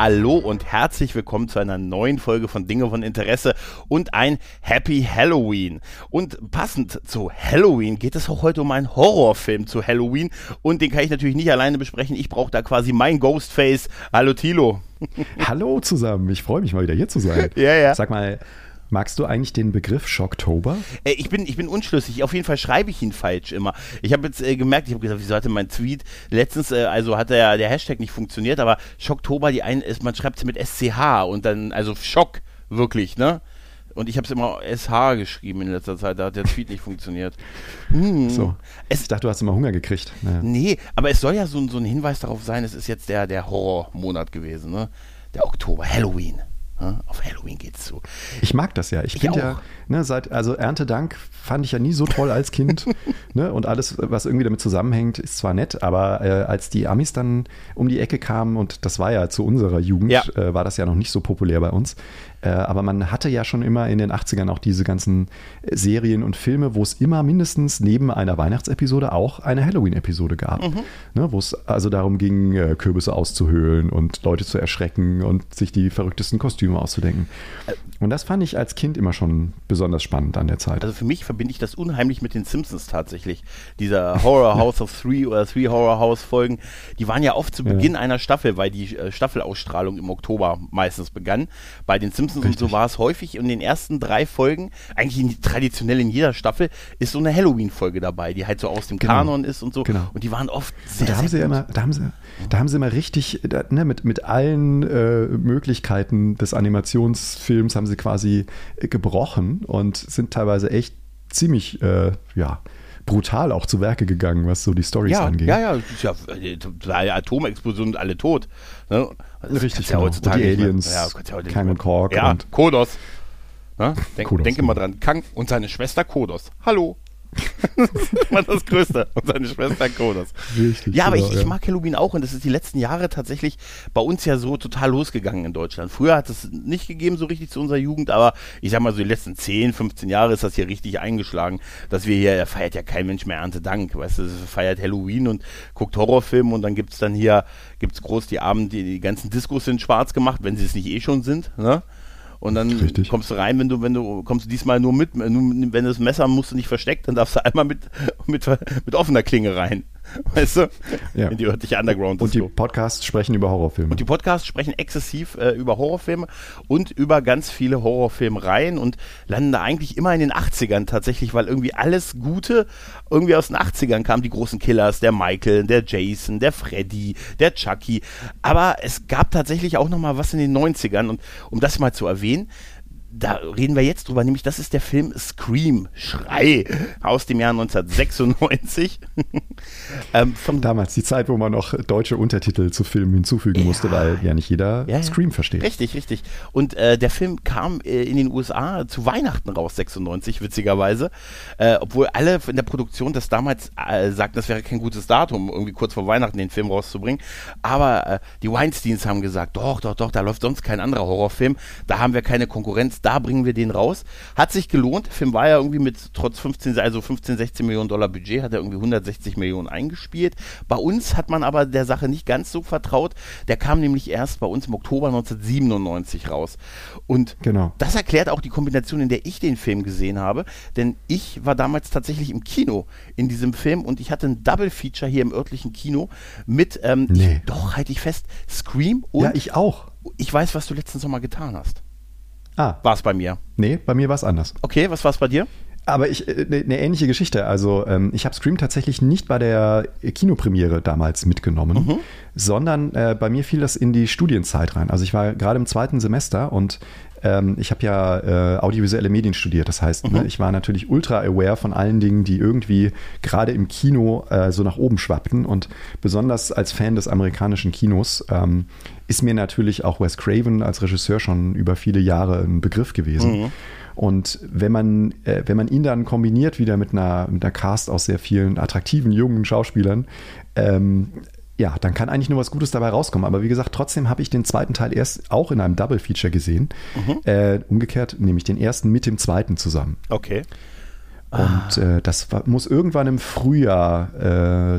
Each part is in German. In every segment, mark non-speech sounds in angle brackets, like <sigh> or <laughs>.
Hallo und herzlich willkommen zu einer neuen Folge von Dinge von Interesse und ein Happy Halloween. Und passend zu Halloween geht es auch heute um einen Horrorfilm zu Halloween und den kann ich natürlich nicht alleine besprechen. Ich brauche da quasi mein Ghostface. Hallo Tilo. Hallo zusammen, ich freue mich mal wieder hier zu sein. <laughs> Ja, ja. Sag mal, Magst du eigentlich den Begriff Schocktober? Äh, ich, bin, ich bin unschlüssig. Auf jeden Fall schreibe ich ihn falsch immer. Ich habe jetzt äh, gemerkt, ich habe gesagt, wieso hatte mein Tweet letztens, äh, also hat der, der Hashtag nicht funktioniert, aber Schocktober, die einen ist, man schreibt es mit SCH und dann, also Schock, wirklich, ne? Und ich habe es immer SH geschrieben in letzter Zeit, da hat der Tweet nicht funktioniert. Hm. So. Es, ich dachte, du hast immer Hunger gekriegt. Naja. Nee, aber es soll ja so, so ein Hinweis darauf sein, es ist jetzt der, der Horrormonat gewesen, ne? Der Oktober, Halloween. Auf Halloween geht's zu. Ich mag das ja. Ich, ich finde ja, ne, seit, also Erntedank fand ich ja nie so toll als Kind. <laughs> ne, und alles, was irgendwie damit zusammenhängt, ist zwar nett, aber äh, als die Amis dann um die Ecke kamen, und das war ja zu unserer Jugend, ja. äh, war das ja noch nicht so populär bei uns, äh, aber man hatte ja schon immer in den 80ern auch diese ganzen Serien und Filme, wo es immer mindestens neben einer Weihnachtsepisode auch eine Halloween-Episode gab. Mhm. Ne, wo es also darum ging, äh, Kürbisse auszuhöhlen und Leute zu erschrecken und sich die verrücktesten Kostüme auszudenken. Und das fand ich als Kind immer schon besonders spannend an der Zeit. Also für mich verbinde ich das unheimlich mit den Simpsons tatsächlich. Dieser Horror House of Three oder Three Horror House Folgen, die waren ja oft zu Beginn ja. einer Staffel, weil die äh, Staffelausstrahlung im Oktober meistens begann. Bei den Simpsons Simpsons Richtig. und so war es häufig. in den ersten drei Folgen, eigentlich in, traditionell in jeder Staffel, ist so eine Halloween-Folge dabei, die halt so aus dem genau. Kanon ist und so. Genau. Und die waren oft sehr, da haben sehr sie immer, da haben sie, da haben sie immer richtig, da, ne, mit, mit allen äh, Möglichkeiten des Animationsfilms haben sie quasi äh, gebrochen und sind teilweise echt ziemlich, äh, ja, brutal auch zu Werke gegangen, was so die Stories ja, angeht. Ja, ja, ist ja äh, Atomexplosion und alle tot. Ne? Richtig, ja genau. und die Aliens, ja, ja Kang und Kork. Ja, und Kodos. Ne? Denk, Kodos, denke mal dran, Kang und seine Schwester Kodos. Hallo. Das ist mal das Größte. Und seine Schwester Kodas. Richtig. Ja, aber genau, ich, ich, mag Halloween auch und das ist die letzten Jahre tatsächlich bei uns ja so total losgegangen in Deutschland. Früher hat es nicht gegeben so richtig zu unserer Jugend, aber ich sag mal so die letzten 10, 15 Jahre ist das hier richtig eingeschlagen, dass wir hier, feiert ja kein Mensch mehr Erntedank, weißt du, feiert Halloween und guckt Horrorfilme und dann gibt es dann hier, gibt es groß die Abend, die, die ganzen Diskos sind schwarz gemacht, wenn sie es nicht eh schon sind, ne? Und dann Richtig. kommst du rein, wenn du, wenn du, kommst du diesmal nur mit, wenn du das Messer musst du nicht versteckt, dann darfst du einmal mit, mit, mit offener Klinge rein. <laughs> Weißt du? Ja. In die örtliche Underground. Und die Podcasts sprechen über Horrorfilme. Und die Podcasts sprechen exzessiv äh, über Horrorfilme und über ganz viele Horrorfilmreihen und landen da eigentlich immer in den 80ern tatsächlich, weil irgendwie alles Gute irgendwie aus den 80ern kam. Die großen Killers, der Michael, der Jason, der Freddy, der Chucky. Aber es gab tatsächlich auch noch mal was in den 90ern und um das mal zu erwähnen, da reden wir jetzt drüber, nämlich das ist der Film Scream, Schrei, aus dem Jahr 1996. <laughs> ähm, Damals die Zeit, wo man noch deutsche Untertitel zu Filmen hinzufügen ja, musste, weil ja nicht jeder ja, Scream versteht. Richtig, richtig. Und äh, der Film kam äh, in den USA zu Weihnachten raus, 96, witzigerweise. Äh, obwohl alle in der Produktion das damals äh, sagten, das wäre kein gutes Datum, irgendwie kurz vor Weihnachten den Film rauszubringen. Aber äh, die Weinsteins haben gesagt, doch, doch, doch, da läuft sonst kein anderer Horrorfilm, da haben wir keine Konkurrenz da bringen wir den raus. Hat sich gelohnt. Der Film war ja irgendwie mit trotz 15, also 15, 16 Millionen Dollar Budget, hat er irgendwie 160 Millionen eingespielt. Bei uns hat man aber der Sache nicht ganz so vertraut. Der kam nämlich erst bei uns im Oktober 1997 raus. Und genau. das erklärt auch die Kombination, in der ich den Film gesehen habe. Denn ich war damals tatsächlich im Kino in diesem Film und ich hatte ein Double Feature hier im örtlichen Kino mit, ähm, nee. ich, doch, halte ich fest, Scream und. Ja, ich auch. Ich weiß, was du letzten Sommer getan hast. Ah. War es bei mir. Nee, bei mir war es anders. Okay, was war es bei dir? Aber ich, eine äh, ne ähnliche Geschichte. Also ähm, ich habe Scream tatsächlich nicht bei der Kinopremiere damals mitgenommen, mhm. sondern äh, bei mir fiel das in die Studienzeit rein. Also ich war gerade im zweiten Semester und ähm, ich habe ja äh, audiovisuelle Medien studiert. Das heißt, ne, mhm. ne, ich war natürlich ultra aware von allen Dingen, die irgendwie gerade im Kino äh, so nach oben schwappten. Und besonders als Fan des amerikanischen Kinos ähm, ist mir natürlich auch Wes Craven als Regisseur schon über viele Jahre ein Begriff gewesen. Mhm. Und wenn man, äh, wenn man ihn dann kombiniert wieder mit einer, mit einer Cast aus sehr vielen attraktiven jungen Schauspielern, ähm, ja, dann kann eigentlich nur was Gutes dabei rauskommen. Aber wie gesagt, trotzdem habe ich den zweiten Teil erst auch in einem Double Feature gesehen. Mhm. Äh, umgekehrt nehme ich den ersten mit dem zweiten zusammen. Okay. Und äh, das war, muss irgendwann im Frühjahr äh,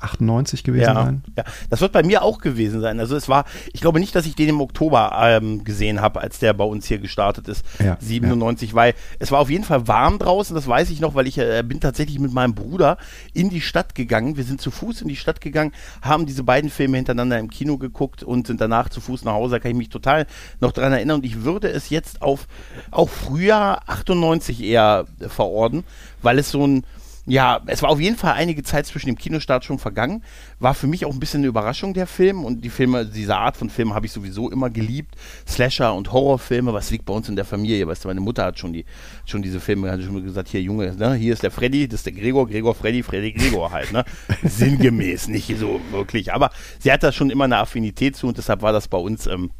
98 gewesen ja, sein. Ja, das wird bei mir auch gewesen sein. Also es war, ich glaube nicht, dass ich den im Oktober ähm, gesehen habe, als der bei uns hier gestartet ist, ja, 97, ja. weil es war auf jeden Fall warm draußen, das weiß ich noch, weil ich äh, bin tatsächlich mit meinem Bruder in die Stadt gegangen. Wir sind zu Fuß in die Stadt gegangen, haben diese beiden Filme hintereinander im Kino geguckt und sind danach zu Fuß nach Hause. Da kann ich mich total noch dran erinnern und ich würde es jetzt auf auch Frühjahr 98 eher verorten, weil es so ein ja, es war auf jeden Fall einige Zeit zwischen dem Kinostart schon vergangen. War für mich auch ein bisschen eine Überraschung, der Film. Und die Filme, diese Art von Filmen habe ich sowieso immer geliebt. Slasher und Horrorfilme, was liegt bei uns in der Familie? Weißt du, meine Mutter hat schon, die, schon diese Filme, hat schon gesagt, hier Junge, ne, hier ist der Freddy, das ist der Gregor, Gregor, Freddy, Freddy, Gregor halt, ne? <laughs> Sinngemäß, nicht so wirklich. Aber sie hat da schon immer eine Affinität zu und deshalb war das bei uns ähm,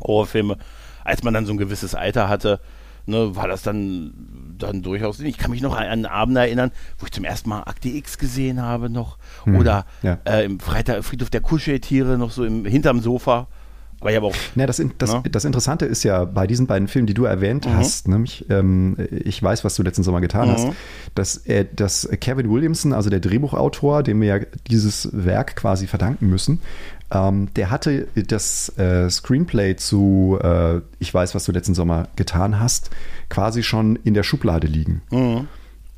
Horrorfilme, als man dann so ein gewisses Alter hatte, ne, war das dann dann durchaus Ich kann mich noch an einen Abend erinnern, wo ich zum ersten Mal Akte X gesehen habe noch. Hm, oder ja. äh, im Freitag, Friedhof der Kuscheltiere noch so im, hinterm Sofa. Aber ich habe auch. Ja, das, das, ne? das, Interessante ist ja bei diesen beiden Filmen, die du erwähnt mhm. hast, nämlich ähm, Ich weiß, was du letzten Sommer getan mhm. hast, dass, äh, dass Kevin Williamson, also der Drehbuchautor, dem wir ja dieses Werk quasi verdanken müssen, ähm, der hatte das äh, Screenplay zu äh, Ich weiß, was du letzten Sommer getan hast, quasi schon in der Schublade liegen. Mhm.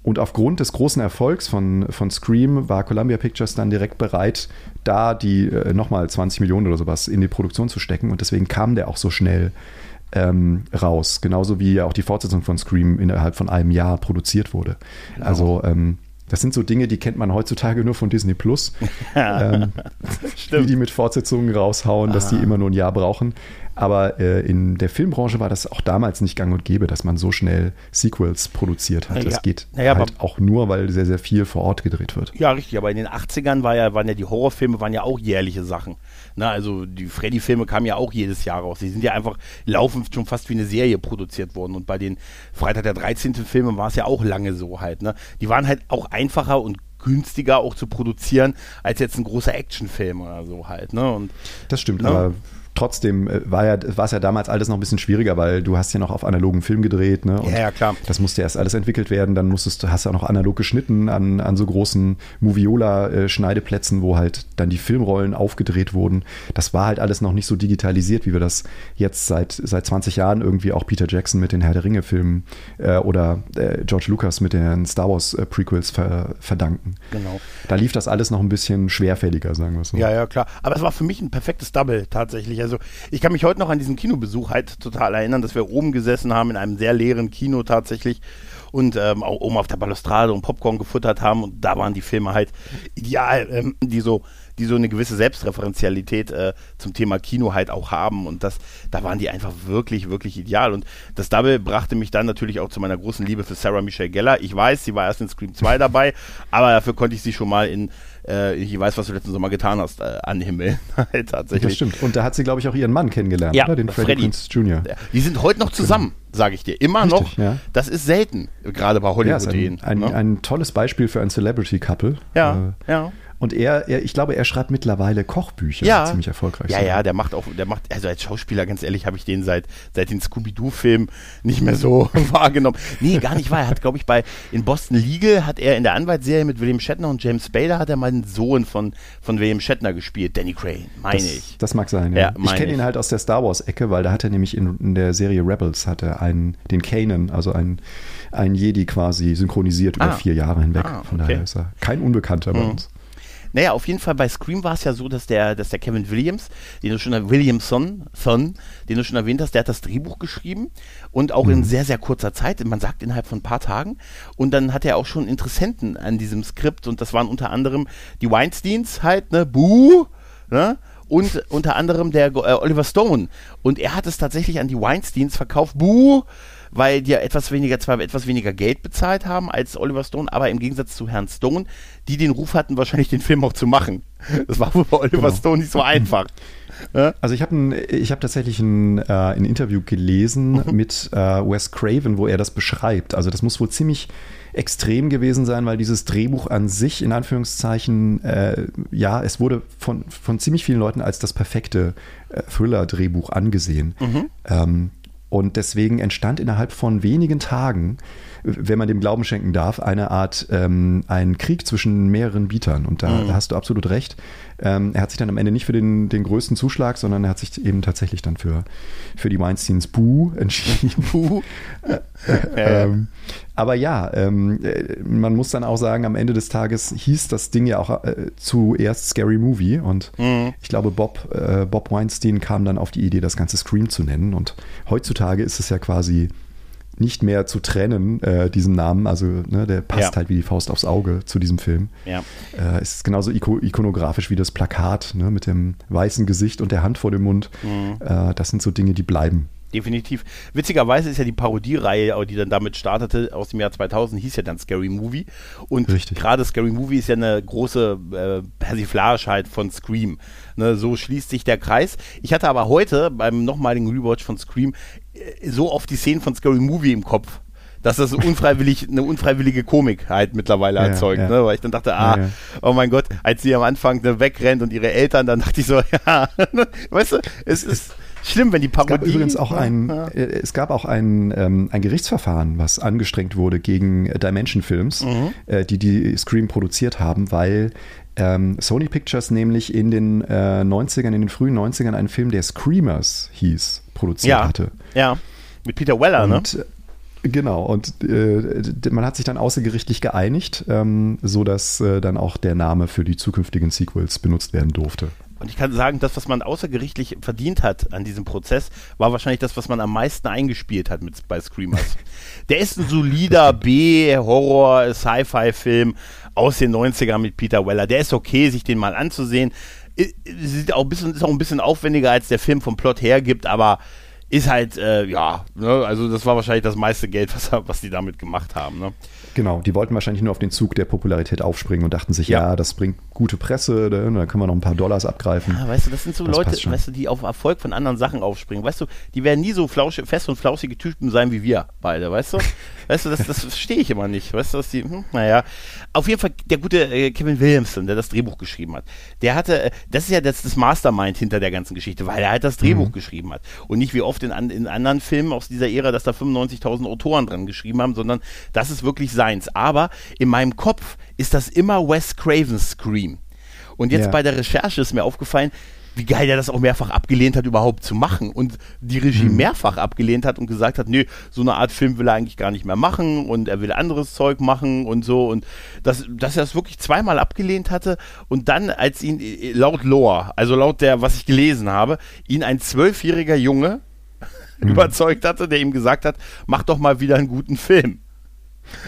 Und aufgrund des großen Erfolgs von, von Scream war Columbia Pictures dann direkt bereit, da die äh, nochmal 20 Millionen oder sowas in die Produktion zu stecken. Und deswegen kam der auch so schnell ähm, raus. Genauso wie ja auch die Fortsetzung von Scream innerhalb von einem Jahr produziert wurde. Genau. Also ähm, das sind so Dinge, die kennt man heutzutage nur von Disney Plus. <laughs> ähm, wie die mit Fortsetzungen raushauen, dass die immer nur ein Jahr brauchen. Aber äh, in der Filmbranche war das auch damals nicht gang und gäbe, dass man so schnell Sequels produziert hat. Ja, das geht ja, halt auch nur, weil sehr, sehr viel vor Ort gedreht wird. Ja, richtig. Aber in den 80ern war ja, waren ja die Horrorfilme waren ja auch jährliche Sachen. Na, also die Freddy-Filme kamen ja auch jedes Jahr raus. Die sind ja einfach laufend schon fast wie eine Serie produziert worden. Und bei den Freitag der 13. Filmen war es ja auch lange so halt. Ne? Die waren halt auch einfacher und günstiger auch zu produzieren als jetzt ein großer Actionfilm oder so halt. Ne? Und, das stimmt, ne? aber trotzdem äh, war ja, war es ja damals alles noch ein bisschen schwieriger, weil du hast ja noch auf analogen Film gedreht, ne? Und ja, ja, klar. Das musste erst alles entwickelt werden, dann musstest du, hast auch noch analog geschnitten an, an so großen Moviola-Schneideplätzen, wo halt dann die Filmrollen aufgedreht wurden. Das war halt alles noch nicht so digitalisiert, wie wir das jetzt seit, seit 20 Jahren irgendwie auch Peter Jackson mit den Herr der Ringe-Filmen äh, oder äh, George Lucas mit den Star Wars-Prequels äh, ver, verdanken. Genau. Da lief das alles noch ein bisschen schwerfälliger, sagen wir so. Ja, ja, klar. Aber es war für mich ein perfektes Double tatsächlich. Also ich kann mich heute noch an diesen Kinobesuch halt total erinnern, dass wir oben gesessen haben in einem sehr leeren Kino tatsächlich und ähm, auch oben auf der Balustrade und Popcorn gefuttert haben und da waren die Filme halt ideal, ähm, die so die so eine gewisse Selbstreferenzialität äh, zum Thema Kino halt auch haben. Und das, da waren die einfach wirklich, wirklich ideal. Und das Double brachte mich dann natürlich auch zu meiner großen Liebe für Sarah Michelle Geller. Ich weiß, sie war erst in Scream 2 dabei, aber dafür konnte ich sie schon mal in äh, ich weiß, was du letzten Sommer getan hast, äh, anhimmeln. <laughs> Tatsächlich. Das stimmt. Und da hat sie, glaube ich, auch ihren Mann kennengelernt, ja, oder? Den Freddie, Freddie Prinze Jr. Die sind heute noch zusammen, genau. sage ich dir. Immer Richtig, noch. Ja. Das ist selten, gerade bei Hollywood. Ja, ein, ein, ne? ein, tolles Beispiel für ein Celebrity-Couple. Ja, äh, ja. Und er, er, ich glaube, er schreibt mittlerweile Kochbücher, ja. ziemlich erfolgreich. Ja, ja, der macht auch, der macht, also als Schauspieler, ganz ehrlich, habe ich den seit, seit den Scooby-Doo-Filmen nicht mehr so <laughs> wahrgenommen. Nee, gar nicht wahr. Er hat, glaube ich, bei, in Boston Legal hat er in der Anwaltsserie mit William Shatner und James Spader hat er mal einen Sohn von, von William Shatner gespielt, Danny Crane, meine ich. Das mag sein, ja. ja ich kenne ihn halt aus der Star Wars-Ecke, weil da hat er nämlich in, in der Serie Rebels hat er einen, den Kanan, also einen, einen Jedi quasi synchronisiert über ah. vier Jahre hinweg. Ah, okay. Von daher ist er kein Unbekannter mhm. bei uns. Naja, auf jeden Fall bei Scream war es ja so, dass der, dass der Kevin Williams, den du schon Williamson, Son, den du schon erwähnt hast, der hat das Drehbuch geschrieben und auch mhm. in sehr, sehr kurzer Zeit, man sagt innerhalb von ein paar Tagen. Und dann hat er auch schon Interessenten an diesem Skript und das waren unter anderem die Weinsteins halt, ne, Buh, ne? und unter anderem der äh, Oliver Stone. Und er hat es tatsächlich an die Weinsteins verkauft. Buh, weil die ja etwas weniger, zwar etwas weniger Geld bezahlt haben als Oliver Stone, aber im Gegensatz zu Herrn Stone, die den Ruf hatten, wahrscheinlich den Film auch zu machen. <laughs> Das war wohl bei Oliver genau. Stone nicht so einfach. Also ich habe hab tatsächlich ein, äh, ein Interview gelesen mhm. mit äh, Wes Craven, wo er das beschreibt. Also das muss wohl ziemlich extrem gewesen sein, weil dieses Drehbuch an sich, in Anführungszeichen, äh, ja, es wurde von, von ziemlich vielen Leuten als das perfekte äh, Thriller-Drehbuch angesehen. Mhm. Ähm, und deswegen entstand innerhalb von wenigen Tagen, wenn man dem Glauben schenken darf, eine Art ähm, ein Krieg zwischen mehreren Bietern. Und da, mhm. da hast du absolut recht. Ähm, er hat sich dann am Ende nicht für den, den größten Zuschlag, sondern er hat sich eben tatsächlich dann für, für die Weinsteins Boo entschieden. Boo. <laughs> äh, ähm, aber ja, ähm, äh, man muss dann auch sagen, am Ende des Tages hieß das Ding ja auch äh, zuerst Scary Movie und mhm. ich glaube, Bob, äh, Bob Weinstein kam dann auf die Idee, das ganze Scream zu nennen. Und heutzutage ist es ja quasi nicht mehr zu trennen, äh, diesen Namen. Also ne, der passt ja. halt wie die Faust aufs Auge zu diesem Film. Ja. Äh, ist genauso ikonografisch wie das Plakat ne, mit dem weißen Gesicht und der Hand vor dem Mund. Mhm. Äh, das sind so Dinge, die bleiben. Definitiv. Witzigerweise ist ja die Parodiereihe, die dann damit startete, aus dem Jahr 2000, hieß ja dann Scary Movie. Und gerade Scary Movie ist ja eine große äh, Persiflage halt von Scream. Ne, so schließt sich der Kreis. Ich hatte aber heute beim nochmaligen Rewatch von Scream so oft die Szenen von Scary Movie im Kopf, dass das unfreiwillig, eine unfreiwillige Komik halt mittlerweile ja, erzeugt, ja. Ne? weil ich dann dachte, ah, ja, oh mein Gott, als sie am Anfang ne, wegrennt und ihre Eltern, dann dachte ich so, <laughs> ja, weißt du, es ist schlimm, wenn die Parodie... Es gab übrigens auch ein, äh, es gab auch ein, ähm, ein Gerichtsverfahren, was angestrengt wurde gegen Dimension Films, mhm. äh, die die Scream produziert haben, weil ähm, Sony Pictures nämlich in den äh, 90ern, in den frühen 90ern einen Film, der Screamers hieß, produziert ja, hatte. Ja, mit Peter Weller, ne? und, ne? Genau, und äh, man hat sich dann außergerichtlich geeinigt, ähm, sodass äh, dann auch der Name für die zukünftigen Sequels benutzt werden durfte. Und ich kann sagen, das, was man außergerichtlich verdient hat an diesem Prozess, war wahrscheinlich das, was man am meisten eingespielt hat mit, bei Screamers. <laughs> Der ist ein solider B-Horror, Sci-Fi-Film aus den 90ern mit Peter Weller. Der ist okay, sich den mal anzusehen. Sieht auch ein bisschen, ist auch ein bisschen aufwendiger, als der Film vom Plot hergibt, aber ist halt, äh, ja, ne, also das war wahrscheinlich das meiste Geld, was, was die damit gemacht haben. Ne? Genau, die wollten wahrscheinlich nur auf den Zug der Popularität aufspringen und dachten sich, ja, ja das bringt gute Presse, da, da, können wir noch ein paar Dollars abgreifen. Ja, weißt du, das sind so das Leute, weißt du, die auf Erfolg von anderen Sachen aufspringen. Weißt du, die werden nie so flausch, fest und flauschige Typen sein wie wir beide, weißt du? <laughs> Weißt du, das, das verstehe ich immer nicht. Weißt du, dass die, hm, naja. Auf jeden Fall der gute äh, Kevin Williamson, der das Drehbuch geschrieben hat. Der hatte, äh, das ist ja das, das Mastermind hinter der ganzen Geschichte, weil er halt das Drehbuch mhm. geschrieben hat. Und nicht wie oft in, in anderen Filmen aus dieser Ära, dass da 95.000 Autoren dran geschrieben haben, sondern das ist wirklich seins. Aber in meinem Kopf ist das immer Wes Cravens Scream. Und jetzt ja. bei der Recherche ist mir aufgefallen, wie geil er das auch mehrfach abgelehnt hat, überhaupt zu machen. Und die Regie mhm. mehrfach abgelehnt hat und gesagt hat, nee, so eine Art Film will er eigentlich gar nicht mehr machen und er will anderes Zeug machen und so. Und das, dass er das wirklich zweimal abgelehnt hatte und dann, als ihn laut Lore, also laut der, was ich gelesen habe, ihn ein zwölfjähriger Junge <laughs> mhm. überzeugt hatte, der ihm gesagt hat, mach doch mal wieder einen guten Film.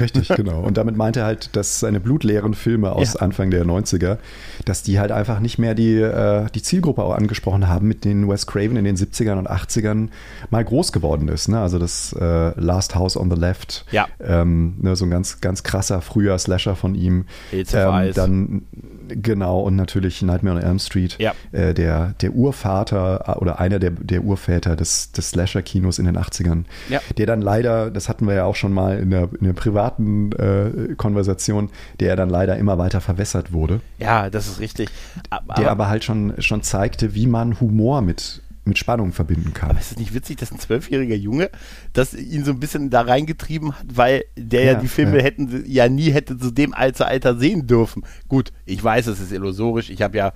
Richtig, <laughs> genau. Und damit meinte er halt, dass seine blutleeren Filme aus ja. Anfang der 90er, dass die halt einfach nicht mehr die, äh, die Zielgruppe auch angesprochen haben, mit denen Wes Craven in den 70ern und 80ern mal groß geworden ist. Ne? Also das äh, Last House on the Left, ja. ähm, ne, so ein ganz, ganz krasser früher Slasher von ihm. Ähm, dann Genau, und natürlich Nightmare on Elm Street, ja. äh, der, der Urvater äh, oder einer der, der Urväter des, des Slasher-Kinos in den 80ern, ja. der dann leider, das hatten wir ja auch schon mal in der, in der privaten äh, Konversation, der dann leider immer weiter verwässert wurde. Ja, das ist richtig. Aber, der aber halt schon, schon zeigte, wie man Humor mit mit Spannung verbinden kann. Aber ist es nicht witzig, dass ein zwölfjähriger Junge das ihn so ein bisschen da reingetrieben hat, weil der ja, ja die Filme ja. hätten ja nie hätte zu dem Alter sehen dürfen. Gut, ich weiß, es ist illusorisch. Ich habe ja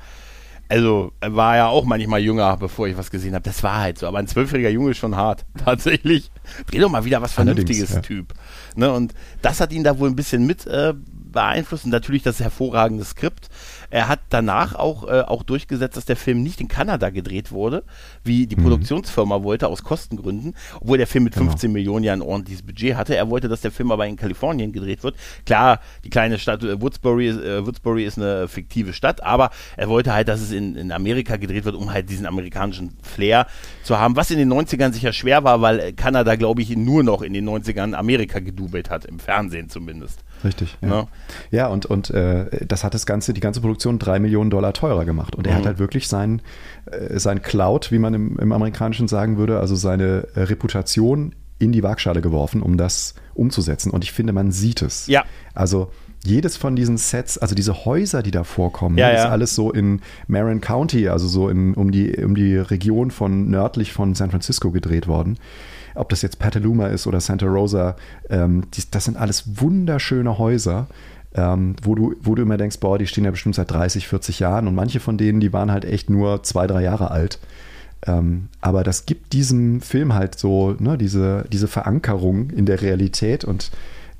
also war ja auch manchmal jünger, bevor ich was gesehen habe. Das war halt so. Aber ein zwölfjähriger Junge ist schon hart. <laughs> Tatsächlich. Dreh doch mal wieder was Vernünftiges, ja. Typ. Ne, und das hat ihn da wohl ein bisschen mit äh, beeinflusst und natürlich das hervorragende Skript. Er hat danach auch, äh, auch durchgesetzt, dass der Film nicht in Kanada gedreht wurde, wie die mhm. Produktionsfirma wollte, aus Kostengründen, obwohl der Film mit genau. 15 Millionen ja ein ordentliches Budget hatte. Er wollte, dass der Film aber in Kalifornien gedreht wird. Klar, die kleine Stadt äh, Woodsbury, äh, Woodsbury ist eine fiktive Stadt, aber er wollte halt, dass es in, in Amerika gedreht wird, um halt diesen amerikanischen Flair zu haben, was in den 90ern sicher schwer war, weil Kanada, glaube ich, nur noch in den 90ern Amerika gedubelt hat, im Fernsehen zumindest. Richtig. Ja, no? ja und, und äh, das hat das Ganze, die ganze Produktion drei Millionen Dollar teurer gemacht. Und er mhm. hat halt wirklich sein, äh, sein Cloud, wie man im, im Amerikanischen sagen würde, also seine äh, Reputation in die Waagschale geworfen, um das umzusetzen. Und ich finde, man sieht es. Ja. Also jedes von diesen Sets, also diese Häuser, die da vorkommen, ja, ne, ja. ist alles so in Marin County, also so in, um, die, um die Region von nördlich von San Francisco gedreht worden ob das jetzt Petaluma ist oder Santa Rosa, ähm, die, das sind alles wunderschöne Häuser. Ähm, wo, du, wo du immer denkst, boah, die stehen ja bestimmt seit 30, 40 Jahren und manche von denen, die waren halt echt nur zwei, drei Jahre alt. Ähm, aber das gibt diesem Film halt so ne, diese, diese Verankerung in der Realität und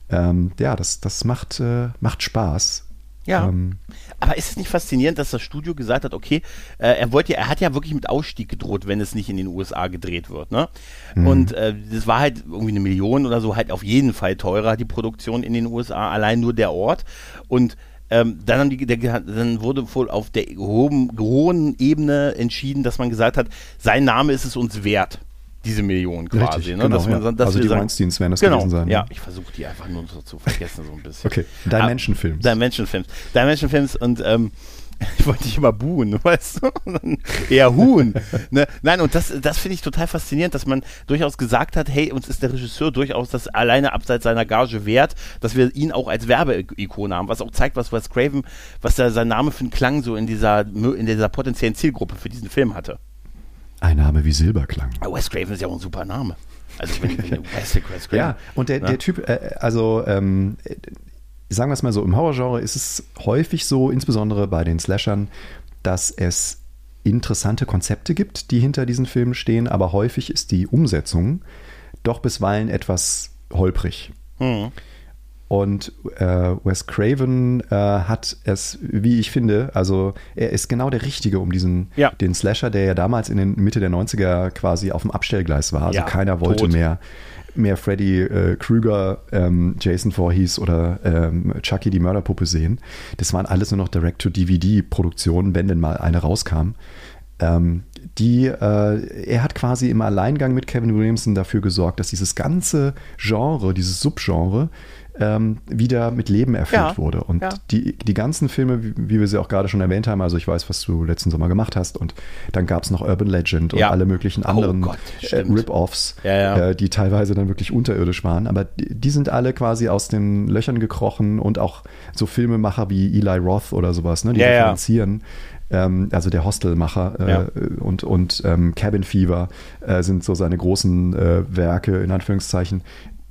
ähm, ja, das, das macht, äh, macht Spaß. Ja. Ähm, aber ist es nicht faszinierend, dass das Studio gesagt hat, okay, äh, er wollte ja, er hat ja wirklich mit Ausstieg gedroht, wenn es nicht in den USA gedreht wird, ne? Mhm. Und äh, das war halt irgendwie eine Million oder so, halt auf jeden Fall teurer, die Produktion in den USA, allein nur der Ort. Und ähm, dann, haben die, der, dann wurde wohl auf der hohen, hohen Ebene entschieden, dass man gesagt hat, sein Name ist es uns wert diese Millionen quasi. Richtig, ne? genau, dass man, ja. dass also die Weinsteins werden das genau, gewesen sein. Ne? Ja, ich versuche die einfach nur so zu vergessen so ein bisschen. okay, Dimension-Films. Dimension-Films. Dimension-Films und ähm, <laughs> ich wollte dich immer buhen, <laughs> weißt du? <laughs> Eher Huhn. ne? Nein, und das, das finde ich total faszinierend, dass man durchaus gesagt hat, hey, uns ist der Regisseur durchaus das alleine abseits seiner Gage wert, dass wir ihn auch als Werbeikone haben, was auch zeigt, was Wes Craven, was da sein Name für einen Klang so in dieser, in dieser potenziellen Zielgruppe für diesen Film hatte. Ein Name wie Silberklang. Wes Craven ist ja auch ein super Name. Also wenn, wenn <laughs> Wes, Wes Craven. Ja, und der, ne? der Typ, äh, also ähm, sagen wir es mal so, im Horrorgenre ist es häufig so, insbesondere bei den Slashern, dass es interessante Konzepte gibt, die hinter diesen Filmen stehen, aber häufig ist die Umsetzung doch bisweilen etwas holprig. Mhm. Und äh, Wes Craven äh, hat es, wie ich finde, also er ist genau der Richtige, um diesen ja. den Slasher, der ja damals in den Mitte der 90er quasi auf dem Abstellgleis war. Also ja, keiner wollte tot. mehr mehr Freddy äh, Krüger, ähm, Jason Voorhees oder ähm, Chucky die Mörderpuppe sehen. Das waren alles nur noch Direct-to-DVD-Produktionen, wenn denn mal eine rauskam. Ähm, die, äh, er hat quasi im Alleingang mit Kevin Williamson dafür gesorgt, dass dieses ganze Genre, dieses Subgenre, ähm, wieder mit Leben erfüllt ja, wurde. Und ja. die, die ganzen Filme, wie, wie, wir sie auch gerade schon erwähnt haben, also ich weiß, was du letzten Sommer gemacht hast, und dann gab es noch Urban Legend und ja. alle möglichen oh anderen oh äh, Rip-Offs, äh, die teilweise dann wirklich unterirdisch waren. Aber die, die, sind alle quasi aus den Löchern gekrochen und auch so Filmemacher wie Eli Roth oder sowas, ne, die referenzieren ähm, also der Hostelmacher äh, ja. und, und ähm, Cabin Fever äh, sind so seine großen äh, Werke, in Anführungszeichen,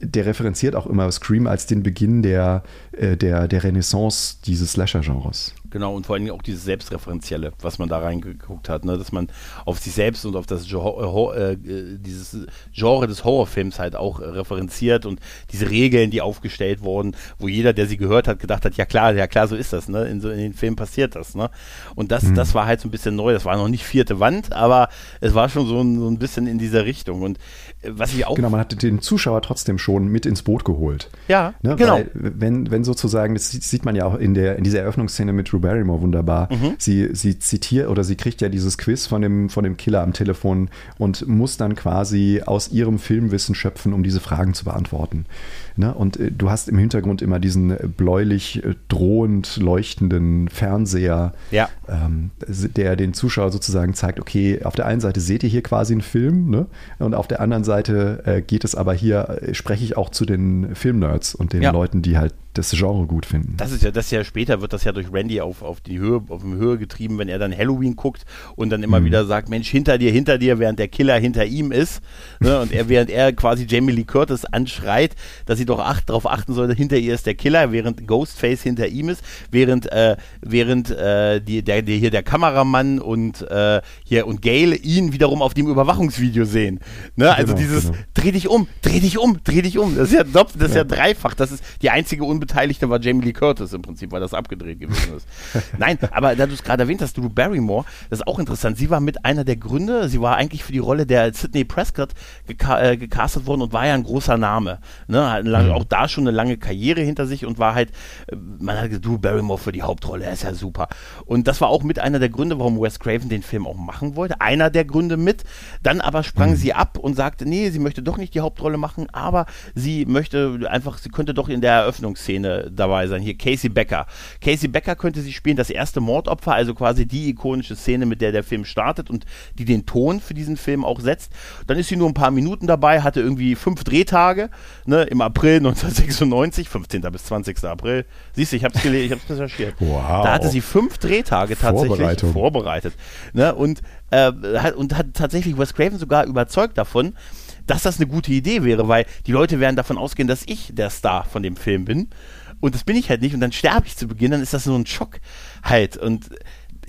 der referenziert auch immer Scream als den Beginn der, äh, der, der Renaissance dieses Slasher-Genres. Genau, und vor allem auch dieses Selbstreferenzielle, was man da reingeguckt hat, ne? dass man auf sich selbst und auf das Genre, äh, äh, dieses Genre des Horrorfilms halt auch äh, referenziert und diese Regeln, die aufgestellt wurden, wo jeder, der sie gehört hat, gedacht hat, ja klar, ja klar, so ist das, ne? In, so, in den Filmen passiert das, ne? Und das, mhm. das war halt so ein bisschen neu, das war noch nicht vierte Wand, aber es war schon so ein, so ein bisschen in dieser Richtung. Und was ich auch. Genau, man hat den Zuschauer trotzdem schon mit ins Boot geholt. Ja, ne? genau. Weil, wenn, wenn sozusagen, das sieht man ja auch in der, in dieser Eröffnungsszene mit Drew Barrymore wunderbar. Mhm. Sie, sie zitiert oder sie kriegt ja dieses Quiz von dem, von dem Killer am Telefon und muss dann quasi aus ihrem Filmwissen schöpfen, um diese Fragen zu beantworten. Ne? Und äh, du hast im Hintergrund immer diesen bläulich äh, drohend leuchtenden Fernseher, ja. ähm, der den Zuschauer sozusagen zeigt, okay, auf der einen Seite seht ihr hier quasi einen Film ne? und auf der anderen Seite äh, geht es aber hier, äh, spreche ich auch zu den Filmnerds und den ja. Leuten, die halt das Genre gut finden. Das ist ja, das ja später wird das ja durch Randy auf, auf die Höhe, auf die Höhe getrieben, wenn er dann Halloween guckt und dann immer mhm. wieder sagt, Mensch, hinter dir, hinter dir, während der Killer hinter ihm ist. Ne, und er, während er quasi Jamie Lee Curtis anschreit, dass sie doch acht, darauf achten soll, hinter ihr ist der Killer, während Ghostface hinter ihm ist, während, äh, während äh, die, der, der, hier der Kameramann und äh, hier und Gail ihn wiederum auf dem Überwachungsvideo sehen. Ne? Also genau, dieses genau. dreh dich um, dreh dich um, dreh dich um. Das ist ja das ist ja, ja dreifach. Das ist die einzige Un Unbeteiligte war Jamie Lee Curtis im Prinzip, weil das abgedreht gewesen ist. <laughs> Nein, aber da du es gerade erwähnt hast, Drew Barrymore, das ist auch interessant. Sie war mit einer der Gründe, sie war eigentlich für die Rolle der Sidney Prescott geka äh, gecastet worden und war ja ein großer Name. Ne? Hat lange, mhm. Auch da schon eine lange Karriere hinter sich und war halt, äh, man hat gesagt, Drew Barrymore für die Hauptrolle, er ist ja super. Und das war auch mit einer der Gründe, warum Wes Craven den Film auch machen wollte. Einer der Gründe mit. Dann aber sprang mhm. sie ab und sagte, nee, sie möchte doch nicht die Hauptrolle machen, aber sie möchte einfach, sie könnte doch in der Eröffnungsszene dabei sein. Hier Casey Becker. Casey Becker könnte sie spielen, das erste Mordopfer, also quasi die ikonische Szene, mit der der Film startet und die den Ton für diesen Film auch setzt. Dann ist sie nur ein paar Minuten dabei, hatte irgendwie fünf Drehtage ne, im April <laughs> 1996, 15. bis 20. April. Siehst du, ich habe es gelesen, ich habe es recherchiert. Wow. Da hatte sie fünf Drehtage tatsächlich vorbereitet. Ne, und, äh, hat, und hat tatsächlich Wes Craven sogar überzeugt davon, dass das eine gute Idee wäre, weil die Leute werden davon ausgehen, dass ich der Star von dem Film bin. Und das bin ich halt nicht. Und dann sterbe ich zu Beginn, dann ist das so ein Schock halt. Und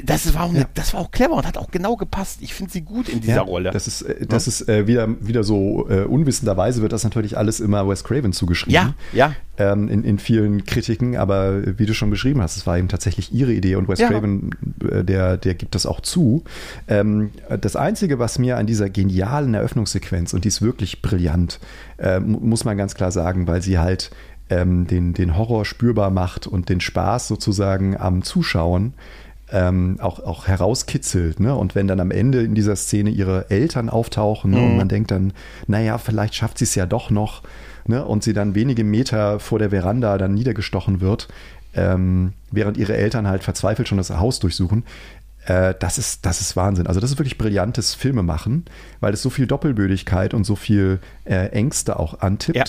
das war, auch ja. das war auch clever und hat auch genau gepasst. Ich finde sie gut in dieser ja, Rolle. Das ist, äh, das ist äh, wieder, wieder so äh, unwissenderweise wird das natürlich alles immer Wes Craven zugeschrieben. Ja, ja. Ähm, in, in vielen Kritiken, aber wie du schon beschrieben hast, es war eben tatsächlich ihre Idee und Wes ja. Craven, äh, der, der gibt das auch zu. Ähm, das Einzige, was mir an dieser genialen Eröffnungssequenz, und die ist wirklich brillant, äh, muss man ganz klar sagen, weil sie halt ähm, den, den Horror spürbar macht und den Spaß sozusagen am Zuschauen ähm, auch, auch herauskitzelt. Ne? Und wenn dann am Ende in dieser Szene ihre Eltern auftauchen ne? mhm. und man denkt dann, naja, vielleicht schafft sie es ja doch noch. Ne? Und sie dann wenige Meter vor der Veranda dann niedergestochen wird, ähm, während ihre Eltern halt verzweifelt schon das Haus durchsuchen. Äh, das, ist, das ist Wahnsinn. Also das ist wirklich brillantes Filmemachen, weil es so viel Doppelbödigkeit und so viel äh, Ängste auch antippt. Ja.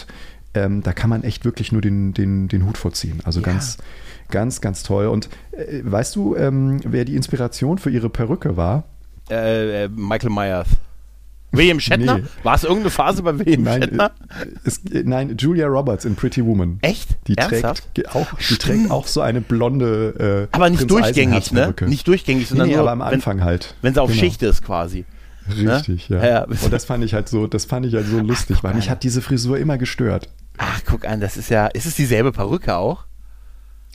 Ähm, da kann man echt wirklich nur den, den, den Hut vorziehen. Also ja. ganz, Ganz, ganz toll. Und äh, weißt du, ähm, wer die Inspiration für ihre Perücke war? Äh, äh Michael Myers. William <laughs> Shatner? Nee. War es irgendeine Phase bei William nein, Shatner? Äh, es, nein, Julia Roberts in Pretty Woman. Echt? Die Ernsthaft? trägt auch, die trägt auch so eine blonde. Äh, aber nicht Prinz durchgängig, ne? Nicht durchgängig, sondern nee, nee, nur, aber am Anfang wenn, halt. Wenn sie auf genau. Schicht ist, quasi. Richtig, ne? ja. ja. Und das fand ich halt so, das fand ich halt so lustig, Ach, weil mich hat diese Frisur immer gestört. Ach, guck an, das ist ja, ist es dieselbe Perücke auch?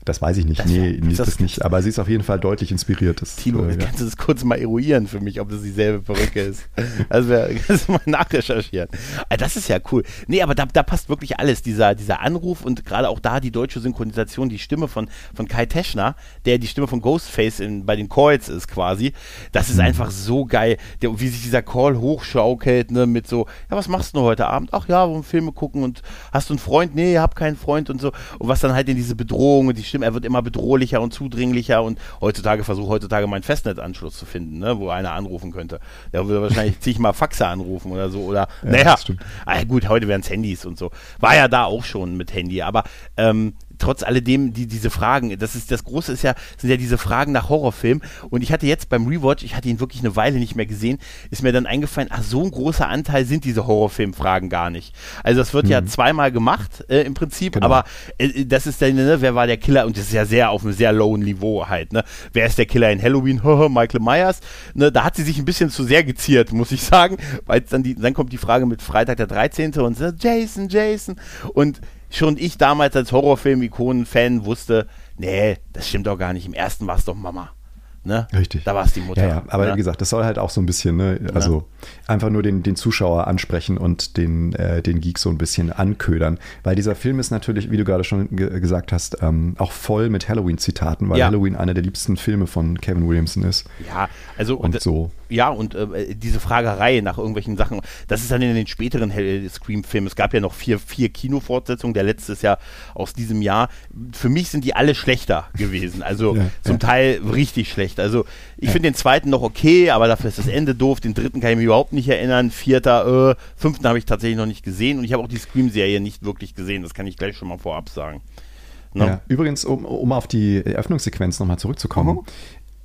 Das weiß ich nicht. Das nee, das, das, nicht. Aber sie ist auf jeden Fall deutlich inspiriert. Das, Tilo, äh, kannst du das kurz mal eruieren für mich, ob das dieselbe Perücke ist? Also <laughs> kannst du mal nachrecherchieren. Ah, das ist ja cool. Nee, aber da, da passt wirklich alles. Dieser, dieser Anruf und gerade auch da die deutsche Synchronisation, die Stimme von, von Kai Teschner, der die Stimme von Ghostface in, bei den Calls ist quasi. Das ist mhm. einfach so geil. Der, wie sich dieser Call hochschaukelt, ne, mit so, ja, was machst du heute Abend? Ach ja, wollen Filme gucken und hast du einen Freund? Nee, hab keinen Freund und so. Und was dann halt in diese Bedrohung und die Stimme stimmt, er wird immer bedrohlicher und zudringlicher und heutzutage versuche heutzutage meinen Festnetzanschluss zu finden, ne, wo einer anrufen könnte. Der würde wahrscheinlich <laughs> zigmal Faxe anrufen oder so. Oder ja, naja, ah, gut, heute wären es Handys und so. War ja da auch schon mit Handy, aber ähm, trotz alledem die, diese Fragen, das ist das Große ist ja, sind ja diese Fragen nach Horrorfilmen. Und ich hatte jetzt beim Rewatch, ich hatte ihn wirklich eine Weile nicht mehr gesehen, ist mir dann eingefallen, ach, so ein großer Anteil sind diese Horrorfilmfragen gar nicht. Also das wird mhm. ja zweimal gemacht äh, im Prinzip, genau. aber äh, das ist dann, ne, wer war der Killer? Und das ist ja sehr auf einem sehr lowen Niveau halt, ne? Wer ist der Killer in Halloween? <laughs> Michael Myers. Ne, da hat sie sich ein bisschen zu sehr geziert, muss ich sagen, weil dann die, dann kommt die Frage mit Freitag der 13. und so, Jason, Jason. Und schon ich damals als Horrorfilm-Ikonen-Fan wusste, nee, das stimmt doch gar nicht. Im ersten war es doch Mama. Ne? Richtig. Da war es die Mutter. Ja, ja. aber ne? wie gesagt, das soll halt auch so ein bisschen, ne? also ja. einfach nur den, den Zuschauer ansprechen und den, äh, den Geek so ein bisschen anködern. Weil dieser Film ist natürlich, wie du gerade schon ge gesagt hast, ähm, auch voll mit Halloween-Zitaten, weil Halloween einer der liebsten Filme von Kevin Williamson ist. Ja, also und, und so. Ja, und äh, diese Fragerei nach irgendwelchen Sachen, das ist dann in den späteren Scream-Filmen. Es gab ja noch vier, vier Kinofortsetzungen, der letzte ist ja aus diesem Jahr. Für mich sind die alle schlechter gewesen. Also zum. Teil richtig schlecht. Also ich finde den zweiten noch okay, aber dafür ist das Ende doof. Den dritten kann ich mich überhaupt nicht erinnern. Vierter, äh, fünften habe ich tatsächlich noch nicht gesehen und ich habe auch die Scream-Serie nicht wirklich gesehen. Das kann ich gleich schon mal vorab sagen. Ne? Ja. Übrigens, um, um auf die Eröffnungssequenz nochmal zurückzukommen. Mhm.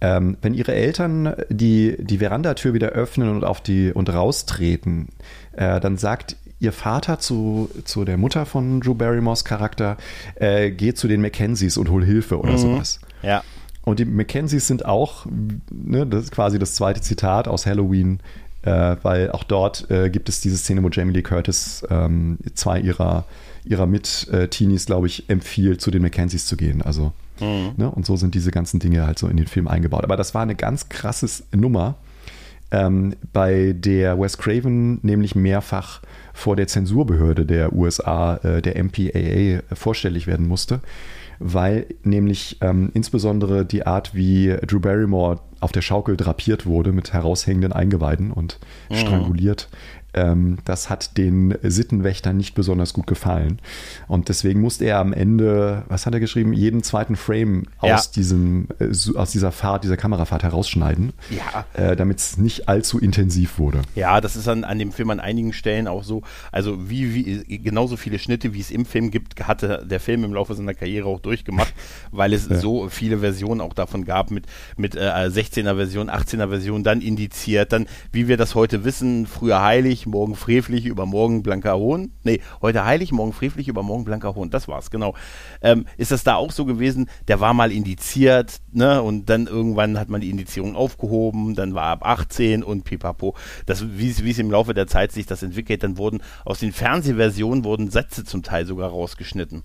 Ähm, wenn ihre Eltern die, die Verandatür wieder öffnen und auf die und raustreten, äh, dann sagt ihr Vater zu, zu der Mutter von Drew Barrymores Charakter, äh, geh zu den Mackenzies und hol Hilfe oder mhm. sowas. Ja. Und die Mackenzies sind auch, ne, das ist quasi das zweite Zitat aus Halloween, äh, weil auch dort äh, gibt es diese Szene, wo Jamie Lee Curtis ähm, zwei ihrer, ihrer Mit-Teenies, glaube ich, empfiehlt, zu den Mackenzies zu gehen. Also, mhm. ne? und so sind diese ganzen Dinge halt so in den Film eingebaut. Aber das war eine ganz krasse Nummer, ähm, bei der Wes Craven nämlich mehrfach vor der Zensurbehörde der USA, äh, der MPAA, vorstellig werden musste weil nämlich ähm, insbesondere die Art, wie Drew Barrymore auf der Schaukel drapiert wurde mit heraushängenden Eingeweiden und mhm. stranguliert, ähm, das hat den Sittenwächtern nicht besonders gut gefallen. Und deswegen musste er am Ende, was hat er geschrieben, jeden zweiten Frame ja. aus, diesem, äh, aus dieser Fahrt, dieser Kamerafahrt herausschneiden, ja. äh, damit es nicht allzu intensiv wurde. Ja, das ist an, an dem Film an einigen Stellen auch so, also wie, wie genauso viele Schnitte, wie es im Film gibt, hatte der Film im Laufe seiner Karriere auch durchgemacht, <laughs> weil es ja. so viele Versionen auch davon gab mit, mit äh, 16er Version, 18er Version, dann indiziert, dann, wie wir das heute wissen, früher heilig, morgen frevlich, übermorgen blanker Hohn. Nee, heute heilig, morgen frevlich, übermorgen blanker Hohn. Das war's, genau. Ähm, ist das da auch so gewesen? Der war mal indiziert, ne? Und dann irgendwann hat man die Indizierung aufgehoben, dann war ab 18 und pipapo. Das, wie es im Laufe der Zeit sich das entwickelt, dann wurden aus den Fernsehversionen wurden Sätze zum Teil sogar rausgeschnitten.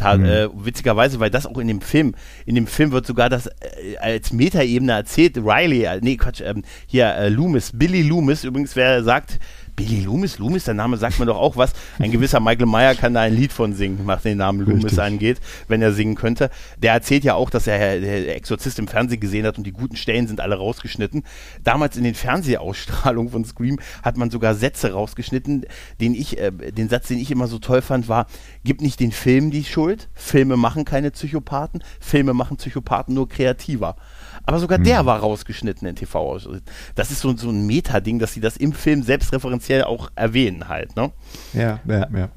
Mhm. Äh, witzigerweise, weil das auch in dem Film, in dem Film wird sogar das äh, als Metaebene erzählt. Riley, äh, nee, Quatsch, ähm, hier äh, Loomis, Billy Loomis, übrigens, wer sagt, Billy Loomis, Loomis, der Name sagt mir doch auch was. Ein gewisser Michael Meyer kann da ein Lied von singen, was den Namen Loomis Richtig. angeht, wenn er singen könnte. Der erzählt ja auch, dass er der Exorzist im Fernsehen gesehen hat und die guten Stellen sind alle rausgeschnitten. Damals in den Fernsehausstrahlungen von Scream hat man sogar Sätze rausgeschnitten, den ich, äh, den Satz, den ich immer so toll fand, war, gib nicht den Film die Schuld, Filme machen keine Psychopathen, Filme machen Psychopathen nur kreativer. Aber sogar hm. der war rausgeschnitten in tv Das ist so, so ein Meta-Ding, dass sie das im Film selbstreferenziell auch erwähnen halt, ne? Ja, ja, ja.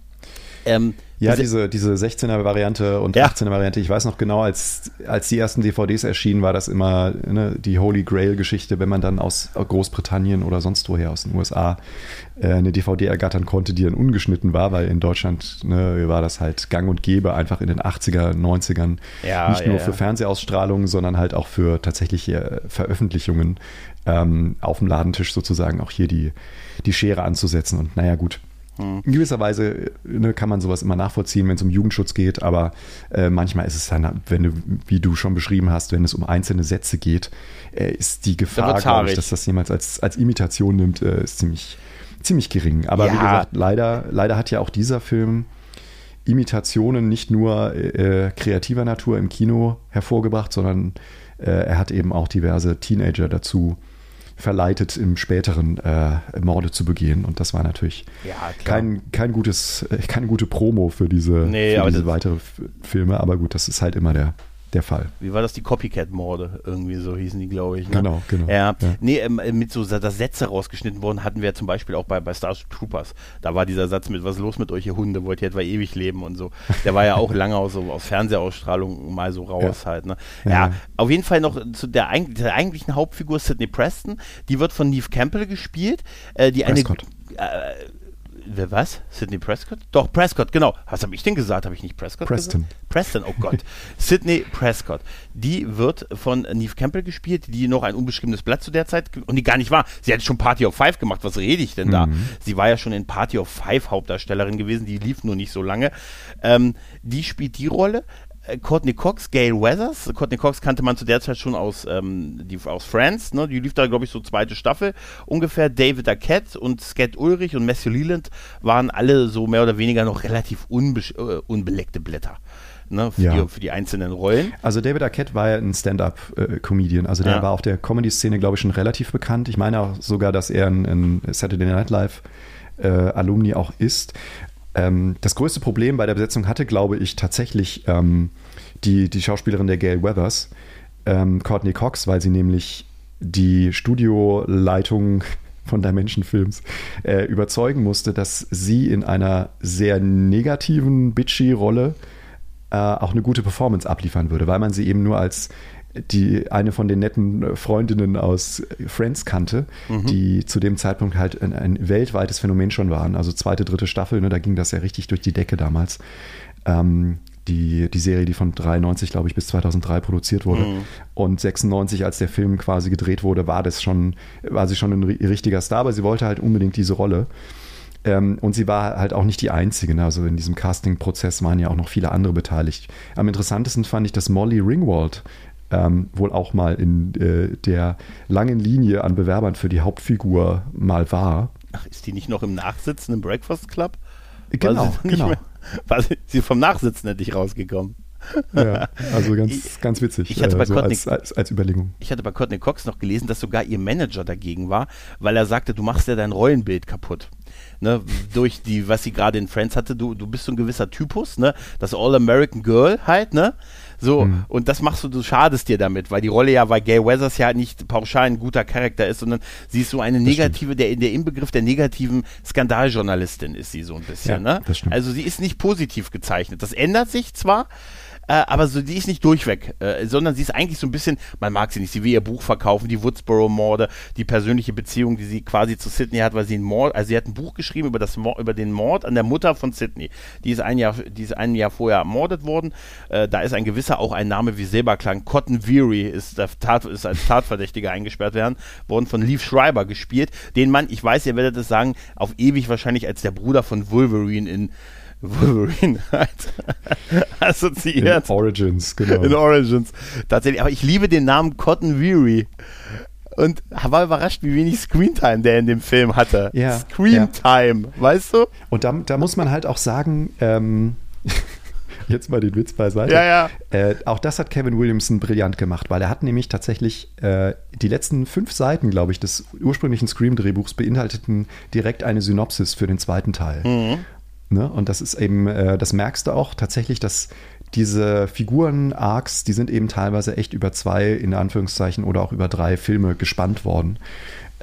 Ähm, ja, diese, diese 16er-Variante und ja. 18er-Variante, ich weiß noch genau, als, als die ersten DVDs erschienen, war das immer ne, die Holy Grail-Geschichte, wenn man dann aus Großbritannien oder sonst woher aus den USA äh, eine DVD ergattern konnte, die dann ungeschnitten war, weil in Deutschland ne, war das halt gang und gäbe, einfach in den 80er, 90ern, ja, nicht ja, nur für Fernsehausstrahlungen, sondern halt auch für tatsächliche Veröffentlichungen ähm, auf dem Ladentisch sozusagen auch hier die, die Schere anzusetzen. Und naja, gut in gewisser Weise ne, kann man sowas immer nachvollziehen, wenn es um Jugendschutz geht, aber äh, manchmal ist es dann, wenn du, wie du schon beschrieben hast, wenn es um einzelne Sätze geht, äh, ist die Gefahr, da ich, dass das jemals als, als Imitation nimmt, äh, ist ziemlich, ziemlich gering. Aber ja. wie gesagt, leider, leider hat ja auch dieser Film Imitationen nicht nur äh, kreativer Natur im Kino hervorgebracht, sondern äh, er hat eben auch diverse Teenager dazu äh, verleitet, im späteren äh, Morde zu begehen. Und das war natürlich ja, kein, kein gutes, äh, keine gute Promo für diese, nee, für diese weitere Filme. Aber gut, das ist halt immer der, der Fall. Wie war das? Die Copycat-Morde, irgendwie so hießen die, glaube ich. Ne? Genau, genau. Ja, ja. Nee, ähm, mit so dass Sätze rausgeschnitten wurden, hatten wir zum Beispiel auch bei, bei Starship Troopers. Da war dieser Satz mit, was ist los mit euch, ihr Hunde, wollt ihr etwa ewig leben und so. Der war ja auch lange aus, so, aus Fernsehausstrahlung mal so raus ja. halt. Ne? Ja, ja, auf jeden Fall noch zu der, der eigentlichen Hauptfigur Sidney Preston. Die wird von Neve Campbell gespielt, äh, die Prescott. eine... Äh, Wer was? Sidney Prescott? Doch, Prescott, genau. Was habe ich denn gesagt? Habe ich nicht Prescott Preston. gesagt? Preston, oh Gott. <laughs> Sidney Prescott. Die wird von Neve Campbell gespielt, die noch ein unbeschriebenes Blatt zu der Zeit und die gar nicht war. Sie hat schon Party of Five gemacht. Was rede ich denn da? Mhm. Sie war ja schon in Party of Five Hauptdarstellerin gewesen. Die lief nur nicht so lange. Ähm, die spielt die Rolle. Äh, Courtney Cox, Gail Weathers. Courtney Cox kannte man zu der Zeit schon aus, ähm, die, aus Friends, ne? Die lief da, glaube ich, so zweite Staffel ungefähr. David Arquette und Skat Ulrich und Matthew Leland waren alle so mehr oder weniger noch relativ unbe äh, unbeleckte Blätter. Ne, für, ja. die, für, die, einzelnen Rollen. Also David Arquette war ja ein Stand-up-Comedian. Also der ja. war auf der Comedy-Szene, glaube ich, schon relativ bekannt. Ich meine auch sogar, dass er ein, ein Saturday Night Live äh, Alumni auch ist. Ähm, das größte Problem bei der Besetzung hatte, glaube ich, tatsächlich ähm, die, die Schauspielerin der Gail Weathers, ähm, Courtney Cox, weil sie nämlich die Studioleitung von Dimension Films äh, überzeugen musste, dass sie in einer sehr negativen, bitchy Rolle äh, auch eine gute Performance abliefern würde, weil man sie eben nur als die eine von den netten äh, Freundinnen aus Friends kannte, mhm. die zu dem Zeitpunkt halt ein, ein, weltweites Phänomen schon waren. Also zweite, dritte Staffel, ne, da ging das ja richtig durch die Decke damals. Ähm, die, die Serie, die von 93, glaube ich, bis 2003 produziert wurde. Mhm. Und 96, als der Film quasi gedreht wurde, war das schon, war sie schon ein richtiger Star, aber sie wollte halt unbedingt diese Rolle. Ähm, und sie war halt auch nicht die Einzige. Ne? Also in diesem Casting-Prozess waren ja auch noch viele andere beteiligt. Am interessantesten fand ich, dass Molly Ringwald ähm, wohl auch mal in äh, der langen Linie an Bewerbern für die Hauptfigur mal war. Ach, ist die nicht noch im Nachsitzen im Breakfast Club? Genau, genau. Mehr, war sie, sie vom Nachsitzen endlich rausgekommen. Ja, also <laughs> ganz, ich, ganz witzig. Ich hatte, bei äh, so Courtney, als, als, als, Überlegung. ich hatte bei Courtney Cox noch gelesen, dass sogar ihr Manager dagegen war, weil er sagte, du machst ja dein Rollenbild kaputt. Ne, durch die, was sie gerade in Friends hatte, du, du bist so ein gewisser Typus, ne? Das All-American Girl halt, ne? So, mhm. und das machst du, du schadest dir damit, weil die Rolle ja, weil Gay Weathers ja nicht pauschal ein guter Charakter ist, sondern sie ist so eine negative, der, der Inbegriff der negativen Skandaljournalistin ist sie so ein bisschen, ja, ne? Also sie ist nicht positiv gezeichnet. Das ändert sich zwar, äh, aber so, die ist nicht durchweg, äh, sondern sie ist eigentlich so ein bisschen, man mag sie nicht, sie will ihr Buch verkaufen, die Woodsboro-Morde, die persönliche Beziehung, die sie quasi zu Sydney hat, weil sie ein Mord, also sie hat ein Buch geschrieben über, das über den Mord an der Mutter von Sydney. Die ist ein Jahr, die ist ein Jahr vorher ermordet worden. Äh, da ist ein gewisser, auch ein Name wie Silberklang, Cotton Weary ist, Tat, ist als Tatverdächtiger <laughs> eingesperrt werden, worden von Leaf Schreiber gespielt, den man, ich weiß, ihr werdet es sagen, auf ewig wahrscheinlich als der Bruder von Wolverine in Wolverine halt <laughs> assoziiert. In Origins, genau. In Origins. Tatsächlich. Aber ich liebe den Namen Cotton Weary. Und war überrascht, wie wenig Screentime der in dem Film hatte. Ja, Screentime, ja. weißt du? Und da, da, muss man halt auch sagen, ähm, <laughs> jetzt mal den Witz beiseite. Ja, ja. Äh, auch das hat Kevin Williamson brillant gemacht, weil er hat nämlich tatsächlich äh, die letzten fünf Seiten, glaube ich, des ursprünglichen Scream-Drehbuchs beinhalteten direkt eine Synopsis für den zweiten Teil. Mhm. Ne? Und das ist eben, äh, das merkst du auch tatsächlich, dass diese Figuren-Arcs, die sind eben teilweise echt über zwei, in Anführungszeichen, oder auch über drei Filme gespannt worden.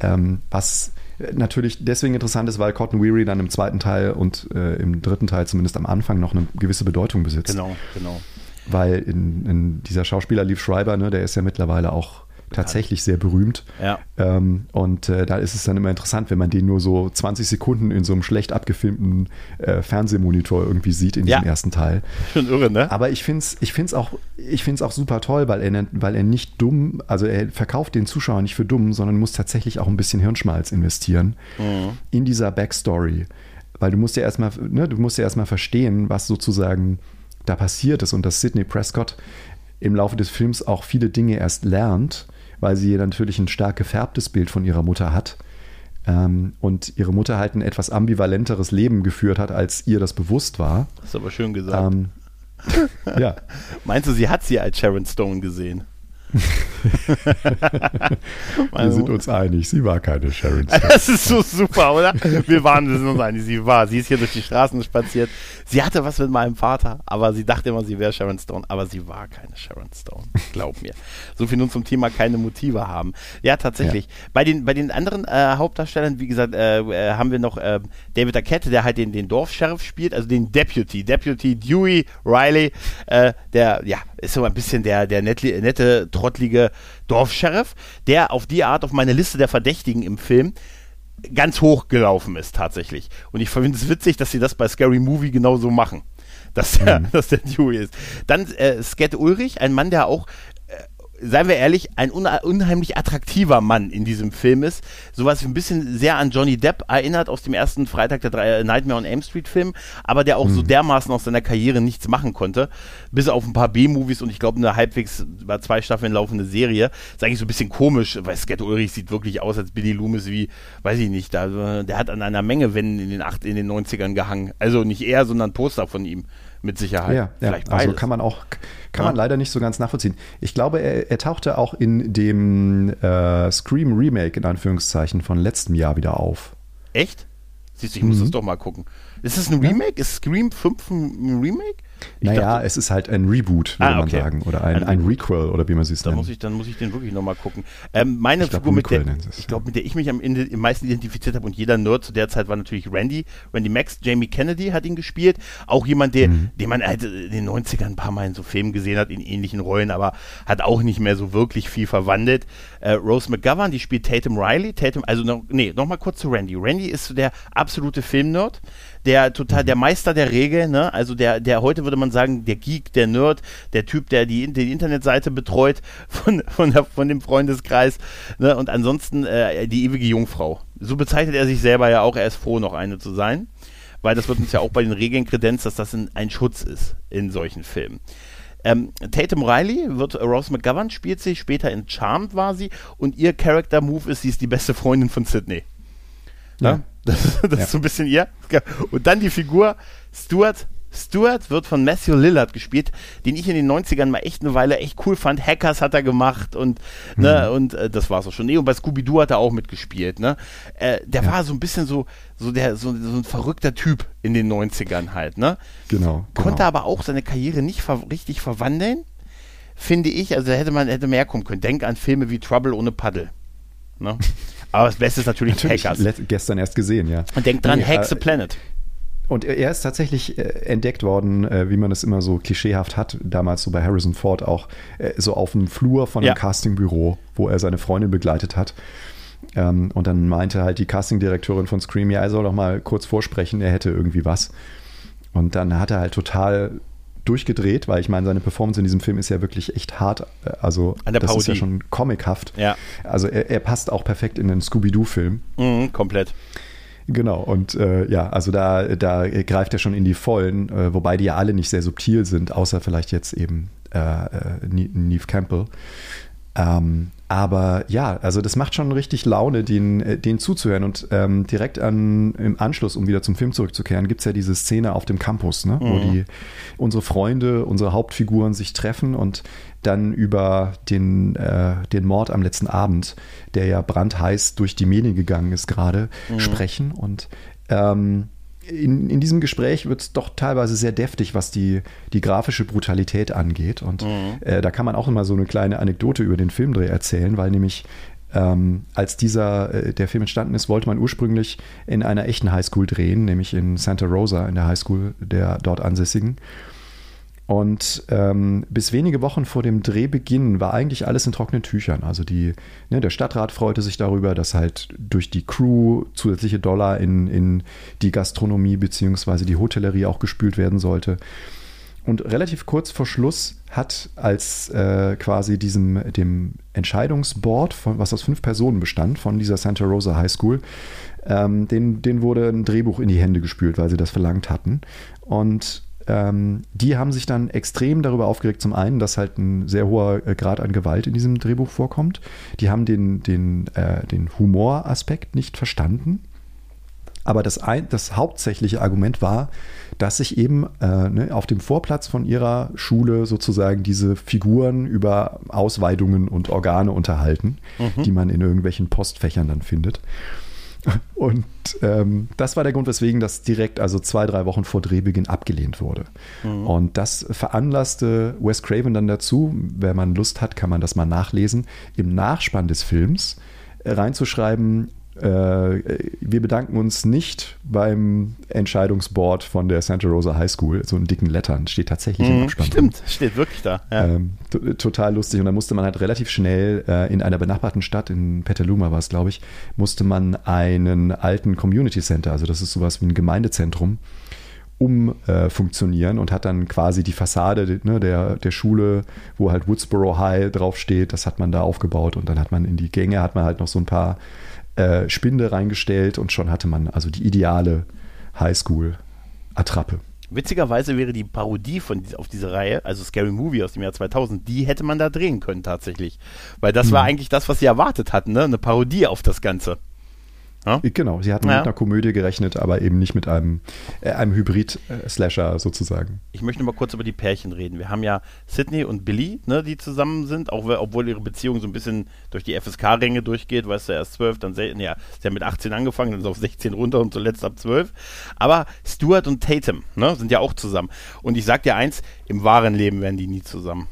Ähm, was natürlich deswegen interessant ist, weil Cotton Weary dann im zweiten Teil und äh, im dritten Teil zumindest am Anfang noch eine gewisse Bedeutung besitzt. Genau, genau. Weil in, in dieser Schauspieler Leaf Schreiber, ne, der ist ja mittlerweile auch tatsächlich sehr berühmt. Ja. Ähm, und äh, da ist es dann immer interessant, wenn man den nur so 20 Sekunden in so einem schlecht abgefilmten äh, Fernsehmonitor irgendwie sieht in diesem ja. ersten Teil. Schon irre, ne? Aber ich finde es ich find's auch, auch super toll, weil er, weil er nicht dumm, also er verkauft den Zuschauer nicht für dumm, sondern muss tatsächlich auch ein bisschen Hirnschmalz investieren mhm. in dieser Backstory. Weil du musst ja erstmal, ne, du musst ja erstmal verstehen, was sozusagen da passiert ist und dass Sidney Prescott im Laufe des Films auch viele Dinge erst lernt weil sie natürlich ein stark gefärbtes Bild von ihrer Mutter hat. Ähm, und ihre Mutter halt ein etwas ambivalenteres Leben geführt hat, als ihr das bewusst war. Das ist aber schön gesagt. Ähm, <laughs> ja. Meinst du, sie hat sie als Sharon Stone gesehen? <laughs> Wir sind uns einig, sie war keine Sharon <laughs> Stone. Das ist so super, oder? Wir waren uns einig, sie war. Sie ist hier durch die Straßen spaziert. Sie hatte was mit meinem Vater, aber sie dachte immer, sie wäre Sharon Stone, aber sie war keine Sharon Stone. Glaub mir. So viel nun zum Thema keine Motive haben. Ja, tatsächlich. Ja. Bei, den, bei den anderen äh, Hauptdarstellern, wie gesagt, äh, äh, haben wir noch äh, David Arquette, der halt den, den Dorfsheriff spielt, also den Deputy. Deputy Dewey Riley, äh, der, ja, ist so ein bisschen der, der nette, nette trottlige Dorfsheriff, der auf die Art auf meine Liste der Verdächtigen im Film ganz hoch gelaufen ist tatsächlich. Und ich finde es witzig, dass sie das bei Scary Movie genauso machen. Dass der, mhm. <laughs> dass der Dewey ist. Dann äh, Sket Ulrich, ein Mann, der auch seien wir ehrlich, ein unheimlich attraktiver Mann in diesem Film ist. Sowas ein bisschen sehr an Johnny Depp erinnert aus dem ersten Freitag der drei, äh, Nightmare on Elm Street Film, aber der auch mhm. so dermaßen aus seiner Karriere nichts machen konnte. Bis auf ein paar B-Movies und ich glaube eine halbwegs über zwei Staffeln laufende Serie. Ist eigentlich so ein bisschen komisch, weil Sket Ulrich sieht wirklich aus als Billy Loomis wie, weiß ich nicht, da, der hat an einer Menge Wänden in den, acht, in den 90ern gehangen. Also nicht er, sondern Poster von ihm mit Sicherheit. Ja, Vielleicht ja. also kann man auch, kann ja. man leider nicht so ganz nachvollziehen. Ich glaube, er, er tauchte auch in dem äh, Scream Remake in Anführungszeichen von letztem Jahr wieder auf. Echt? Siehst du, ich muss mhm. das doch mal gucken. Ist es ein Remake? Ist Scream 5 ein Remake? Ich naja, dachte, es ist halt ein Reboot, würde ah, okay. man sagen. Oder ein, ein, Requel, oder wie man es nennt. Muss ich, dann muss ich den wirklich nochmal gucken. Ähm, meine ich Figur, glaub, mit der, ich glaube, mit der ich mich am Ende am meisten identifiziert habe und jeder Nerd zu der Zeit war natürlich Randy. Randy Max, Jamie Kennedy hat ihn gespielt. Auch jemand, der, mhm. den man halt in den 90ern ein paar Mal in so Filmen gesehen hat, in ähnlichen Rollen, aber hat auch nicht mehr so wirklich viel verwandelt. Äh, Rose McGovern, die spielt Tatum Riley. Tatum, also noch, nee, nochmal kurz zu Randy. Randy ist so der absolute Filmnerd der total, der Meister der Regel, ne? Also der, der heute würde man sagen, der Geek, der Nerd, der Typ, der die, die Internetseite betreut von, von, der, von dem Freundeskreis. Ne? Und ansonsten äh, die ewige Jungfrau. So bezeichnet er sich selber ja auch. Er ist froh, noch eine zu sein. Weil das wird uns ja auch bei den Regeln kredenzt, dass das ein, ein Schutz ist in solchen Filmen. Ähm, Tatum Riley wird, Rose McGovern spielt sie, später in Charmed war sie und ihr Character Move ist, sie ist die beste Freundin von Sydney. Ja. Ne? Das, <laughs> das ja. ist so ein bisschen ihr. Und dann die Figur Stuart Stewart wird von Matthew Lillard gespielt, den ich in den 90ern mal echt eine Weile echt cool fand. Hackers hat er gemacht und, ne, mhm. und äh, das war's auch schon. Nee, und bei Scooby-Doo hat er auch mitgespielt, ne? Äh, der ja. war so ein bisschen so, so der, so, so, ein verrückter Typ in den 90ern halt, ne? Genau. genau. Konnte aber auch seine Karriere nicht ver richtig verwandeln, finde ich. Also da hätte man, hätte mehr kommen können. Denk an Filme wie Trouble ohne Paddel. Ne? <laughs> Aber das Beste ist natürlich, natürlich Hackers. Gestern erst gesehen, ja. Und denk dran, nee, Hack the äh, Planet. Und er ist tatsächlich äh, entdeckt worden, äh, wie man es immer so klischeehaft hat, damals so bei Harrison Ford auch, äh, so auf dem Flur von einem ja. Castingbüro, wo er seine Freundin begleitet hat. Ähm, und dann meinte halt die Castingdirektorin von Scream, ja, er soll doch mal kurz vorsprechen, er hätte irgendwie was. Und dann hat er halt total durchgedreht, weil ich meine, seine Performance in diesem Film ist ja wirklich echt hart. Also das Parodie. ist ja schon comichaft. Ja. Also er, er passt auch perfekt in den Scooby-Doo-Film. Mhm, komplett. Genau, und äh, ja, also da, da greift er schon in die Vollen, äh, wobei die ja alle nicht sehr subtil sind, außer vielleicht jetzt eben äh, äh Neve Campbell. Ähm, aber ja, also das macht schon richtig Laune, den, äh, den zuzuhören. Und ähm, direkt an, im Anschluss, um wieder zum Film zurückzukehren, gibt es ja diese Szene auf dem Campus, ne? Mhm. wo die, unsere Freunde, unsere Hauptfiguren sich treffen und dann über den, äh, den Mord am letzten Abend, der ja brandheiß durch die Medien gegangen ist gerade, mhm. sprechen. Und ähm, in, in diesem Gespräch wird es doch teilweise sehr deftig, was die, die grafische Brutalität angeht. Und mhm. äh, da kann man auch immer so eine kleine Anekdote über den Filmdreh erzählen, weil nämlich ähm, als dieser, äh, der Film entstanden ist, wollte man ursprünglich in einer echten Highschool drehen, nämlich in Santa Rosa, in der Highschool der dort Ansässigen. Und ähm, bis wenige Wochen vor dem Drehbeginn war eigentlich alles in trockenen Tüchern. Also die, ne, der Stadtrat freute sich darüber, dass halt durch die Crew zusätzliche Dollar in, in die Gastronomie bzw. die Hotellerie auch gespült werden sollte. Und relativ kurz vor Schluss hat als äh, quasi diesem dem Entscheidungsboard, von, was aus fünf Personen bestand, von dieser Santa Rosa High School, ähm, den, den wurde ein Drehbuch in die Hände gespült, weil sie das verlangt hatten. Und ähm, die haben sich dann extrem darüber aufgeregt, zum einen, dass halt ein sehr hoher äh, Grad an Gewalt in diesem Drehbuch vorkommt. Die haben den, den, äh, den Humoraspekt nicht verstanden. Aber das, ein, das hauptsächliche Argument war, dass sich eben äh, ne, auf dem Vorplatz von ihrer Schule sozusagen diese Figuren über Ausweidungen und Organe unterhalten, mhm. die man in irgendwelchen Postfächern dann findet. <laughs> Und ähm, das war der Grund, weswegen das direkt, also zwei, drei Wochen vor Drehbeginn, abgelehnt wurde. Mhm. Und das veranlasste Wes Craven dann dazu, wenn man Lust hat, kann man das mal nachlesen, im Nachspann des Films reinzuschreiben, äh, wir bedanken uns nicht beim Entscheidungsboard von der Santa Rosa High School, so in dicken Lettern, steht tatsächlich mhm, im Abspann. Stimmt, steht wirklich da. Ja. Ähm, total lustig. Und dann musste man halt relativ schnell äh, in einer benachbarten Stadt, in Petaluma war es, glaube ich, musste man einen alten Community Center, also das ist sowas wie ein Gemeindezentrum, umfunktionieren äh, und hat dann quasi die Fassade ne, der, der Schule, wo halt Woodsboro High draufsteht, das hat man da aufgebaut und dann hat man in die Gänge hat man halt noch so ein paar äh, Spinde reingestellt und schon hatte man also die ideale Highschool-Attrappe. Witzigerweise wäre die Parodie von, auf diese Reihe, also Scary Movie aus dem Jahr 2000, die hätte man da drehen können tatsächlich. Weil das mhm. war eigentlich das, was sie erwartet hatten, ne? eine Parodie auf das Ganze. Ja? Genau, sie hatten ja. mit einer Komödie gerechnet, aber eben nicht mit einem, äh, einem Hybrid-Slasher sozusagen. Ich möchte mal kurz über die Pärchen reden. Wir haben ja Sydney und Billy, ne, die zusammen sind, auch obwohl ihre Beziehung so ein bisschen durch die FSK-Ränge durchgeht, weißt du, erst 12, dann, ja, sie haben mit 18 angefangen, dann ist auf 16 runter und zuletzt ab 12. Aber Stuart und Tatum, ne, sind ja auch zusammen. Und ich sag dir eins, im wahren Leben wären die nie zusammen.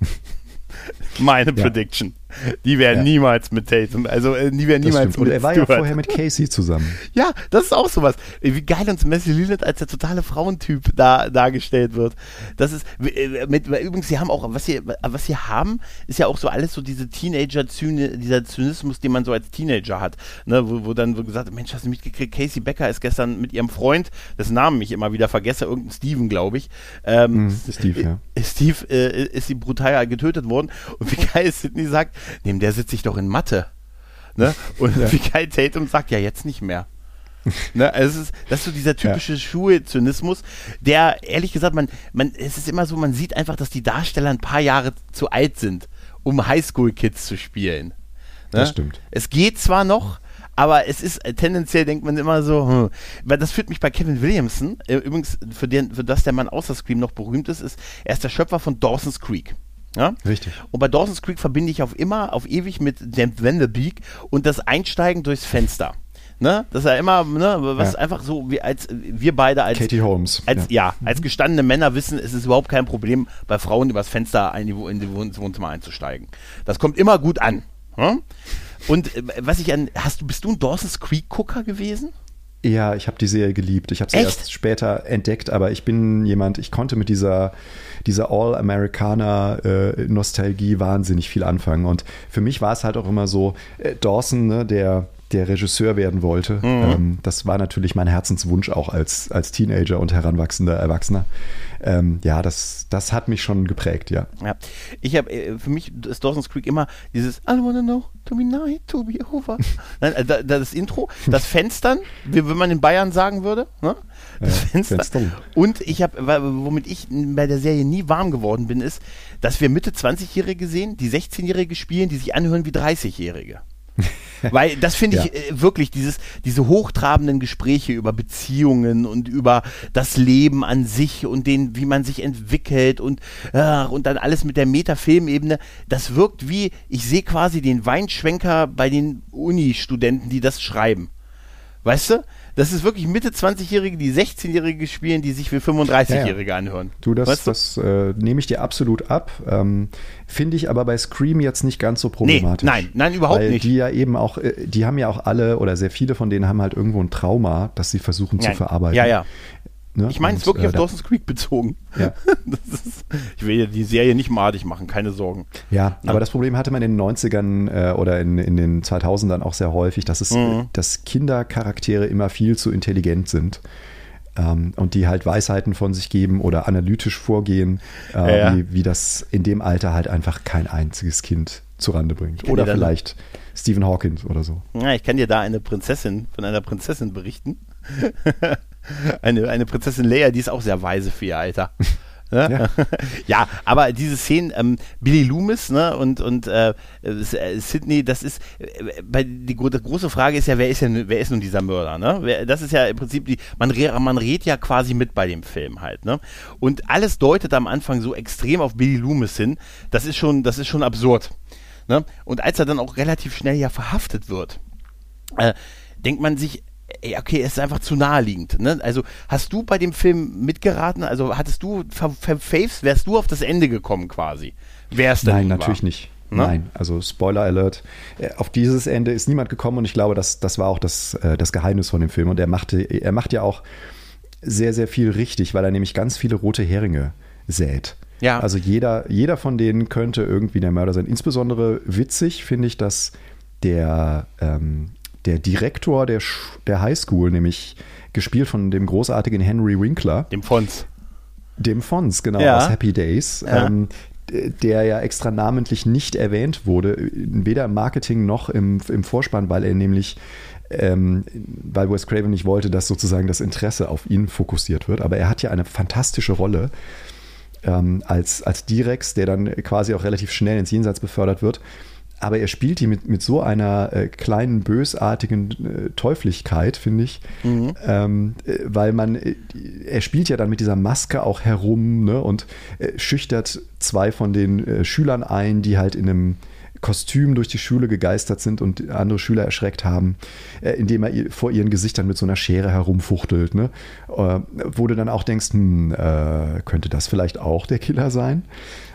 <laughs> Meine ja. Prediction. <laughs> Die wären ja. niemals mit Tatum, also äh, die wären niemals mit Und er war Stewart. ja vorher mit Casey zusammen. <laughs> Ja, das ist auch sowas. Wie geil uns Messi Lillard als der totale Frauentyp da dargestellt wird. Das ist äh, mit, übrigens, sie haben auch was sie was sie haben, ist ja auch so alles so diese Teenager dieser Zynismus, den man so als Teenager hat, ne, wo, wo dann so gesagt, Mensch, hast du mitgekriegt, Casey Becker ist gestern mit ihrem Freund, dessen Namen ich immer wieder vergesse, irgendein Steven, glaube ich. Ähm, mm, Steve, ja. Steve äh, ist sie brutal getötet worden und wie geil Sidney sagt, neben der sitze ich doch in Mathe. Ne? Und ja. <laughs> wie geil Tatum sagt, ja, jetzt nicht mehr. ne, also ist, das ist so dieser typische ja. Schulzynismus, der ehrlich gesagt, man, man, es ist immer so, man sieht einfach, dass die Darsteller ein paar Jahre zu alt sind, um Highschool-Kids zu spielen. Ne? Das stimmt. Es geht zwar noch, aber es ist äh, tendenziell denkt man immer so, hm. weil das führt mich bei Kevin Williamson, äh, übrigens für, den, für das der Mann außer Scream noch berühmt ist, ist, er ist der Schöpfer von Dawson's Creek. Ja? Richtig. Und bei Dawson's Creek verbinde ich auf immer, auf ewig mit Dan Vanderbeek und das Einsteigen durchs Fenster. Ne? Das ist ja immer, ne, was ja. einfach so, wie als wir beide als Katie Holmes. Als, ja. ja. als gestandene Männer wissen, es ist überhaupt kein Problem, bei Frauen übers Fenster in die, in die Wohnzimmer einzusteigen. Das kommt immer gut an. Hm? Und äh, was ich an, hast du, bist du ein Dawson's Creek Gucker gewesen? Ja, ich habe die Serie geliebt. Ich habe sie Echt? erst später entdeckt, aber ich bin jemand, ich konnte mit dieser, dieser All-Amerikaner-Nostalgie äh, wahnsinnig viel anfangen. Und für mich war es halt auch immer so, äh, Dawson, ne, der der Regisseur werden wollte. Mhm. Ähm, das war natürlich mein Herzenswunsch auch als, als Teenager und heranwachsender Erwachsener. Ähm, ja, das, das hat mich schon geprägt, ja. ja. Ich habe, äh, für mich ist Dawson's Creek immer dieses I wanna know to be night, to be over. <laughs> Nein, äh, das Intro, das Fenstern, wie wenn man in Bayern sagen würde, ne? Das ja, Fenster. Fenster. Und ich habe, womit ich bei der Serie nie warm geworden bin, ist, dass wir Mitte 20-Jährige sehen, die 16-Jährige spielen, die sich anhören wie 30-Jährige. <laughs> Weil das finde ich ja. äh, wirklich, dieses, diese hochtrabenden Gespräche über Beziehungen und über das Leben an sich und den, wie man sich entwickelt und, äh, und dann alles mit der Metafilmebene, das wirkt wie, ich sehe quasi den Weinschwenker bei den Uni-Studenten, die das schreiben. Weißt du? Das ist wirklich Mitte 20-Jährige, die 16-Jährige spielen, die sich für 35-Jährige ja, ja. anhören. Du, das, weißt du? das äh, nehme ich dir absolut ab. Ähm, Finde ich aber bei Scream jetzt nicht ganz so problematisch. Nee, nein, nein, überhaupt weil nicht. Die ja eben auch, äh, die haben ja auch alle oder sehr viele von denen haben halt irgendwo ein Trauma, das sie versuchen nein. zu verarbeiten. Ja, ja. Ne? Ich meine es wirklich äh, auf Dawson's Creek bezogen. Ja. <laughs> ist, ich will ja die Serie nicht madig machen, keine Sorgen. Ja, ja, aber das Problem hatte man in den 90ern äh, oder in, in den 2000ern auch sehr häufig, dass, es, mhm. dass Kindercharaktere immer viel zu intelligent sind. Ähm, und die halt Weisheiten von sich geben oder analytisch vorgehen, äh, ja, wie, wie, das in dem Alter halt einfach kein einziges Kind zurande bringt. Oder vielleicht Stephen Hawking oder so. Ja, ich kann dir da eine Prinzessin, von einer Prinzessin berichten. <laughs> eine, eine Prinzessin Leia, die ist auch sehr weise für ihr Alter. Ne? Ja. <laughs> ja. aber diese Szenen, ähm, Billy Loomis ne, und, und äh, äh Sydney, das ist, äh, bei, die, die, große Frage ist ja, wer ist, denn, wer ist nun dieser Mörder? Ne? das ist ja im Prinzip, die, man, man redet ja quasi mit bei dem Film halt. Ne? Und alles deutet am Anfang so extrem auf Billy Loomis hin, das ist schon, das ist schon absurd. Ne? Und als er dann auch relativ schnell ja verhaftet wird, äh, denkt man sich, okay, es ist einfach zu naheliegend. Ne? Also hast du bei dem Film mitgeraten? Also hattest du verfaved, wärst du auf das Ende gekommen quasi? Wär's Nein, natürlich nicht. Ne? Nein, also Spoiler Alert. Äh, auf dieses Ende ist niemand gekommen und ich glaube, das, das war auch das, äh, das Geheimnis von dem Film. Und er machte, er macht ja auch sehr, sehr viel richtig, weil er nämlich ganz viele rote Heringe sät. Ja. Also jeder, jeder von denen könnte irgendwie der Mörder sein. Insbesondere witzig finde ich, dass der ähm, der Direktor der, der Highschool, nämlich gespielt von dem großartigen Henry Winkler. Dem Fons. Dem Fons, genau, ja. aus Happy Days. Ja. Ähm, der ja extra namentlich nicht erwähnt wurde, weder im Marketing noch im, im Vorspann, weil er nämlich, ähm, weil Wes Craven nicht wollte, dass sozusagen das Interesse auf ihn fokussiert wird. Aber er hat ja eine fantastische Rolle ähm, als, als Direx, der dann quasi auch relativ schnell ins Jenseits befördert wird aber er spielt die mit, mit so einer äh, kleinen, bösartigen äh, Teuflichkeit, finde ich. Mhm. Ähm, äh, weil man, äh, er spielt ja dann mit dieser Maske auch herum ne, und äh, schüchtert zwei von den Schülern ein, die halt in einem Kostüm durch die Schule gegeistert sind und andere Schüler erschreckt haben, indem er vor ihren Gesichtern mit so einer Schere herumfuchtelt. Ne? wo du dann auch denkst, hm, könnte das vielleicht auch der Killer sein?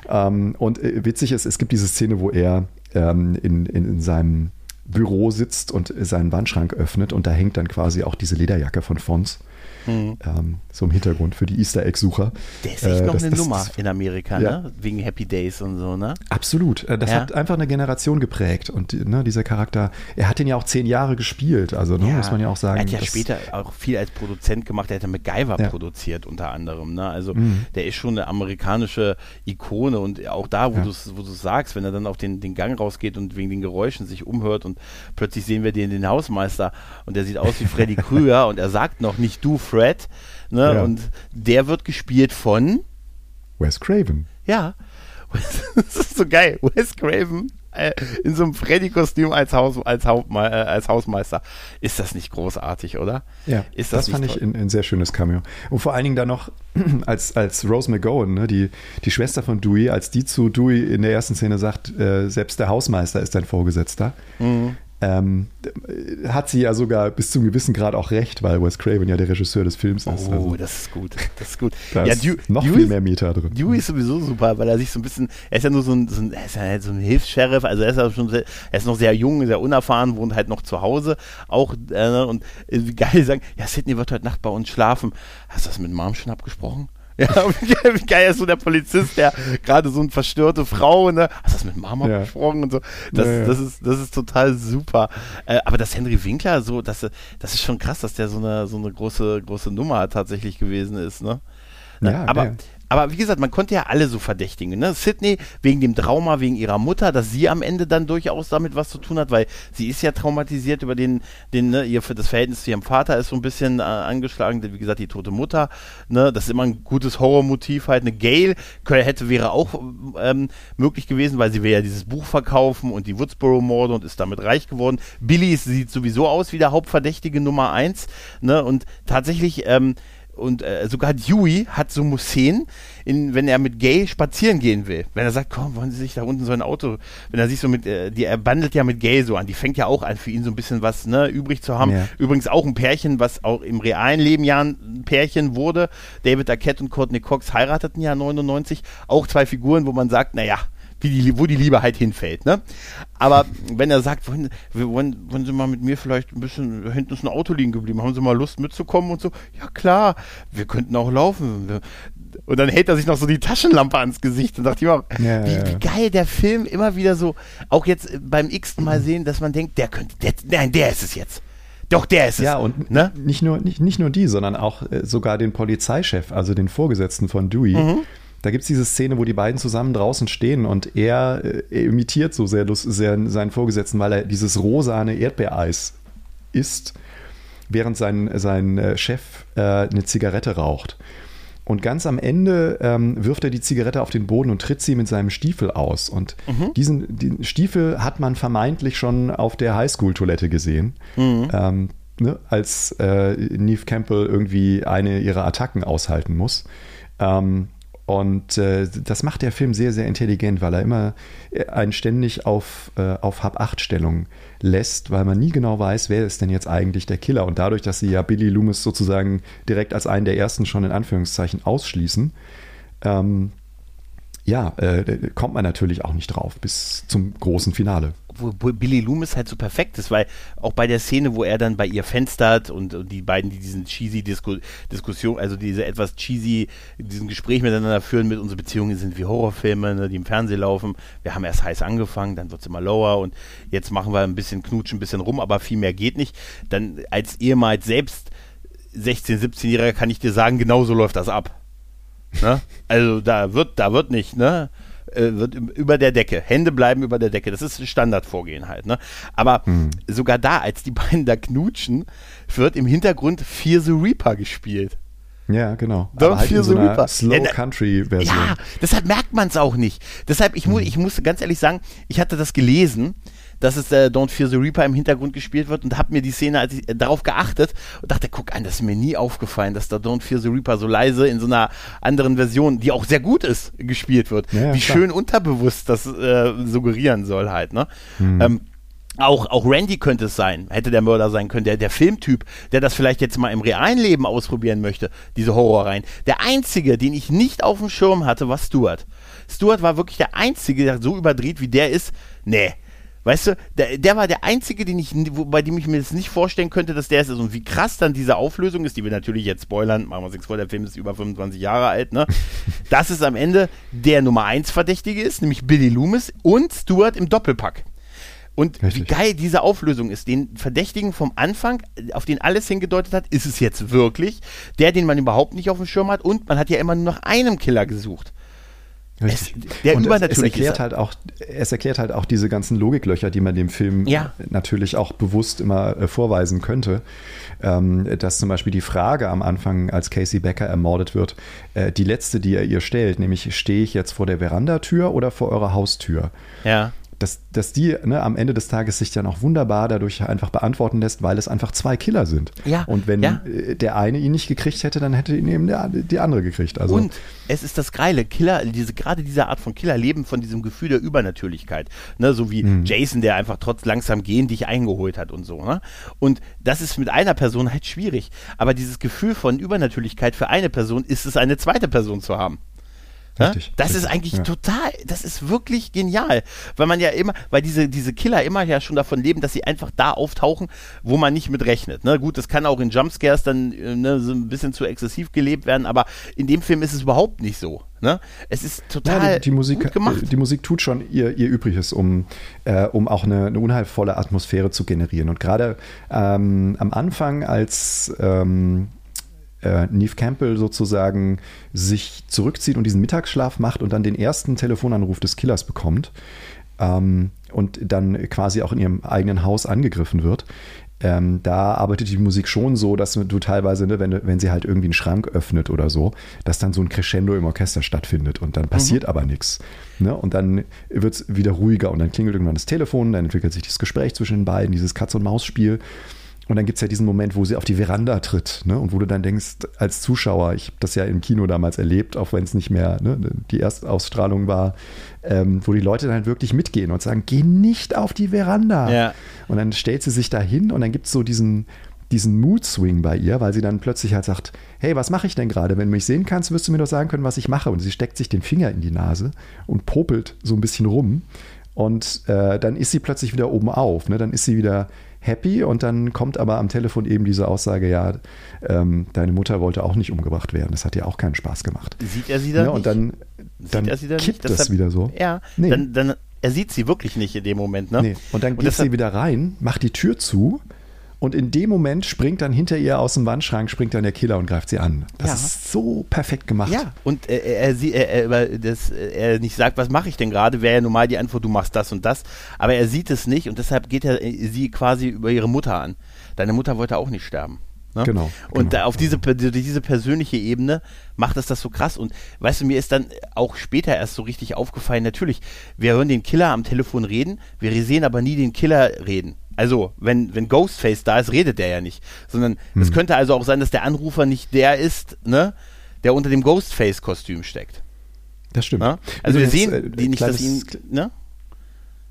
Ähm, und witzig ist, es gibt diese Szene, wo er ähm, in, in, in seinem Büro sitzt und seinen Wandschrank öffnet und da hängt dann quasi auch diese Lederjacke von Fons. Mhm. Ähm, so im Hintergrund für die Easter Egg-Sucher. Der ist echt äh, noch das, eine das, Nummer in Amerika, ja. ne? Wegen Happy Days und so, ne? Absolut. Äh, das ja. hat einfach eine Generation geprägt. Und ne, dieser Charakter, er hat den ja auch zehn Jahre gespielt, also ne, ja. muss man ja auch sagen. Er hat ja später auch viel als Produzent gemacht, er hat ja MacGyver produziert unter anderem. Ne? Also mhm. der ist schon eine amerikanische Ikone und auch da, wo du es sagst, wenn er dann auf den, den Gang rausgeht und wegen den Geräuschen sich umhört und plötzlich sehen wir den, den Hausmeister und der sieht aus wie Freddy <laughs> Krüger und er sagt noch nicht du, Fred. Ne? Ja. Und der wird gespielt von Wes Craven. Ja. <laughs> das ist so geil. Wes Craven äh, in so einem Freddy-Kostüm als, Haus, als, äh, als Hausmeister. Ist das nicht großartig, oder? Ja, ist das, das fand toll? ich ein, ein, sehr schönes Cameo. Und vor allen Dingen dann noch <clears throat> als, als Rose McGowan, ne, die, die Schwester von Dewey, als die zu Dewey in der ersten Szene sagt, äh, selbst der Hausmeister ist dein Vorgesetzter. Mhm ähm, hat sie ja sogar bis zum gewissen Grad auch recht, weil Wes Craven ja der Regisseur des Films ist. Oh, also, das ist gut. Das ist gut. <laughs> da ja, ist Dew, noch Dew viel ist, mehr Meter drin. Dewey ist sowieso super, weil er sich so ein bisschen, er ist ja nur so ein, so ein, er ist ja so ein Hilfs-Sheriff, also er ist ja schon, sehr, er ist noch sehr jung, sehr unerfahren, wohnt halt noch zu Hause auch äh, und äh, geil sagen, ja, Sidney wird heute Nacht bei uns schlafen. Hast du das mit Mom schon abgesprochen? <laughs> Ja, wie geil ist so der Polizist, der gerade so eine verstörte Frau, ne? Hast du das mit Mama ja. besprochen und so? Das, ja, ja. das, ist, das ist total super. Äh, aber dass Henry Winkler so, das, das ist schon krass, dass der so eine, so eine große, große Nummer tatsächlich gewesen ist, ne? Ja, aber, aber wie gesagt, man konnte ja alle so verdächtigen. Ne? Sydney wegen dem Trauma, wegen ihrer Mutter, dass sie am Ende dann durchaus damit was zu tun hat, weil sie ist ja traumatisiert über den, den ne, ihr das Verhältnis zu ihrem Vater ist so ein bisschen äh, angeschlagen. Wie gesagt, die tote Mutter. Ne? Das ist immer ein gutes Horrormotiv halt. Eine Gail hätte wäre auch ähm, möglich gewesen, weil sie will ja dieses Buch verkaufen und die Woodsboro-Morde und ist damit reich geworden. Billy sieht sowieso aus wie der Hauptverdächtige Nummer eins. Ne? Und tatsächlich ähm, und äh, sogar Dewey hat so Szenen, in, wenn er mit Gay spazieren gehen will. Wenn er sagt, komm, wollen Sie sich da unten so ein Auto, wenn er sich so mit, äh, die, er bandelt ja mit Gay so an, die fängt ja auch an, für ihn so ein bisschen was ne, übrig zu haben. Ja. Übrigens auch ein Pärchen, was auch im realen Leben ja ein Pärchen wurde. David Arquette und Courtney Cox heirateten ja 99. Auch zwei Figuren, wo man sagt, naja, die, wo die Liebe halt hinfällt. Ne? Aber wenn er sagt, wollen, wollen, wollen Sie mal mit mir vielleicht ein bisschen, hinten ist ein Auto liegen geblieben, haben Sie mal Lust mitzukommen und so? Ja klar, wir könnten auch laufen. Und dann hält er sich noch so die Taschenlampe ans Gesicht und sagt immer, ja, wie, wie, geil der Film immer wieder so, auch jetzt beim x Mal sehen, dass man denkt, der könnte, der, nein, der ist es jetzt. Doch, der ist es. Ja, und ne? nicht, nur, nicht, nicht nur die, sondern auch äh, sogar den Polizeichef, also den Vorgesetzten von Dewey. Mhm da gibt es diese Szene, wo die beiden zusammen draußen stehen und er, äh, er imitiert so sehr, sehr, seinen Vorgesetzten, weil er dieses rosane Erdbeereis isst, während sein, sein äh, Chef äh, eine Zigarette raucht. Und ganz am Ende ähm, wirft er die Zigarette auf den Boden und tritt sie mit seinem Stiefel aus. Und mhm. diesen, den Stiefel hat man vermeintlich schon auf der Highschool-Toilette gesehen. Mhm. Ähm, ne, als äh, Neve Campbell irgendwie eine ihrer Attacken aushalten muss. Ähm, und äh, das macht der Film sehr, sehr intelligent, weil er immer äh, einen ständig auf, äh, auf Hab-Acht-Stellung lässt, weil man nie genau weiß, wer ist denn jetzt eigentlich der Killer. Und dadurch, dass sie ja Billy Loomis sozusagen direkt als einen der ersten schon in Anführungszeichen ausschließen, ähm, ja, äh, kommt man natürlich auch nicht drauf bis zum großen Finale wo, Billy Loomis halt so perfekt ist, weil auch bei der Szene, wo er dann bei ihr fenstert und, und die beiden, die diesen cheesy Disku Diskussion, also diese etwas cheesy, diesen Gespräch miteinander führen mit unsere Beziehungen sind wie Horrorfilme, ne, die im Fernsehen laufen. Wir haben erst heiß angefangen, dann wird es immer lower und jetzt machen wir ein bisschen knutschen, ein bisschen rum, aber viel mehr geht nicht. Dann als ehemals selbst 16-, 17-Jähriger kann ich dir sagen, genau so läuft das ab. Ne? Also da wird, da wird nicht, ne? Äh, wird über der Decke. Hände bleiben über der Decke. Das ist Standardvorgehen halt. Ne? Aber hm. sogar da, als die <laughs> beiden da knutschen, wird im Hintergrund Fear the Reaper gespielt. Ja, genau. Don't halt Fear the so Reaper. Slow Country Version. Ja, deshalb merkt man es auch nicht. Deshalb, ich, mu hm. ich muss ganz ehrlich sagen, ich hatte das gelesen dass es äh, Don't Fear the Reaper im Hintergrund gespielt wird und habe mir die Szene als ich, äh, darauf geachtet und dachte, guck an, das ist mir nie aufgefallen, dass da Don't Fear the Reaper so leise in so einer anderen Version, die auch sehr gut ist, gespielt wird. Ja, Wie klar. schön unterbewusst das äh, suggerieren soll halt, ne? Hm. Ähm, auch, auch Randy könnte es sein, hätte der Mörder sein können, der, der Filmtyp, der das vielleicht jetzt mal im realen Leben ausprobieren möchte, diese Horrorreihen. Der einzige, den ich nicht auf dem Schirm hatte, war Stuart. Stuart war wirklich der einzige, der so überdreht wie der ist. Nee, Weißt du, der, der war der einzige, den ich, wo, bei dem ich mir das nicht vorstellen könnte, dass der ist. Und wie krass dann diese Auflösung ist, die wir natürlich jetzt spoilern, machen wir uns nichts vor, der Film ist über 25 Jahre alt, ne? <laughs> Dass es am Ende der Nummer 1 Verdächtige ist, nämlich Billy Loomis und Stuart im Doppelpack. Und Richtig. wie geil diese Auflösung ist, den Verdächtigen vom Anfang, auf den alles hingedeutet hat, ist es jetzt wirklich der, den man überhaupt nicht auf dem Schirm hat und man hat ja immer nur nach einem Killer gesucht. Es, der und es, es erklärt halt auch, es erklärt halt auch diese ganzen Logiklöcher, die man dem Film ja. natürlich auch bewusst immer äh, vorweisen könnte. Ähm, dass zum Beispiel die Frage am Anfang, als Casey Becker ermordet wird, äh, die letzte, die er ihr stellt, nämlich stehe ich jetzt vor der Verandatür oder vor eurer Haustür? Ja dass, dass die ne, am Ende des Tages sich dann auch wunderbar dadurch einfach beantworten lässt, weil es einfach zwei Killer sind. Ja. Und wenn ja. Äh, der eine ihn nicht gekriegt hätte, dann hätte ihn eben der, die andere gekriegt. Also, Und es ist das Geile, Killer, diese, gerade diese Art von Killer leben von diesem Gefühl der Übernatürlichkeit. Ne, so wie mhm. Jason, der einfach trotz langsam gehen dich eingeholt hat und so. Ne? Und das ist mit einer Person halt schwierig. Aber dieses Gefühl von Übernatürlichkeit für eine Person ist es, eine zweite Person zu haben. Richtig, das richtig, ist eigentlich ja. total, das ist wirklich genial, weil man ja immer, weil diese, diese Killer immer ja schon davon leben, dass sie einfach da auftauchen, wo man nicht mit rechnet. Ne? Gut, das kann auch in Jumpscares dann äh, ne, so ein bisschen zu exzessiv gelebt werden, aber in dem Film ist es überhaupt nicht so. Ne? Es ist total ja, die, die Musik, gemacht. Die Musik tut schon ihr, ihr Übriges, um, äh, um auch eine, eine, unheilvolle Atmosphäre zu generieren. Und gerade ähm, am Anfang, als ähm, äh, Neve Campbell sozusagen sich zurückzieht und diesen Mittagsschlaf macht und dann den ersten Telefonanruf des Killers bekommt ähm, und dann quasi auch in ihrem eigenen Haus angegriffen wird. Ähm, da arbeitet die Musik schon so, dass du teilweise, ne, wenn, wenn sie halt irgendwie einen Schrank öffnet oder so, dass dann so ein Crescendo im Orchester stattfindet und dann passiert mhm. aber nichts. Ne? Und dann wird es wieder ruhiger und dann klingelt irgendwann das Telefon, dann entwickelt sich das Gespräch zwischen den beiden, dieses Katz-und-Maus-Spiel. Und dann gibt es ja diesen Moment, wo sie auf die Veranda tritt, ne? Und wo du dann denkst, als Zuschauer, ich habe das ja im Kino damals erlebt, auch wenn es nicht mehr ne, die Erstausstrahlung war, ähm, wo die Leute dann halt wirklich mitgehen und sagen, geh nicht auf die Veranda. Ja. Und dann stellt sie sich da hin und dann gibt es so diesen, diesen Mood-Swing bei ihr, weil sie dann plötzlich halt sagt, hey, was mache ich denn gerade? Wenn du mich sehen kannst, wirst du mir doch sagen können, was ich mache. Und sie steckt sich den Finger in die Nase und popelt so ein bisschen rum. Und äh, dann ist sie plötzlich wieder oben auf. Ne? Dann ist sie wieder happy und dann kommt aber am Telefon eben diese Aussage, ja, ähm, deine Mutter wollte auch nicht umgebracht werden. Das hat ja auch keinen Spaß gemacht. Sieht er sie dann ja, Und dann, dann er sie dann kippt nicht? das Deshalb, wieder so. Ja, nee. dann, dann, er sieht sie wirklich nicht in dem Moment. Ne? Nee. Und dann geht und sie wieder rein, macht die Tür zu und in dem Moment springt dann hinter ihr aus dem Wandschrank, springt dann der Killer und greift sie an. Das ja. ist so perfekt gemacht. Ja, und er, er, er, er, das, er nicht sagt, was mache ich denn gerade, wäre ja normal die Antwort, du machst das und das. Aber er sieht es nicht und deshalb geht er sie quasi über ihre Mutter an. Deine Mutter wollte auch nicht sterben. Ne? Genau. Und genau. auf diese, diese persönliche Ebene macht es das so krass. Und weißt du, mir ist dann auch später erst so richtig aufgefallen, natürlich, wir hören den Killer am Telefon reden, wir sehen aber nie den Killer reden. Also, wenn, wenn Ghostface da ist, redet der ja nicht. Sondern hm. es könnte also auch sein, dass der Anrufer nicht der ist, ne, der unter dem Ghostface-Kostüm steckt. Das stimmt. Ja? Also Übrigens, wir sehen äh, die nicht, dass ihn, ne?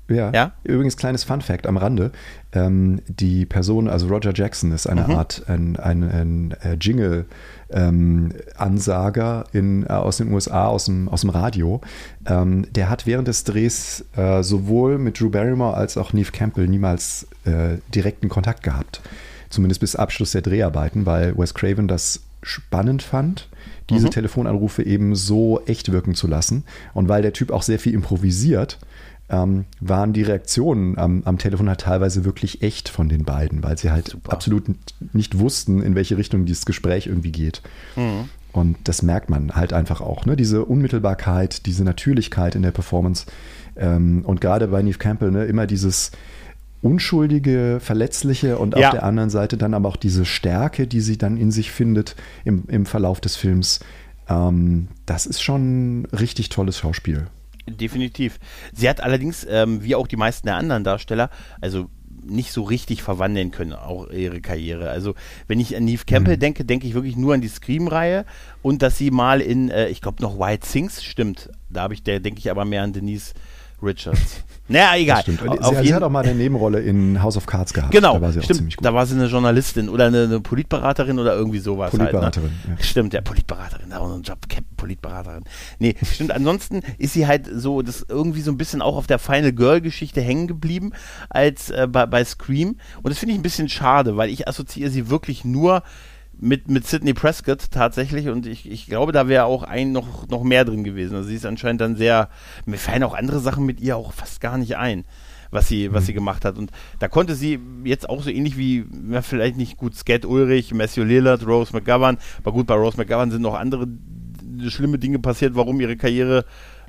Ja. ja. Übrigens, kleines Fun Fact am Rande. Ähm, die Person, also Roger Jackson, ist eine mhm. Art ein, ein, ein, ein äh, Jingle. Ähm, äh, aus den USA, aus dem, aus dem Radio. Ähm, der hat während des Drehs äh, sowohl mit Drew Barrymore als auch Neve Campbell niemals äh, direkten Kontakt gehabt. Zumindest bis Abschluss der Dreharbeiten, weil Wes Craven das spannend fand, diese mhm. Telefonanrufe eben so echt wirken zu lassen. Und weil der Typ auch sehr viel improvisiert, ähm, waren die Reaktionen am, am, Telefon halt teilweise wirklich echt von den beiden, weil sie halt Super. absolut nicht wussten, in welche Richtung dieses Gespräch irgendwie geht. Mhm. Und das merkt man halt einfach auch, ne? diese Unmittelbarkeit, diese Natürlichkeit in der Performance. Ähm, und gerade bei Neve Campbell ne, immer dieses unschuldige, verletzliche und ja. auf der anderen Seite dann aber auch diese Stärke, die sie dann in sich findet im, im Verlauf des Films. Ähm, das ist schon ein richtig tolles Schauspiel. Definitiv. Sie hat allerdings, ähm, wie auch die meisten der anderen Darsteller, also nicht so richtig verwandeln können, auch ihre Karriere. Also, wenn ich an Neve Campbell mhm. denke, denke ich wirklich nur an die Scream-Reihe und dass sie mal in, äh, ich glaube noch White Things stimmt. Da habe ich, der denke ich aber mehr an Denise Richards. <laughs> Naja, egal. Sie, sie, hat auch mal eine Nebenrolle in House of Cards gehabt. Genau, da war sie stimmt. Da war sie eine Journalistin oder eine, eine Politberaterin oder irgendwie sowas. Politberaterin. Halt, ne? ja. Stimmt, ja, Politberaterin, da auch einen Job, Captain Politberaterin. Nee, stimmt. Ansonsten ist sie halt so, das irgendwie so ein bisschen auch auf der Final Girl-Geschichte hängen geblieben als äh, bei, bei Scream. Und das finde ich ein bisschen schade, weil ich assoziiere sie wirklich nur mit, mit Sidney Prescott tatsächlich und ich, ich glaube, da wäre auch ein noch, noch mehr drin gewesen. Also sie ist anscheinend dann sehr, mir fallen auch andere Sachen mit ihr auch fast gar nicht ein, was sie, was sie mhm. gemacht hat. Und da konnte sie jetzt auch so ähnlich wie, ja, vielleicht nicht gut, Skat Ulrich, Matthew Lillard, Rose McGovern, aber gut, bei Rose McGovern sind noch andere schlimme Dinge passiert, warum ihre Karriere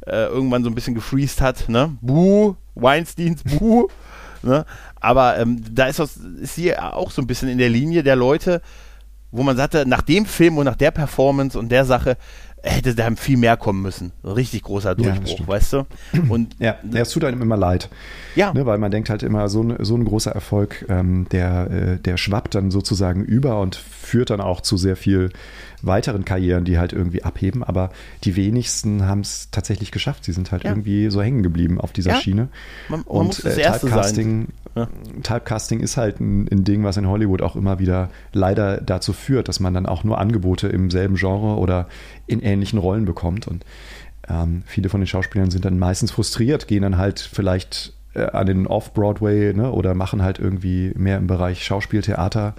äh, irgendwann so ein bisschen gefreezed hat, ne? Buh, Weinsteins Buh. <laughs> Ne? Aber ähm, da ist, das, ist sie auch so ein bisschen in der Linie der Leute, wo man sagte, nach dem Film und nach der Performance und der Sache hätte da viel mehr kommen müssen. Ein richtig großer Durchbruch, ja, weißt du? <clears throat> Und ja, es tut einem immer leid. Ja. Ne, weil man denkt halt immer, so ein, so ein großer Erfolg, ähm, der, äh, der schwappt dann sozusagen über und führt dann auch zu sehr viel weiteren Karrieren, die halt irgendwie abheben. Aber die wenigsten haben es tatsächlich geschafft. Sie sind halt ja. irgendwie so hängen geblieben auf dieser ja. Schiene. Man, man und äh, Typecasting, ja. Typecasting ist halt ein, ein, Ding, was in Hollywood auch immer wieder leider dazu führt, dass man dann auch nur Angebote im selben Genre oder in ähnlichen Rollen bekommt. Und ähm, viele von den Schauspielern sind dann meistens frustriert, gehen dann halt vielleicht äh, an den Off-Broadway ne, oder machen halt irgendwie mehr im Bereich Schauspieltheater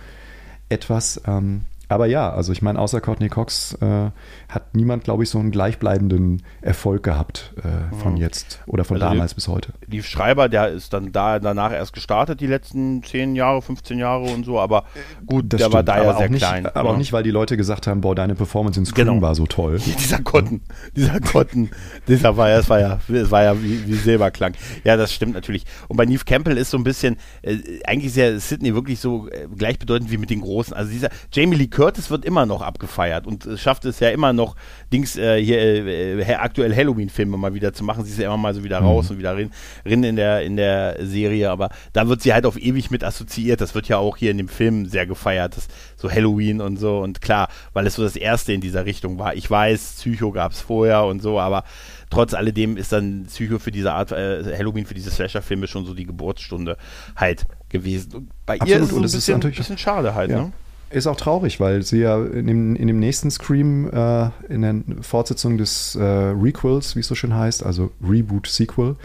etwas. Ähm, aber ja, also ich meine, außer Courtney Cox äh, hat niemand, glaube ich, so einen gleichbleibenden Erfolg gehabt äh, von ja. jetzt oder von also damals die, bis heute. Die Schreiber, der ist dann da danach erst gestartet, die letzten 10 Jahre, 15 Jahre und so, aber gut, das der stimmt, war da ja sehr nicht, klein. Aber ja. auch nicht, weil die Leute gesagt haben, boah, deine Performance in Scream genau. war so toll. <laughs> Dieser Cotton, dieser Cotton, dieser war ja, das war ja, das war ja wie, wie Silberklang. Ja, das stimmt natürlich. Und bei Neve Campbell ist so ein bisschen, äh, eigentlich ist ja Sydney wirklich so äh, gleichbedeutend wie mit den Großen. Also dieser Jamie Lee Curtis wird immer noch abgefeiert und äh, schafft es ja immer noch, Dings äh, hier äh, äh aktuell Halloween-Filme mal wieder zu machen. Sie ist ja immer mal so wieder raus mhm. und wieder rein, rein in der in der Serie, aber da wird sie halt auf ewig mit assoziiert. Das wird ja auch hier in dem Film sehr gefeiert, das, so Halloween und so und klar, weil es so das erste in dieser Richtung war. Ich weiß, Psycho gab es vorher und so, aber trotz alledem ist dann Psycho für diese Art äh, Halloween für diese Slasher-Filme schon so die Geburtsstunde halt gewesen. Und bei Absolut. ihr ist es so ein bisschen, bisschen schade halt, ja. ne? Ist auch traurig, weil sie ja in dem, in dem nächsten Scream, äh, in der Fortsetzung des äh, Requels, wie es so schön heißt, also Reboot-Sequel,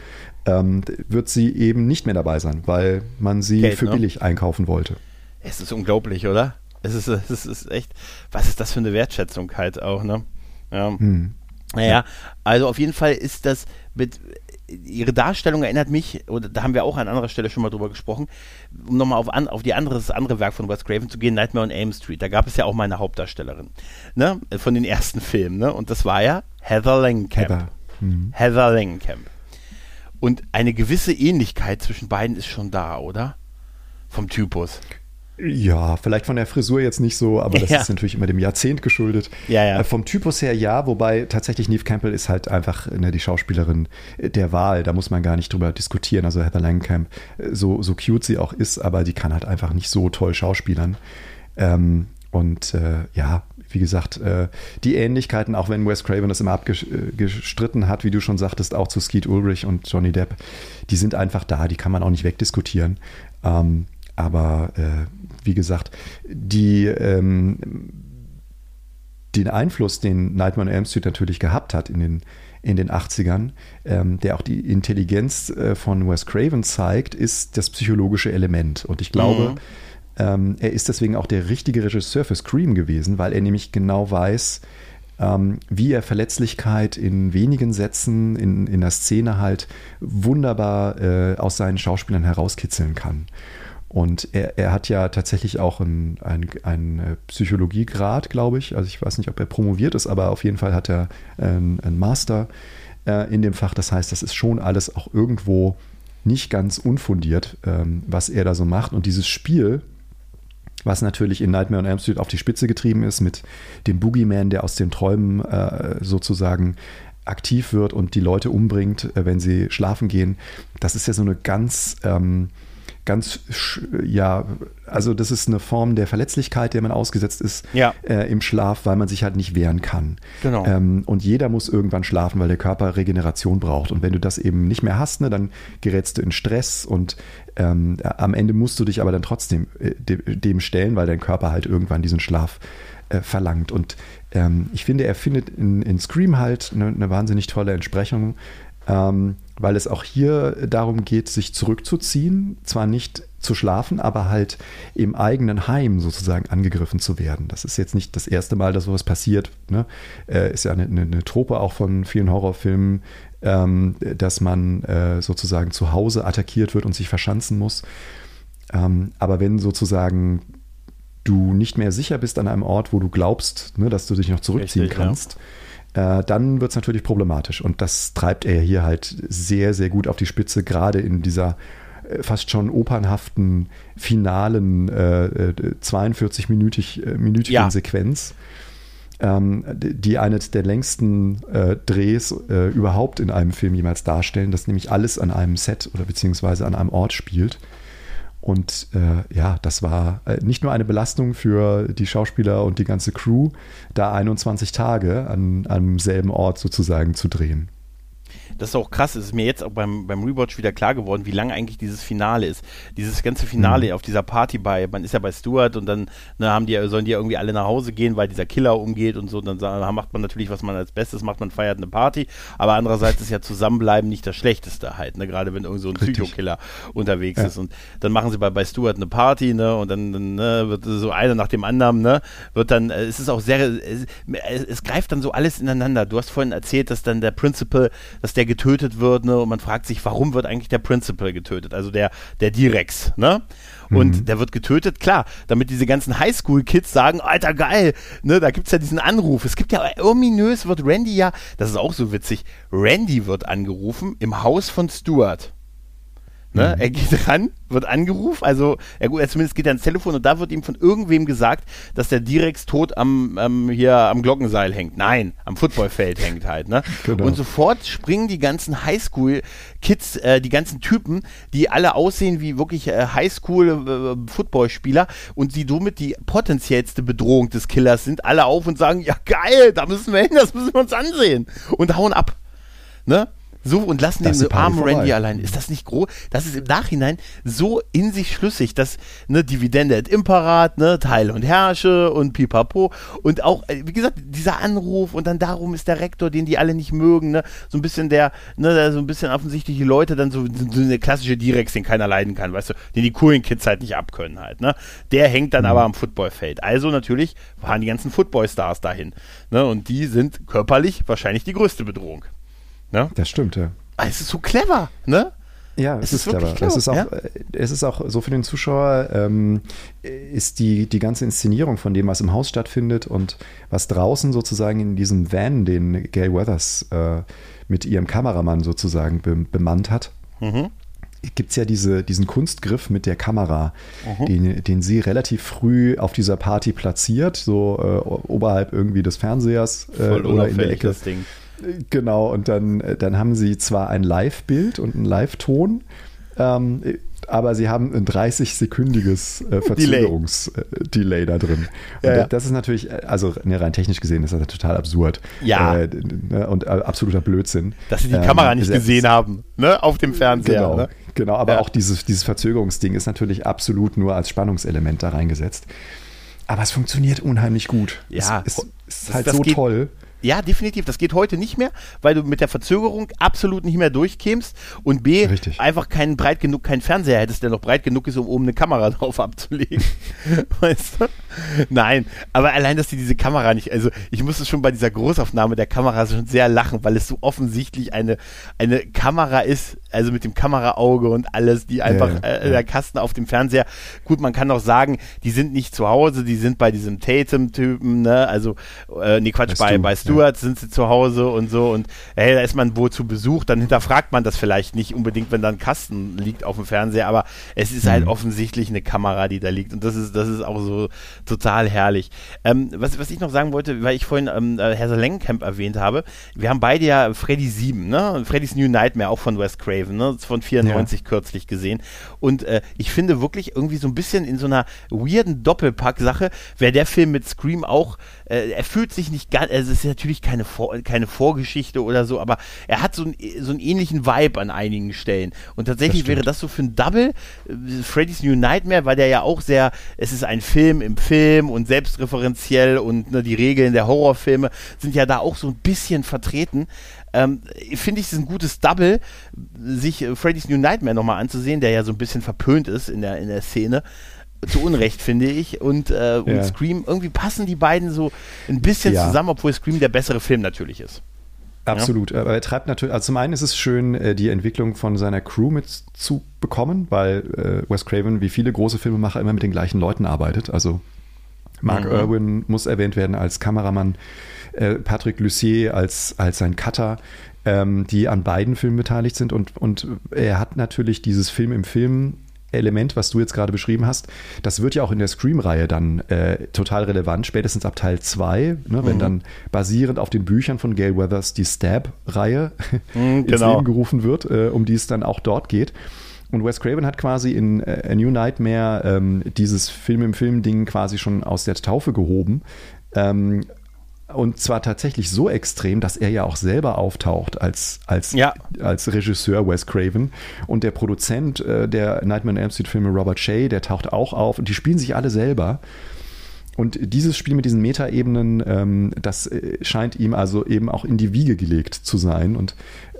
ähm, wird sie eben nicht mehr dabei sein, weil man sie Geld, für ne? billig einkaufen wollte. Es ist unglaublich, oder? Es ist, es ist echt, was ist das für eine Wertschätzung halt auch, ne? Ja. Hm. Naja, also auf jeden Fall ist das mit ihre Darstellung erinnert mich, oder da haben wir auch an anderer Stelle schon mal drüber gesprochen, um nochmal auf, an, auf die andere, das andere Werk von Wes Craven zu gehen, Nightmare on Elm Street. Da gab es ja auch mal eine Hauptdarstellerin, ne, von den ersten Filmen, ne, und das war ja Heather Langenkamp. Heather, mhm. Heather Langenkamp. Und eine gewisse Ähnlichkeit zwischen beiden ist schon da, oder? Vom Typus. Ja, vielleicht von der Frisur jetzt nicht so, aber das ja. ist natürlich immer dem Jahrzehnt geschuldet. Ja, ja. Äh, vom Typus her ja, wobei tatsächlich Neve Campbell ist halt einfach ne, die Schauspielerin der Wahl. Da muss man gar nicht drüber diskutieren. Also Heather Langenkamp, äh, so, so cute sie auch ist, aber die kann halt einfach nicht so toll schauspielern. Ähm, und äh, ja, wie gesagt, äh, die Ähnlichkeiten, auch wenn Wes Craven das immer abgestritten hat, wie du schon sagtest, auch zu Skeet Ulrich und Johnny Depp, die sind einfach da, die kann man auch nicht wegdiskutieren. Ähm, aber äh, wie gesagt, die, ähm, den Einfluss, den Nightmare on Elm Street natürlich gehabt hat in den, in den 80ern, ähm, der auch die Intelligenz äh, von Wes Craven zeigt, ist das psychologische Element. Und ich glaube, mhm. ähm, er ist deswegen auch der richtige Regisseur für Scream gewesen, weil er nämlich genau weiß, ähm, wie er Verletzlichkeit in wenigen Sätzen in, in der Szene halt wunderbar äh, aus seinen Schauspielern herauskitzeln kann. Und er, er hat ja tatsächlich auch einen ein äh, Psychologiegrad, glaube ich. Also ich weiß nicht, ob er promoviert ist, aber auf jeden Fall hat er einen, einen Master äh, in dem Fach. Das heißt, das ist schon alles auch irgendwo nicht ganz unfundiert, ähm, was er da so macht. Und dieses Spiel, was natürlich in Nightmare on Elm Street auf die Spitze getrieben ist, mit dem Boogeyman, der aus den Träumen äh, sozusagen aktiv wird und die Leute umbringt, äh, wenn sie schlafen gehen. Das ist ja so eine ganz ähm, ganz, ja, also das ist eine Form der Verletzlichkeit, der man ausgesetzt ist ja. äh, im Schlaf, weil man sich halt nicht wehren kann. Genau. Ähm, und jeder muss irgendwann schlafen, weil der Körper Regeneration braucht. Und wenn du das eben nicht mehr hast, ne, dann gerätst du in Stress und ähm, am Ende musst du dich aber dann trotzdem äh, dem stellen, weil dein Körper halt irgendwann diesen Schlaf äh, verlangt. Und ähm, ich finde, er findet in, in Scream halt eine, eine wahnsinnig tolle Entsprechung, ähm, weil es auch hier darum geht, sich zurückzuziehen, zwar nicht zu schlafen, aber halt im eigenen Heim sozusagen angegriffen zu werden. Das ist jetzt nicht das erste Mal, dass sowas passiert. Ne? Äh, ist ja eine, eine, eine Trope auch von vielen Horrorfilmen, ähm, dass man äh, sozusagen zu Hause attackiert wird und sich verschanzen muss. Ähm, aber wenn sozusagen du nicht mehr sicher bist an einem Ort, wo du glaubst, ne, dass du dich noch zurückziehen Richtig, kannst, ja. Äh, dann wird es natürlich problematisch. Und das treibt er hier halt sehr, sehr gut auf die Spitze, gerade in dieser äh, fast schon opernhaften finalen äh, 42-minütigen äh, ja. Sequenz, ähm, die eines der längsten äh, Drehs äh, überhaupt in einem Film jemals darstellen, das nämlich alles an einem Set oder beziehungsweise an einem Ort spielt. Und äh, ja, das war äh, nicht nur eine Belastung für die Schauspieler und die ganze Crew, da 21 Tage an, am selben Ort sozusagen zu drehen das ist auch krass, es ist mir jetzt auch beim, beim Rewatch wieder klar geworden, wie lang eigentlich dieses Finale ist. Dieses ganze Finale mhm. auf dieser Party bei, man ist ja bei Stuart und dann ne, haben die, sollen die ja irgendwie alle nach Hause gehen, weil dieser Killer umgeht und so. Und dann macht man natürlich, was man als Bestes macht, man feiert eine Party. Aber andererseits ist ja Zusammenbleiben nicht das Schlechteste halt, ne? Gerade wenn irgend so ein Psychokiller unterwegs ja. ist. Und dann machen sie bei, bei Stuart eine Party, ne? Und dann, dann ne, wird so einer nach dem anderen, ne? Wird dann, äh, es ist auch sehr, es, es greift dann so alles ineinander. Du hast vorhin erzählt, dass dann der Principal, dass der getötet wird, ne? Und man fragt sich, warum wird eigentlich der Principal getötet? Also der, der Direx, ne? Und mhm. der wird getötet, klar, damit diese ganzen Highschool-Kids sagen, Alter, geil, ne, da gibt's ja diesen Anruf. Es gibt ja, ominös wird Randy ja, das ist auch so witzig, Randy wird angerufen im Haus von Stuart. Ne? Mhm. Er geht <laughs> ran, wird angerufen, also er, zumindest geht er ans Telefon und da wird ihm von irgendwem gesagt, dass der Direx tot am, ähm, hier am Glockenseil hängt. Nein, am Footballfeld <laughs> hängt halt. Ne? Genau. Und sofort springen die ganzen Highschool-Kids, äh, die ganzen Typen, die alle aussehen wie wirklich äh, Highschool-Footballspieler äh, und die somit die potenziellste Bedrohung des Killers sind, alle auf und sagen, ja geil, da müssen wir hin, das müssen wir uns ansehen und hauen ab. Ne? So und lassen das den armen Randy allein. Ist das nicht groß? Das ist im Nachhinein so in sich schlüssig, dass ne Dividende et Imperat, ne Teile und Herrsche und Pipapo und auch äh, wie gesagt dieser Anruf und dann darum ist der Rektor, den die alle nicht mögen, ne so ein bisschen der ne so ein bisschen offensichtlich die Leute dann so, so eine klassische Direx, den keiner leiden kann, weißt du, den die coolen Kids halt nicht abkönnen halt, ne? Der hängt dann mhm. aber am Footballfeld. Also natürlich fahren die ganzen Footballstars dahin, ne? Und die sind körperlich wahrscheinlich die größte Bedrohung. Ne? Das stimmt, ja. Ah, es ist so clever, ne? Ja, es, es ist, ist clever. clever. Es, ist auch, ja? es ist auch so für den Zuschauer, ähm, ist die, die ganze Inszenierung von dem, was im Haus stattfindet und was draußen sozusagen in diesem Van, den Gail Weathers äh, mit ihrem Kameramann sozusagen be bemannt hat. Mhm gibt es ja diese, diesen Kunstgriff mit der Kamera, mhm. den, den sie relativ früh auf dieser Party platziert, so äh, oberhalb irgendwie des Fernsehers äh, oder in der Ecke. Das Ding. Genau, und dann, dann haben sie zwar ein Live-Bild und einen Live-Ton, ähm, aber sie haben ein 30-sekündiges äh, Verzögerungsdelay äh, da drin. Und ja, ja. das ist natürlich, äh, also ne, rein technisch gesehen ist das total absurd. Ja. Äh, ne, und äh, absoluter Blödsinn. Dass sie die ähm, Kamera nicht gesehen haben, ne, auf dem Fernseher. Genau, ne? genau aber ja. auch dieses, dieses Verzögerungsding ist natürlich absolut nur als Spannungselement da reingesetzt. Aber es funktioniert unheimlich gut. Ja, es, es ist halt so toll. Ja, definitiv. Das geht heute nicht mehr, weil du mit der Verzögerung absolut nicht mehr durchkämst und B, Richtig. einfach keinen breit genug, keinen Fernseher hättest, der noch breit genug ist, um oben eine Kamera <laughs> drauf abzulegen. <laughs> weißt du? Nein, aber allein, dass die diese Kamera nicht, also ich musste schon bei dieser Großaufnahme der Kamera schon sehr lachen, weil es so offensichtlich eine, eine Kamera ist, also mit dem Kameraauge und alles, die einfach ja, äh, der Kasten auf dem Fernseher. Gut, man kann auch sagen, die sind nicht zu Hause, die sind bei diesem Tatum-Typen, ne? Also, äh, nee, Quatsch, bei, bei Stu Stewards sind sie zu Hause und so und hey, da ist man wohl zu Besuch, dann hinterfragt man das vielleicht nicht unbedingt, wenn da ein Kasten liegt auf dem Fernseher, aber es ist halt mhm. halt offensichtlich eine Kamera, die da liegt und das ist, das ist auch so total herrlich. Ähm, was, was ich noch sagen wollte, weil ich vorhin ähm, äh, Herr Lengenkamp erwähnt habe, wir haben beide ja Freddy 7, ne? Freddy's New Nightmare, auch von Wes Craven. Craven, ne? von 94 ja. kürzlich gesehen. Und äh, ich finde wirklich irgendwie so ein bisschen in so einer weirden Doppelpack-Sache, wäre der Film mit Scream auch, äh, er fühlt sich nicht ganz, also es ist natürlich keine, Vor keine Vorgeschichte oder so, aber er hat so, ein, so einen ähnlichen Vibe an einigen Stellen. Und tatsächlich das wäre das so für ein Double, äh, Freddy's New Nightmare, weil der ja auch sehr, es ist ein Film im Film und selbstreferenziell und ne, die Regeln der Horrorfilme sind ja da auch so ein bisschen vertreten. Ähm, Finde ich es ein gutes Double, sich äh, Freddy's New Nightmare nochmal anzusehen, der ja so ein bisschen verpönt ist in der, in der Szene zu Unrecht, finde ich. Und, äh, und ja. Scream, irgendwie passen die beiden so ein bisschen ja. zusammen, obwohl Scream der bessere Film natürlich ist. Absolut. Ja. Aber er treibt natürlich, also zum einen ist es schön, äh, die Entwicklung von seiner Crew mitzubekommen, weil äh, Wes Craven, wie viele große Filmemacher, immer mit den gleichen Leuten arbeitet. Also Mark mhm. Irwin muss erwähnt werden als Kameramann, äh, Patrick Lucier als, als sein Cutter, ähm, die an beiden Filmen beteiligt sind. Und, und er hat natürlich dieses Film im Film Element, was du jetzt gerade beschrieben hast, das wird ja auch in der Scream-Reihe dann äh, total relevant, spätestens ab Teil 2, ne, wenn mhm. dann basierend auf den Büchern von Gail Weathers die Stab-Reihe mhm, <laughs> ins genau. Leben gerufen wird, äh, um die es dann auch dort geht. Und Wes Craven hat quasi in äh, A New Nightmare ähm, dieses Film im Film-Ding quasi schon aus der Taufe gehoben. Ähm, und zwar tatsächlich so extrem, dass er ja auch selber auftaucht als, als, ja. als Regisseur Wes Craven. Und der Produzent äh, der Nightmare on Elm Street Filme, Robert Shea, der taucht auch auf. Und die spielen sich alle selber. Und dieses Spiel mit diesen Metaebenen, ähm, das äh, scheint ihm also eben auch in die Wiege gelegt zu sein. Und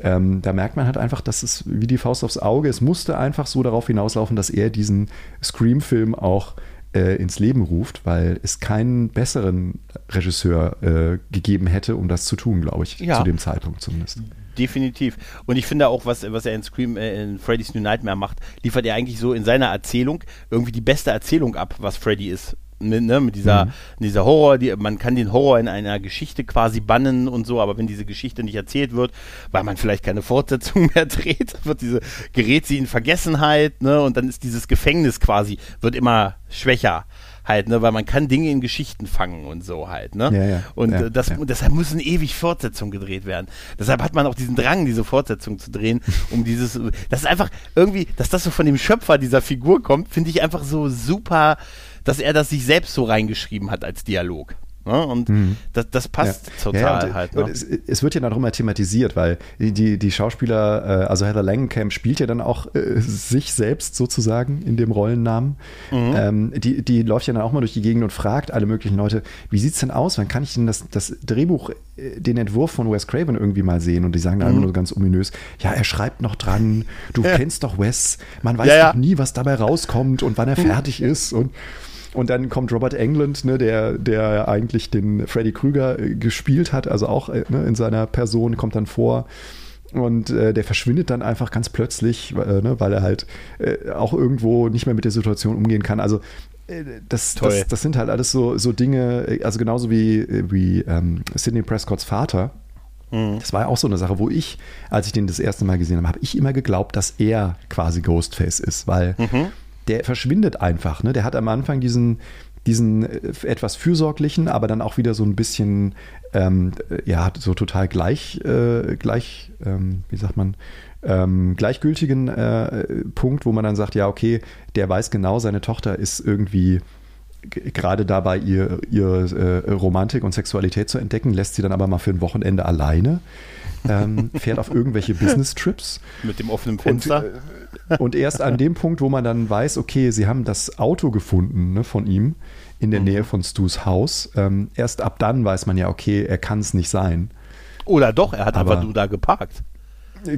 ähm, da merkt man halt einfach, dass es wie die Faust aufs Auge, es musste einfach so darauf hinauslaufen, dass er diesen Scream-Film auch äh, ins Leben ruft, weil es keinen besseren Regisseur äh, gegeben hätte, um das zu tun, glaube ich, ja. zu dem Zeitpunkt zumindest. Definitiv. Und ich finde auch, was, was er in Scream, äh, in Freddy's New Nightmare macht, liefert er eigentlich so in seiner Erzählung irgendwie die beste Erzählung ab, was Freddy ist mit, ne, mit dieser, mhm. dieser Horror, die, man kann den Horror in einer Geschichte quasi bannen und so, aber wenn diese Geschichte nicht erzählt wird, weil man vielleicht keine Fortsetzung <laughs> mehr dreht, wird diese, gerät sie in Vergessenheit, ne, und dann ist dieses Gefängnis quasi, wird immer schwächer halt, ne, weil man kann Dinge in Geschichten fangen und so halt, ne? Ja, ja, und ja, das, ja. deshalb müssen ewig Fortsetzungen gedreht werden. Deshalb hat man auch diesen Drang, diese Fortsetzung zu drehen, um <laughs> dieses, das ist einfach irgendwie, dass das so von dem Schöpfer dieser Figur kommt, finde ich einfach so super, dass er das sich selbst so reingeschrieben hat als Dialog. Ne? Und mhm. das, das passt ja. total ja, und, halt. Ne? Es, es, wird ja dann auch immer thematisiert, weil die, die Schauspieler, äh, also Heather Langenkamp spielt ja dann auch äh, sich selbst sozusagen in dem Rollennamen. Mhm. Ähm, die, die läuft ja dann auch mal durch die Gegend und fragt alle möglichen Leute, wie sieht es denn aus? Wann kann ich denn das, das Drehbuch, äh, den Entwurf von Wes Craven irgendwie mal sehen? Und die sagen dann mhm. immer nur ganz ominös, ja, er schreibt noch dran, du ja. kennst doch Wes, man weiß doch nie, was dabei rauskommt und wann er mhm. fertig ist und und dann kommt Robert England, ne, der, der eigentlich den Freddy Krüger äh, gespielt hat, also auch äh, ne, in seiner Person, kommt dann vor. Und äh, der verschwindet dann einfach ganz plötzlich, äh, ne, weil er halt äh, auch irgendwo nicht mehr mit der Situation umgehen kann. Also äh, das, das, das, sind halt alles so, so Dinge, also genauso wie, wie ähm, Sidney Prescotts Vater. Mhm. Das war ja auch so eine Sache, wo ich, als ich den das erste Mal gesehen habe, habe ich immer geglaubt, dass er quasi Ghostface ist, weil mhm der verschwindet einfach. Ne? Der hat am Anfang diesen, diesen äh, etwas fürsorglichen, aber dann auch wieder so ein bisschen, ähm, ja, so total gleich, äh, gleich, ähm, wie sagt man, ähm, gleichgültigen äh, Punkt, wo man dann sagt, ja, okay, der weiß genau, seine Tochter ist irgendwie gerade dabei, ihr, ihr äh, Romantik und Sexualität zu entdecken, lässt sie dann aber mal für ein Wochenende alleine ähm, fährt auf irgendwelche <laughs> Business-Trips. Mit dem offenen Fenster. Und, äh, und, erst an dem Punkt, wo man dann weiß, okay, sie haben das Auto gefunden ne, von ihm in der mhm. Nähe von Stu's Haus. Ähm, erst ab dann weiß man ja, okay, er kann es nicht sein. Oder doch, er hat Aber, einfach nur da geparkt.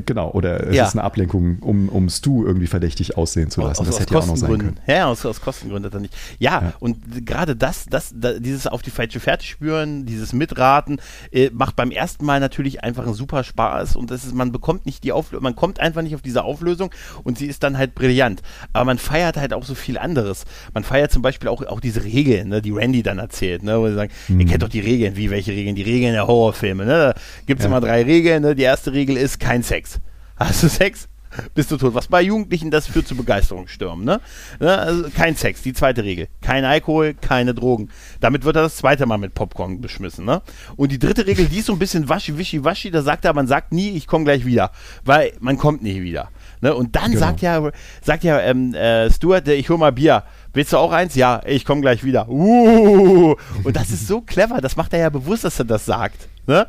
Genau, oder es ja. ist eine Ablenkung, um, um Stu irgendwie verdächtig aussehen zu lassen. Aus, das hätte ja auch noch sein können. Ja, aus, aus Kostengründen dann nicht. Ja, ja, und gerade das, das, das, dieses auf die falsche Fährte spüren, dieses Mitraten, äh, macht beim ersten Mal natürlich einfach einen super Spaß und das ist, man bekommt nicht die Auflösung, man kommt einfach nicht auf diese Auflösung und sie ist dann halt brillant. Aber man feiert halt auch so viel anderes. Man feiert zum Beispiel auch, auch diese Regeln, ne, die Randy dann erzählt, ne, wo sie sagen, mhm. ihr kennt doch die Regeln, wie welche Regeln? Die Regeln der Horrorfilme, ne? Da gibt es ja. immer drei Regeln, ne? Die erste Regel ist kein Sex. Sex. Hast du Sex? bist du tot. Was bei Jugendlichen das führt zu Begeisterungsstürmen. Ne? ne? Also kein Sex, die zweite Regel. Kein Alkohol, keine Drogen. Damit wird er das zweite Mal mit Popcorn beschmissen. Ne? Und die dritte Regel, die ist so ein bisschen waschi, wischi, waschi. Da sagt er, man sagt nie, ich komme gleich wieder. Weil man kommt nie wieder. Ne? Und dann genau. sagt ja, sagt ja ähm, äh, Stuart, ich hol mal Bier. Willst du auch eins? Ja, ich komme gleich wieder. Uh, und das ist so clever. Das macht er ja bewusst, dass er das sagt. Ne?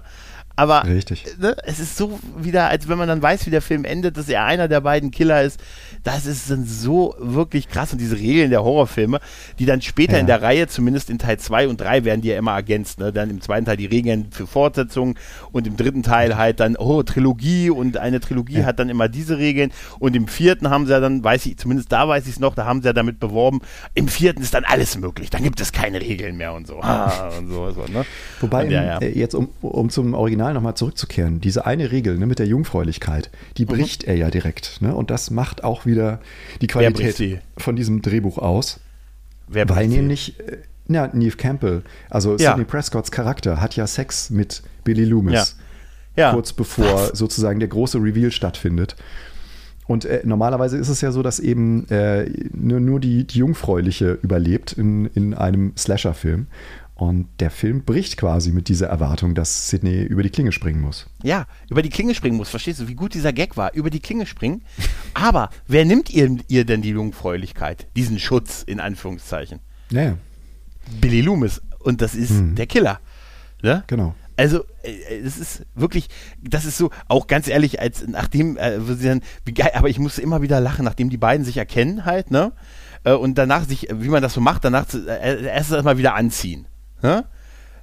Aber. Ne, es ist so wieder, als wenn man dann weiß, wie der Film endet, dass er einer der beiden Killer ist. Das ist dann so wirklich krass. Und diese Regeln der Horrorfilme, die dann später ja. in der Reihe, zumindest in Teil 2 und 3, werden die ja immer ergänzt. Ne? Dann im zweiten Teil die Regeln für Fortsetzungen und im dritten Teil halt dann, oh, Trilogie und eine Trilogie ja. hat dann immer diese Regeln. Und im vierten haben sie ja dann, weiß ich, zumindest da weiß ich es noch, da haben sie ja damit beworben, im vierten ist dann alles möglich. Dann gibt es keine Regeln mehr und so. <laughs> Ah, und so, so ne? Wobei, und, ja, ja. Äh, jetzt um, um zum Original Original nochmal zurückzukehren, diese eine Regel ne, mit der Jungfräulichkeit, die mhm. bricht er ja direkt. Ne? Und das macht auch wieder die Qualität von diesem Drehbuch aus. Wer weil nämlich, äh, ja, Neve Campbell, also ja. Sidney Prescotts Charakter, hat ja Sex mit Billy Loomis. Ja. Ja. Kurz bevor Was? sozusagen der große Reveal stattfindet. Und äh, normalerweise ist es ja so, dass eben äh, nur, nur die, die Jungfräuliche überlebt in, in einem Slasher-Film. Und der Film bricht quasi mit dieser Erwartung, dass Sidney über die Klinge springen muss. Ja, über die Klinge springen muss. Verstehst du, wie gut dieser Gag war? Über die Klinge springen. Aber wer nimmt ihr, ihr denn die Jungfräulichkeit? Diesen Schutz, in Anführungszeichen? Naja. Billy Loomis. Und das ist mhm. der Killer. Ne? Genau. Also, es ist wirklich, das ist so, auch ganz ehrlich, als nachdem, äh, sie dann, wie geil, aber ich musste immer wieder lachen, nachdem die beiden sich erkennen halt, ne? Äh, und danach sich, wie man das so macht, danach äh, erst mal wieder anziehen. Ja?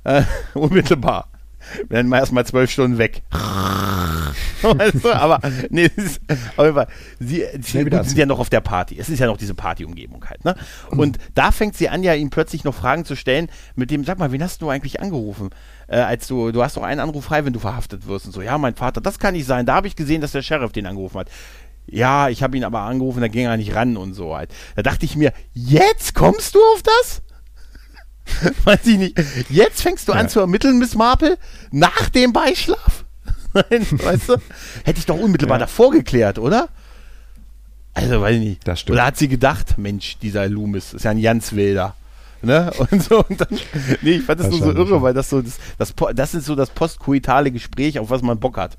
Äh, <laughs> unmittelbar. Wir werden mal erstmal zwölf Stunden weg. <laughs> weißt du, aber nee, ist, aber sie, sie gut, sind ja noch auf der Party. Es ist ja noch diese Partyumgebung halt. Ne? Und da fängt sie an, ja ihm plötzlich noch Fragen zu stellen, mit dem, sag mal, wen hast du eigentlich angerufen? Äh, als du, du hast doch einen Anruf frei, wenn du verhaftet wirst und so. Ja, mein Vater, das kann nicht sein. Da habe ich gesehen, dass der Sheriff den angerufen hat. Ja, ich habe ihn aber angerufen, da ging er nicht ran und so halt. Da dachte ich mir, jetzt kommst du auf das? <laughs> Weiß ich nicht. Jetzt fängst du ja. an zu ermitteln, Miss Marple, nach dem Beischlaf? <laughs> Nein, weißt du? Hätte ich doch unmittelbar ja. davor geklärt, oder? Also, weiß ich nicht. Das stimmt. Oder hat sie gedacht, Mensch, dieser Loomis ist ja ein ganz wilder. Ne? <laughs> Und so, und dann, nee, ich fand das nur so irre, weil das so, das, das, das ist so das postkoitale Gespräch, auf was man Bock hat.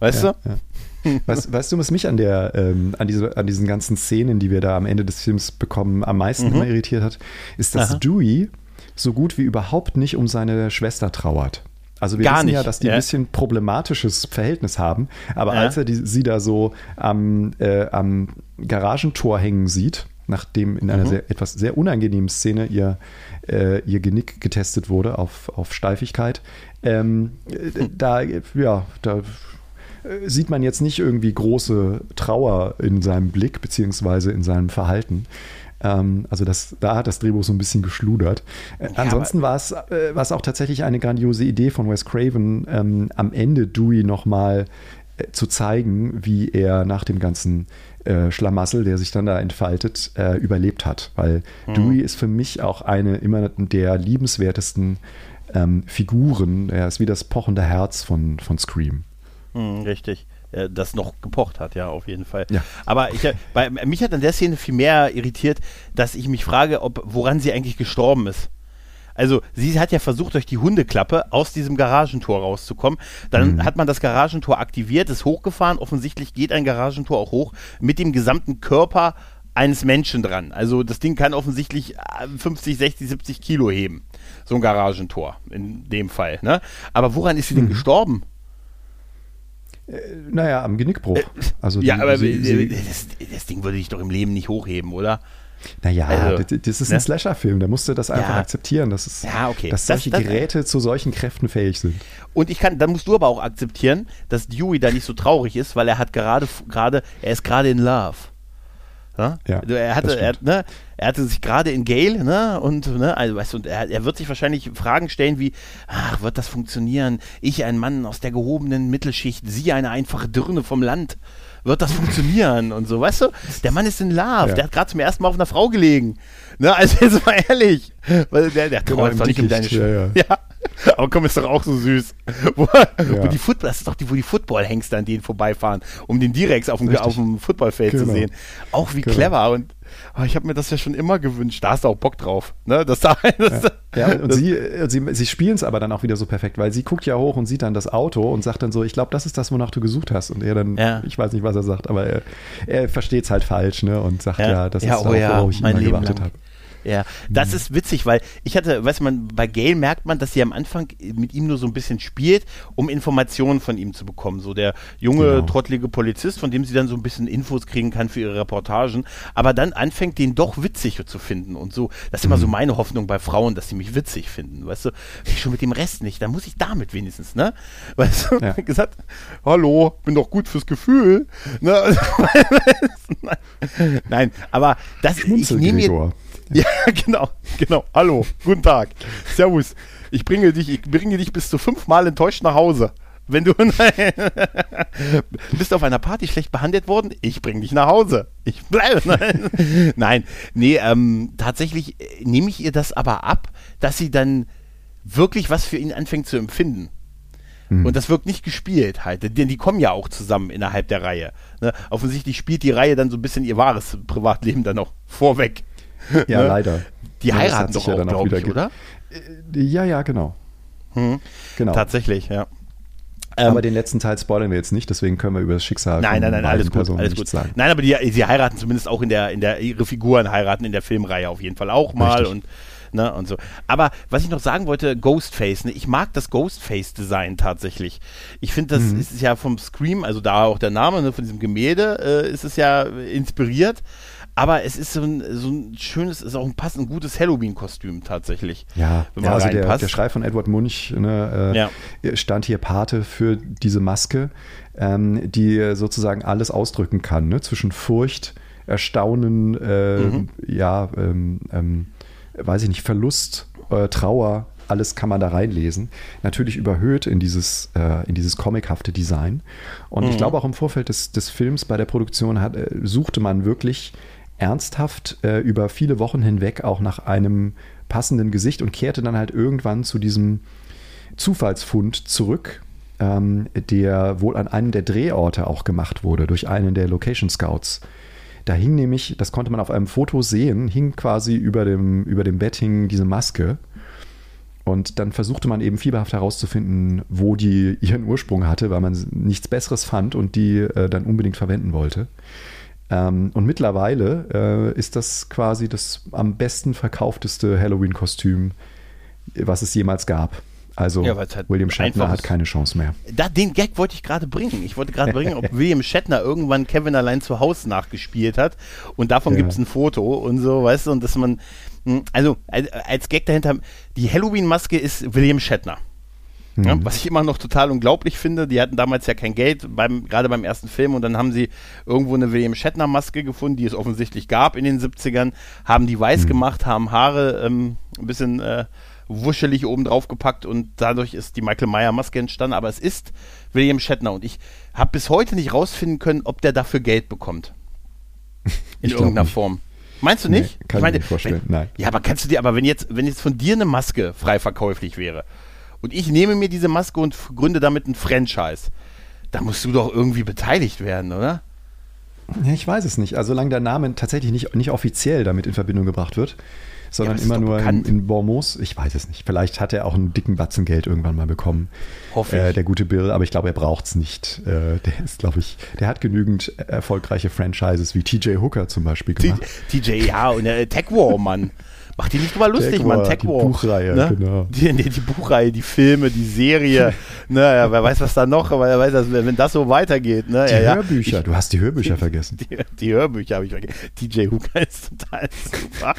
Weißt ja, du? Ja. Weißt, weißt, du, was mich an der, ähm, an, diese, an diesen ganzen Szenen, die wir da am Ende des Films bekommen, am meisten mhm. immer irritiert hat, ist, dass Aha. Dewey so gut wie überhaupt nicht um seine Schwester trauert. Also wir Gar wissen nicht, ja, dass die ja. ein bisschen problematisches Verhältnis haben, aber ja. als er die, sie da so am, äh, am Garagentor hängen sieht, nachdem in einer mhm. sehr, etwas sehr unangenehmen Szene ihr, äh, ihr Genick getestet wurde auf, auf Steifigkeit, ähm, hm. da, ja, da äh, sieht man jetzt nicht irgendwie große Trauer in seinem Blick beziehungsweise in seinem Verhalten. Ähm, also das, da hat das Drehbuch so ein bisschen geschludert. Äh, ja, ansonsten war es, äh, auch tatsächlich eine grandiose Idee von Wes Craven, ähm, am Ende Dewey nochmal äh, zu zeigen, wie er nach dem ganzen äh, Schlamassel, der sich dann da entfaltet, äh, überlebt hat. Weil mhm. Dewey ist für mich auch eine immer der liebenswertesten ähm, Figuren. Er ist wie das pochende Herz von, von Scream. Mhm, richtig. Äh, das noch gepocht hat, ja, auf jeden Fall. Ja. Aber ich, äh, bei, mich hat an der Szene viel mehr irritiert, dass ich mich frage, ob, woran sie eigentlich gestorben ist. Also sie hat ja versucht, durch die Hundeklappe aus diesem Garagentor rauszukommen. Dann mhm. hat man das Garagentor aktiviert, ist hochgefahren. Offensichtlich geht ein Garagentor auch hoch mit dem gesamten Körper eines Menschen dran. Also das Ding kann offensichtlich 50, 60, 70 Kilo heben. So ein Garagentor in dem Fall. Ne? Aber woran ist sie denn mhm. gestorben? Äh, naja, am Genickbruch. Äh, also ja, die, aber sie, sie, das, das, Ding würde ich doch im Leben nicht hochheben, oder? Naja, also, das, das ist ein ne? Slasher-Film, da musst du das einfach ja. akzeptieren, dass, es, ja, okay. dass solche das, Geräte zu solchen Kräften fähig sind. Und ich kann, dann musst du aber auch akzeptieren, dass Dewey da nicht so traurig ist, weil er hat gerade, gerade, er ist gerade in Love. Ja? ja er, hatte, er, ne, er hatte sich gerade in Gale, ne, und, ne, also, weißt du, er, er wird sich wahrscheinlich Fragen stellen wie, ach, wird das funktionieren? Ich, ein Mann aus der gehobenen Mittelschicht, sie, eine einfache Dirne vom Land. Wird das funktionieren? und so, weißt du? Der Mann ist in Love, ja. der hat gerade zum ersten Mal auf einer Frau gelegen. Ne, also jetzt mal ehrlich. Weil der, der genau, doch nicht um deine ja, ja. <laughs> ja. Aber komm, ist doch auch so süß. <laughs> Wo, wo die Football, das ist doch die, wo die Football-Hengste an denen vorbeifahren, um den Direx auf dem, auf dem Footballfeld genau. zu sehen. Auch wie genau. clever und oh, ich habe mir das ja schon immer gewünscht. Da hast du auch Bock drauf. Ne? Das da, <laughs> das, ja. ja. und sie, sie, sie spielen es aber dann auch wieder so perfekt, weil sie guckt ja hoch und sieht dann das Auto und sagt dann so, ich glaube, das ist das, wonach du gesucht hast. Und er dann, ja. ich weiß nicht, was er sagt, aber er, er versteht es halt falsch ne? und sagt ja, ja das ist oh, auch, worauf ich immer gewartet habe. Ja, das mhm. ist witzig, weil ich hatte, weißt man, bei Gail merkt man, dass sie am Anfang mit ihm nur so ein bisschen spielt, um Informationen von ihm zu bekommen. So der junge, genau. trottlige Polizist, von dem sie dann so ein bisschen Infos kriegen kann für ihre Reportagen, aber dann anfängt, den doch witzig zu finden und so. Das ist mhm. immer so mhm. meine Hoffnung bei Frauen, dass sie mich witzig finden, weißt du? Ich schon mit dem Rest nicht, dann muss ich damit wenigstens, ne? Weißt du, ja. <laughs> gesagt, hallo, bin doch gut fürs Gefühl. Ne? <laughs> Nein, aber das, ich nehme mir Ja, <laughs> genau, genau. Hallo, guten Tag. Servus. Ich bringe dich, ich bringe dich bis zu fünfmal enttäuscht nach Hause. Wenn du <laughs> bist auf einer Party schlecht behandelt worden, ich bringe dich nach Hause. Ich bleibe. Nein, <laughs> nein nee, ähm, tatsächlich äh, nehme ich ihr das aber ab, dass sie dann wirklich was für ihn anfängt zu empfinden. Hm. Und das wirkt nicht gespielt halt, denn die kommen ja auch zusammen innerhalb der Reihe. Ne? Offensichtlich spielt die Reihe dann so ein bisschen ihr wahres Privatleben dann noch vorweg. <laughs> Ja, ne? leider. Die heiraten doch auch, ja glaube ich, oder? Äh, ja, ja, genau. Hm. Genau. Tatsächlich, ja. Aber ähm, den letzten Teil spoilern wir jetzt nicht, deswegen können wir über das Schicksal nein, nein, nein, alles gut, alles gut. sagen. Nein, aber die, sie heiraten zumindest auch in der, in der, ihre Figuren heiraten in der Filmreihe auf jeden Fall auch mal Richtig. und Ne, und so. Aber was ich noch sagen wollte, Ghostface, ne, ich mag das Ghostface-Design tatsächlich. Ich finde, das mhm. ist ja vom Scream, also da auch der Name ne, von diesem Gemälde, äh, ist es ja inspiriert. Aber es ist so ein, so ein schönes, ist auch ein passend gutes Halloween-Kostüm tatsächlich. Ja, ja also der, der, Schrei von Edward Munch ne, äh, ja. stand hier Pate für diese Maske, ähm, die sozusagen alles ausdrücken kann, ne? zwischen Furcht, Erstaunen, äh, mhm. ja, ähm, ähm, weiß ich nicht, Verlust, äh, Trauer, alles kann man da reinlesen. Natürlich überhöht in dieses, äh, in dieses comichafte Design. Und mhm. ich glaube auch im Vorfeld des, des Films bei der Produktion hat, äh, suchte man wirklich ernsthaft äh, über viele Wochen hinweg auch nach einem passenden Gesicht und kehrte dann halt irgendwann zu diesem Zufallsfund zurück, ähm, der wohl an einem der Drehorte auch gemacht wurde durch einen der Location Scouts. Da hing nämlich, das konnte man auf einem Foto sehen, hing quasi über dem, über dem Bett hing diese Maske. Und dann versuchte man eben fieberhaft herauszufinden, wo die ihren Ursprung hatte, weil man nichts Besseres fand und die äh, dann unbedingt verwenden wollte. Ähm, und mittlerweile äh, ist das quasi das am besten verkaufteste Halloween-Kostüm, was es jemals gab. Also ja, halt William Shatner hat keine Chance mehr. Da, den Gag wollte ich gerade bringen. Ich wollte gerade bringen, ob <laughs> William Shatner irgendwann Kevin allein zu Hause nachgespielt hat. Und davon ja. gibt es ein Foto und so, weißt du, und dass man, hm, also als Gag dahinter, die Halloween-Maske ist William Shatner. Ja, mhm. was ich immer noch total unglaublich finde, die hatten damals ja kein Geld, beim, gerade beim ersten Film, und dann haben sie irgendwo eine William Shatner-Maske gefunden, die es offensichtlich gab in den 70ern, haben die weiß mhm. gemacht, haben Haare ähm, ein bisschen äh, wuschelig oben drauf gepackt und dadurch ist die Michael Meyer-Maske entstanden, aber es ist William Shatner und ich habe bis heute nicht rausfinden können, ob der dafür Geld bekommt. <laughs> In irgendeiner nicht. Form. Meinst du nicht? Nee, kann ich meine, mir nicht vorstellen, wenn, nein. Ja, aber kannst du dir, aber wenn jetzt, wenn jetzt von dir eine Maske frei verkäuflich wäre und ich nehme mir diese Maske und gründe damit ein Franchise. Da musst du doch irgendwie beteiligt werden, oder? Ja, ich weiß es nicht. Also solange der Name tatsächlich nicht, nicht offiziell damit in Verbindung gebracht wird, sondern ja, immer nur in, in Bormos. Ich weiß es nicht. Vielleicht hat er auch einen dicken Batzen Geld irgendwann mal bekommen. Hoffe ich. Äh, der gute Bill, aber ich glaube, er braucht es nicht. Äh, der ist, glaube ich, der hat genügend erfolgreiche Franchises wie TJ Hooker zum Beispiel gemacht. TJ, ja, und der Tech War, Mann. <laughs> Mach die nicht drüber lustig, Mann. Tech War. Die Buchreihe, ne? genau. Die, die, die, Buchreihe, die Filme, die Serie. <laughs> naja, wer weiß, was da noch, wer weiß, wenn das so weitergeht. Ne? Die ja, Hörbücher, ich, du hast die Hörbücher die, <laughs> vergessen. Die, die Hörbücher habe ich vergessen. DJ Hooker <laughs> ist total super.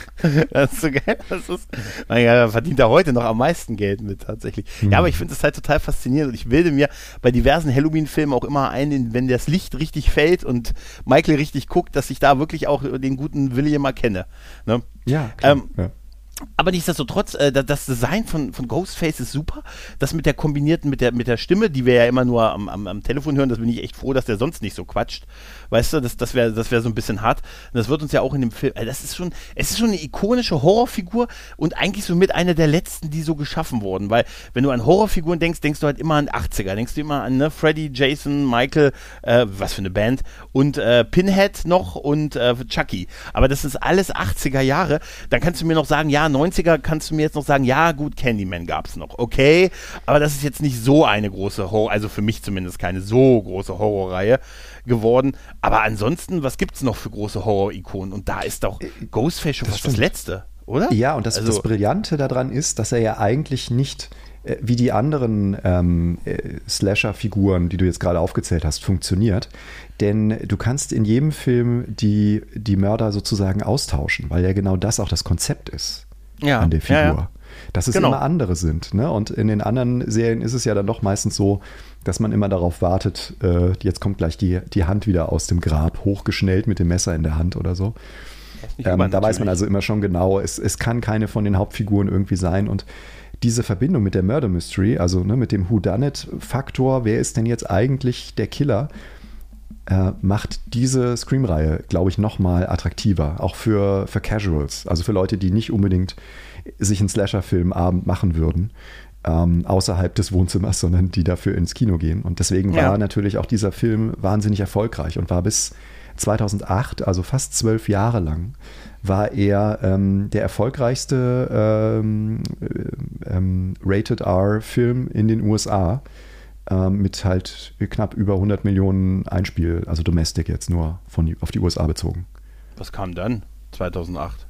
das ist so geil. Das ist, mein Gott, verdient er heute noch am meisten Geld mit, tatsächlich. Mhm. Ja, aber ich finde es halt total faszinierend und ich bilde mir bei diversen Halloween-Filmen auch immer ein, wenn das Licht richtig fällt und Michael richtig guckt, dass ich da wirklich auch den guten William erkenne. Ne? Ja. Ähm, ja. Aber nichtsdestotrotz, äh, das Design von, von Ghostface ist super. Das mit der kombinierten, mit der, mit der Stimme, die wir ja immer nur am, am, am Telefon hören, das bin ich echt froh, dass der sonst nicht so quatscht. Weißt du, das, das wäre das wär so ein bisschen hart. Und das wird uns ja auch in dem Film, äh, das ist schon, es ist schon eine ikonische Horrorfigur und eigentlich so mit einer der letzten, die so geschaffen wurden. Weil, wenn du an Horrorfiguren denkst, denkst du halt immer an 80er. Denkst du immer an ne, Freddy, Jason, Michael, äh, was für eine Band, und äh, Pinhead noch und äh, Chucky. Aber das ist alles 80er Jahre. Dann kannst du mir noch sagen, ja, 90er kannst du mir jetzt noch sagen, ja, gut, Candyman gab es noch. Okay, aber das ist jetzt nicht so eine große Horror, also für mich zumindest keine so große Horrorreihe geworden. Aber ansonsten, was gibt es noch für große Horror-Ikonen? Und da ist doch Ghostface schon das fast das Letzte, oder? Ja, und das, also, das Brillante daran ist, dass er ja eigentlich nicht äh, wie die anderen ähm, äh, Slasher-Figuren, die du jetzt gerade aufgezählt hast, funktioniert. Denn du kannst in jedem Film die, die Mörder sozusagen austauschen, weil ja genau das auch das Konzept ist ja, an der Figur. Ja, ja. Dass es genau. immer andere sind. Ne? Und in den anderen Serien ist es ja dann doch meistens so, dass man immer darauf wartet, äh, jetzt kommt gleich die, die Hand wieder aus dem Grab, hochgeschnellt mit dem Messer in der Hand oder so. Ähm, da weiß man also immer schon genau, es, es kann keine von den Hauptfiguren irgendwie sein. Und diese Verbindung mit der Murder Mystery, also ne, mit dem Whodunit-Faktor, wer ist denn jetzt eigentlich der Killer, äh, macht diese Scream-Reihe, glaube ich, nochmal attraktiver. Auch für, für Casuals, also für Leute, die nicht unbedingt sich einen Slasher-Film-Abend machen würden. Ähm, außerhalb des Wohnzimmers, <laughs> sondern die dafür ins Kino gehen. Und deswegen war ja. natürlich auch dieser Film wahnsinnig erfolgreich und war bis 2008, also fast zwölf Jahre lang, war er ähm, der erfolgreichste ähm, äh, ähm, Rated R-Film in den USA mit halt knapp über 100 Millionen Einspiel, also Domestic jetzt nur von, auf die USA bezogen. Was kam dann 2008?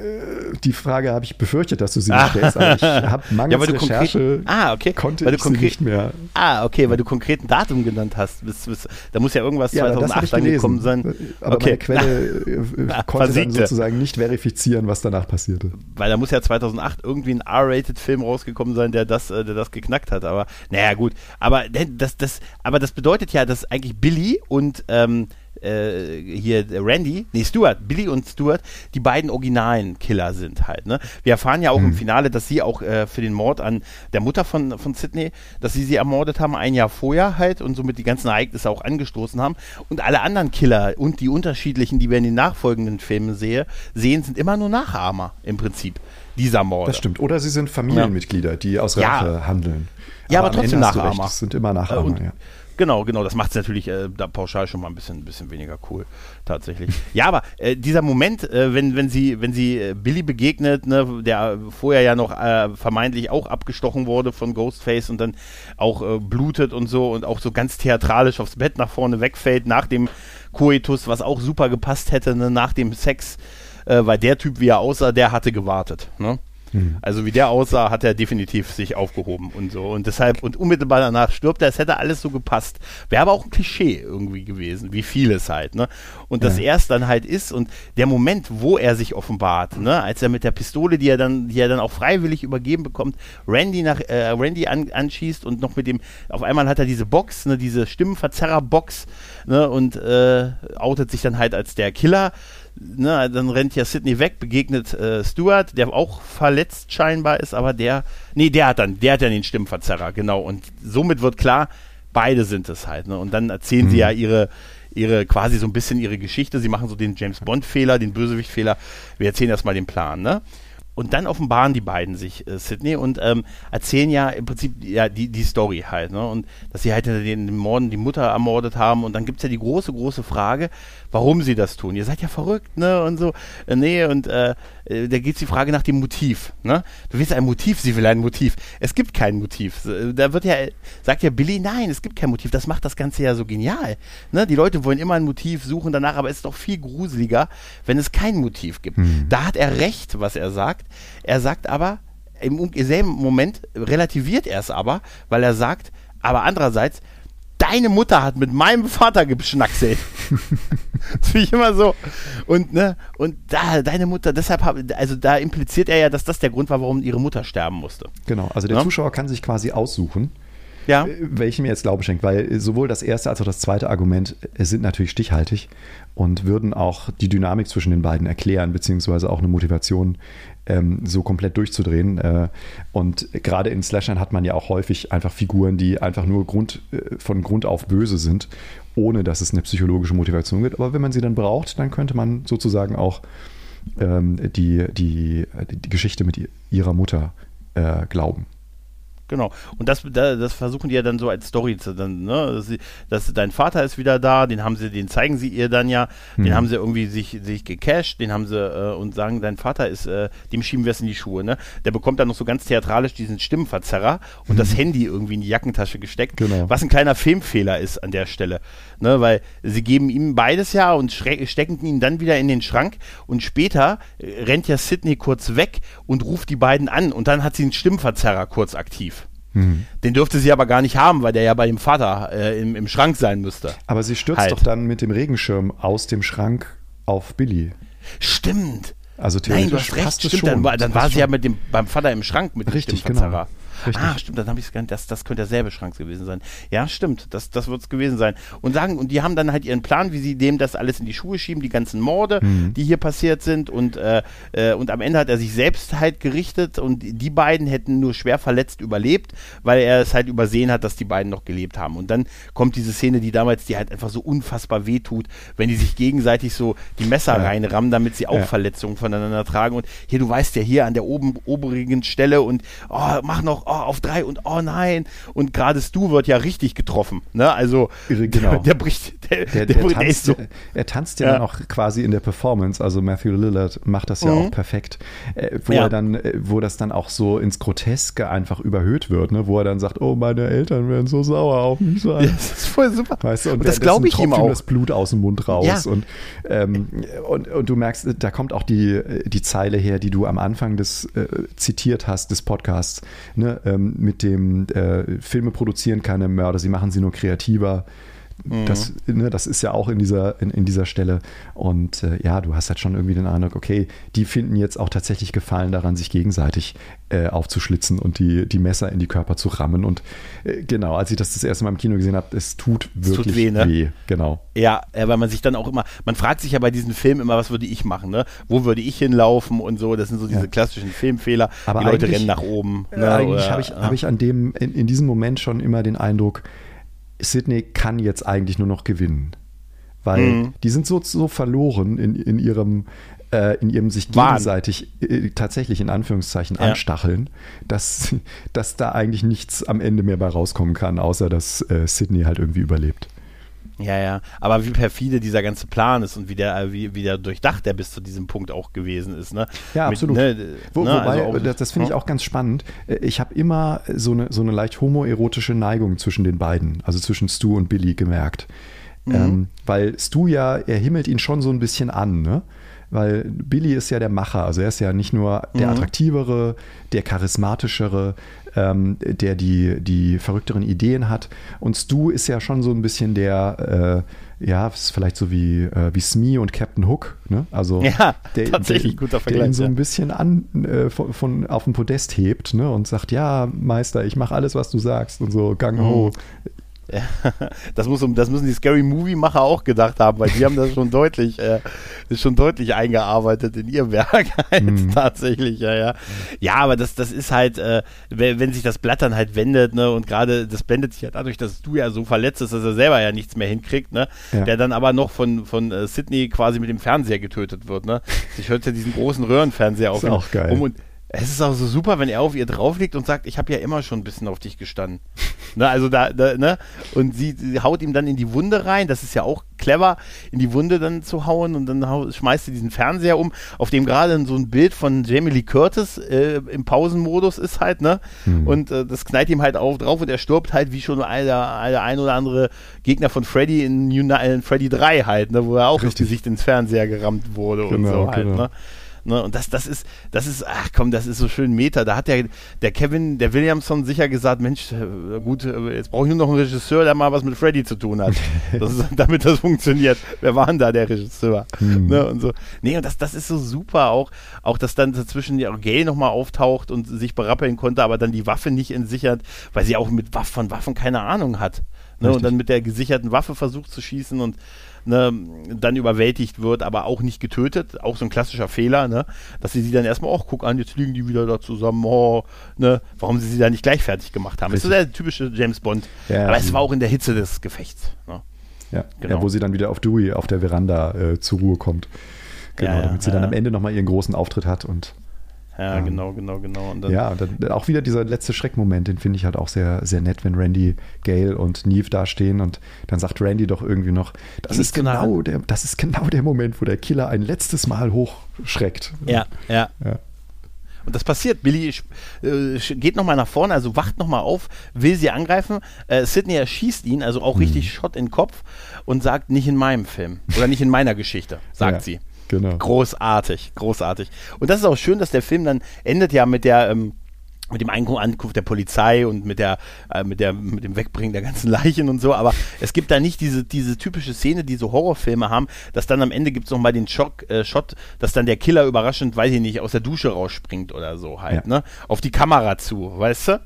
Äh, die Frage habe ich befürchtet, dass du sie nicht stellst, aber ich <laughs> habe mangels ja, Recherche ah, okay. konnte weil ich sie nicht mehr. Ah, okay, weil du konkreten Datum genannt hast. Bis, bis, da muss ja irgendwas ja, 2008 angekommen sein. Aber okay. meine Quelle Na, <laughs> konnte dann sozusagen nicht verifizieren, was danach passierte. Weil da muss ja 2008 irgendwie ein R-Rated-Film rausgekommen sein, der das, äh, der das geknackt hat. Aber naja, gut. Aber das, das, aber das bedeutet ja, dass eigentlich Billy und ähm, äh, hier Randy, nee, Stuart, Billy und Stuart, die beiden originalen Killer sind halt. Ne? Wir erfahren ja auch mhm. im Finale, dass sie auch äh, für den Mord an der Mutter von, von Sidney, dass sie sie ermordet haben, ein Jahr vorher halt und somit die ganzen Ereignisse auch angestoßen haben. Und alle anderen Killer und die unterschiedlichen, die wir in den nachfolgenden Filmen sehe, sehen, sind immer nur Nachahmer im Prinzip dieser Morde. Das stimmt. Oder sie sind Familienmitglieder, die aus Rache ja. handeln. Ja, aber, aber trotzdem Nachahmer. Das sind immer Nachahmer, und, ja. Genau, genau. Das macht es natürlich äh, da pauschal schon mal ein bisschen, bisschen weniger cool, tatsächlich. ja, aber äh, dieser Moment, äh, wenn, wenn sie, wenn sie äh, Billy begegnet, ne, der vorher ja noch äh, vermeintlich auch abgestochen wurde von Ghostface und dann auch äh, blutet und so und auch so ganz theatralisch aufs Bett nach vorne wegfällt nach dem Koitus, was auch super gepasst hätte, ne, nach dem Sex, weil der Typ, wie er aussah, der hatte gewartet. Ne? Mhm. Also wie der aussah, hat er definitiv sich aufgehoben und so. Und deshalb, und unmittelbar danach stirbt er, es hätte alles so gepasst. Wäre aber auch ein Klischee irgendwie gewesen, wie vieles halt, ne? Und ja. dass er es dann halt ist und der Moment, wo er sich offenbart, ne, als er mit der Pistole, die er dann, die er dann auch freiwillig übergeben bekommt, Randy nach äh, Randy an, anschießt und noch mit dem, auf einmal hat er diese Box, ne, diese Stimmenverzerrer-Box, ne, und äh, outet sich dann halt als der Killer ne, dann rennt ja Sidney weg, begegnet äh, Stuart, der auch verletzt scheinbar ist, aber der, nee, der hat dann, der hat dann den Stimmverzerrer, genau. Und somit wird klar, beide sind es halt. Ne? Und dann erzählen mhm. sie ja ihre, ihre, quasi so ein bisschen ihre Geschichte. Sie machen so den James Bond-Fehler, den Bösewicht-Fehler. Wir erzählen erstmal den Plan, ne? Und dann offenbaren die beiden sich, äh, Sydney, und ähm, erzählen ja im Prinzip ja die, die Story halt, ne? Und dass sie halt in den Morden die Mutter ermordet haben. Und dann gibt es ja die große, große Frage, warum sie das tun. Ihr seid ja verrückt, ne? Und so. Äh, nee, und äh, äh da geht die Frage nach dem Motiv, ne? Du willst ein Motiv, sie will ein Motiv. Es gibt kein Motiv. Äh, da wird ja, sagt ja Billy, nein, es gibt kein Motiv. Das macht das Ganze ja so genial. Ne? Die Leute wollen immer ein Motiv suchen danach, aber es ist doch viel gruseliger, wenn es kein Motiv gibt. Hm. Da hat er recht, was er sagt. Er sagt aber, im selben Moment relativiert er es aber, weil er sagt, aber andererseits, deine Mutter hat mit meinem Vater geschnackselt. das <laughs> finde ich immer so. Und, ne, und da, deine Mutter, deshalb, hab, also da impliziert er ja, dass das der Grund war, warum ihre Mutter sterben musste. Genau, also der ja? Zuschauer kann sich quasi aussuchen, ja. welche mir jetzt Glauben schenkt, weil sowohl das erste als auch das zweite Argument sind natürlich stichhaltig und würden auch die Dynamik zwischen den beiden erklären, beziehungsweise auch eine Motivation, ähm, so komplett durchzudrehen. Äh, und gerade in Slashern hat man ja auch häufig einfach Figuren, die einfach nur Grund, äh, von Grund auf böse sind, ohne dass es eine psychologische Motivation gibt. Aber wenn man sie dann braucht, dann könnte man sozusagen auch ähm, die, die, die Geschichte mit ihrer Mutter äh, glauben. Genau. Und das, das versuchen die ja dann so als Story zu dann, ne? Dass, sie, dass dein Vater ist wieder da, den haben sie, den zeigen sie ihr dann ja, hm. den haben sie irgendwie sich, sich gecasht, den haben sie äh, und sagen, dein Vater ist, äh, dem schieben wir es in die Schuhe, ne? Der bekommt dann noch so ganz theatralisch diesen Stimmenverzerrer und hm. das Handy irgendwie in die Jackentasche gesteckt, genau. was ein kleiner Filmfehler ist an der Stelle, ne? Weil sie geben ihm beides ja und stecken ihn dann wieder in den Schrank und später äh, rennt ja Sydney kurz weg und ruft die beiden an und dann hat sie einen Stimmverzerrer kurz aktiv. Mhm. Den dürfte sie aber gar nicht haben, weil der ja bei dem Vater äh, im, im, Schrank sein müsste. Aber sie stürzt halt. doch dann mit dem Regenschirm aus dem Schrank auf Billy. Stimmt. Also theoretisch Nein, du hast recht, stimmt. Dann, dann war sie ja mit dem, beim Vater im Schrank mit Richtig, dem Verzerrer. Genau. Richtig. Ah, stimmt, dann habe ich es das, das könnte derselbe Schrank gewesen sein. Ja, stimmt, das, das wird es gewesen sein. Und sagen, und die haben dann halt ihren Plan, wie sie dem das alles in die Schuhe schieben, die ganzen Morde, mhm. die hier passiert sind. Und, äh, äh, und am Ende hat er sich selbst halt gerichtet und die beiden hätten nur schwer verletzt überlebt, weil er es halt übersehen hat, dass die beiden noch gelebt haben. Und dann kommt diese Szene, die damals, die halt einfach so unfassbar wehtut, wenn die sich gegenseitig so die Messer ja. reinrammen, damit sie auch ja. Verletzungen voneinander tragen. Und hier, du weißt ja, hier an der oben, oberigen Stelle und oh, mach noch, oh, auf drei und oh nein. Und gerade Stu wird ja richtig getroffen. Ne? Also genau. der, der bricht, der, der, der, der tanzt, so. er tanzt ja, ja, dann auch quasi in der Performance. Also Matthew Lillard macht das ja mhm. auch perfekt, äh, wo ja. er dann, äh, wo das dann auch so ins Groteske einfach überhöht wird, ne? wo er dann sagt, oh, meine Eltern werden so sauer auf mich <laughs> sein. Ja, das ist voll super. Weißt du, und, und das glaube ich ihm auch. das Blut aus dem Mund raus. Und, ähm, und, und du merkst, da kommt auch die, die Zeile her, die du am Anfang des äh, zitiert hast, des Podcasts. Ne? Ähm, mit dem äh, Filme produzieren keine Mörder, sie machen sie nur kreativer. Mhm. Das, ne, das ist ja auch in dieser, in, in dieser Stelle. Und äh, ja, du hast halt schon irgendwie den Eindruck, okay, die finden jetzt auch tatsächlich Gefallen daran, sich gegenseitig äh, aufzuschlitzen und die, die Messer in die Körper zu rammen. Und äh, genau, als ich das das erste Mal im Kino gesehen habe, es tut wirklich es tut weh, ne? weh. Genau. Ja, weil man sich dann auch immer, man fragt sich ja bei diesen Filmen immer, was würde ich machen, ne? Wo würde ich hinlaufen und so. Das sind so diese ja. klassischen Filmfehler. Aber die Leute rennen nach oben. Ne? Eigentlich habe ich, hab ich an dem, in, in diesem Moment schon immer den Eindruck, Sydney kann jetzt eigentlich nur noch gewinnen. Weil mhm. die sind so, so verloren in, in ihrem äh, in ihrem sich gegenseitig äh, tatsächlich in Anführungszeichen ja. anstacheln, dass, dass da eigentlich nichts am Ende mehr bei rauskommen kann, außer dass äh, Sydney halt irgendwie überlebt. Ja, ja, aber wie perfide dieser ganze Plan ist und wie der, wie, wie der durchdacht der bis zu diesem Punkt auch gewesen ist, ne? Ja, Mit, absolut. Ne, Wo, ne, wobei, also auch, das, das finde ich auch ganz spannend. Äh, ich habe immer so eine, so eine leicht homoerotische Neigung zwischen den beiden, also zwischen Stu und Billy gemerkt. Mhm. Ähm, weil Stu ja, er himmelt ihn schon so ein bisschen an, ne? Weil Billy ist ja der Macher, also er ist ja nicht nur der mhm. attraktivere, der charismatischere, ähm, der die, die verrückteren Ideen hat. Und Stu ist ja schon so ein bisschen der, äh, ja, ist vielleicht so wie, äh, wie Smee und Captain Hook, ne? Also ja, der, <laughs> tatsächlich der, guter Vergleich, der ihn so ein bisschen an äh, von, von, auf dem Podest hebt, ne? Und sagt, ja, Meister, ich mache alles, was du sagst und so, Gang ho, mhm. <laughs> das, muss, das müssen die Scary Movie-Macher auch gedacht haben, weil die haben das schon deutlich, äh, schon deutlich eingearbeitet in ihr Werk <laughs> halt mhm. tatsächlich, ja, ja. Ja, aber das, das ist halt, äh, wenn, sich das Blatt dann halt wendet, ne, und gerade das blendet sich ja dadurch, dass du ja so verletzt bist, dass er selber ja nichts mehr hinkriegt, ne, ja. der dann aber noch von, von äh, Sydney quasi mit dem Fernseher getötet wird, ne. Ich hörte ja diesen großen Röhrenfernseher auf. Ist auch geil. Um, und, es ist auch so super, wenn er auf ihr drauf liegt und sagt, ich habe ja immer schon ein bisschen auf dich gestanden. <laughs> ne, also da, da, ne? Und sie, sie, haut ihm dann in die Wunde rein, das ist ja auch clever, in die Wunde dann zu hauen und dann hau, schmeißt sie diesen Fernseher um, auf dem gerade so ein Bild von Jamie Lee Curtis äh, im Pausenmodus ist halt, ne? Mhm. Und äh, das knallt ihm halt auch drauf und er stirbt halt wie schon der, der ein oder andere Gegner von Freddy in, in Freddy 3 halt, ne? Wo er auch Richtig. das Gesicht ins Fernseher gerammt wurde genau, und so halt, genau. ne? Ne? Und das, das ist, das ist, ach komm, das ist so schön Meta. Da hat der, der Kevin, der Williamson sicher gesagt, Mensch, äh, gut, äh, jetzt brauche ich nur noch einen Regisseur, der mal was mit Freddy zu tun hat. <laughs> Das ist, damit das funktioniert. Wer war denn da der Regisseur? Hm. Ne? Und so. Nee, und das, das ist so super auch, auch dass dann dazwischen ja Gay nochmal auftaucht und sich berappeln konnte, aber dann die Waffe nicht entsichert, weil sie auch mit Waffen, von Waffen keine Ahnung hat. Ne? Und dann mit der gesicherten Waffe versucht zu schießen und ne, dann überwältigt wird, aber auch nicht getötet. Auch so ein klassischer Fehler, ne? dass sie sie dann erstmal, auch guck an, jetzt liegen die wieder da zusammen, oh, ne? warum sie sie da nicht gleich fertig gemacht haben. Richtig. Das ist der typische James Bond. Ja, aber es war auch in der Hitze des Gefechts. Ne? Ja, genau. ja, wo sie dann wieder auf Dewey auf der Veranda äh, zur Ruhe kommt. Genau, ja, damit sie dann am Ende nochmal ihren großen Auftritt hat und ja, ähm, genau, genau, genau. Und dann, ja, und dann auch wieder dieser letzte Schreckmoment, den finde ich halt auch sehr, sehr nett, wenn Randy, Gail und Neve da stehen und dann sagt Randy doch irgendwie noch, das ist genau der, das ist genau der Moment, wo der Killer ein letztes Mal hochschreckt. Ja, ja. ja. Und das passiert. Billy äh, geht nochmal nach vorne, also wacht nochmal auf, will sie angreifen. Äh, Sidney erschießt ihn, also auch mhm. richtig Shot in den Kopf und sagt, nicht in meinem Film oder nicht in meiner Geschichte, sagt ja. sie. Genau. Großartig, großartig. Und das ist auch schön, dass der Film dann endet ja mit der ähm, mit dem Ankunft der Polizei und mit der, äh, mit der, mit dem Wegbringen der ganzen Leichen und so, aber es gibt da nicht diese, diese typische Szene, die so Horrorfilme haben, dass dann am Ende gibt es nochmal den Schock, äh, Shot, dass dann der Killer überraschend, weiß ich nicht, aus der Dusche rausspringt oder so halt, ja. ne? Auf die Kamera zu, weißt du?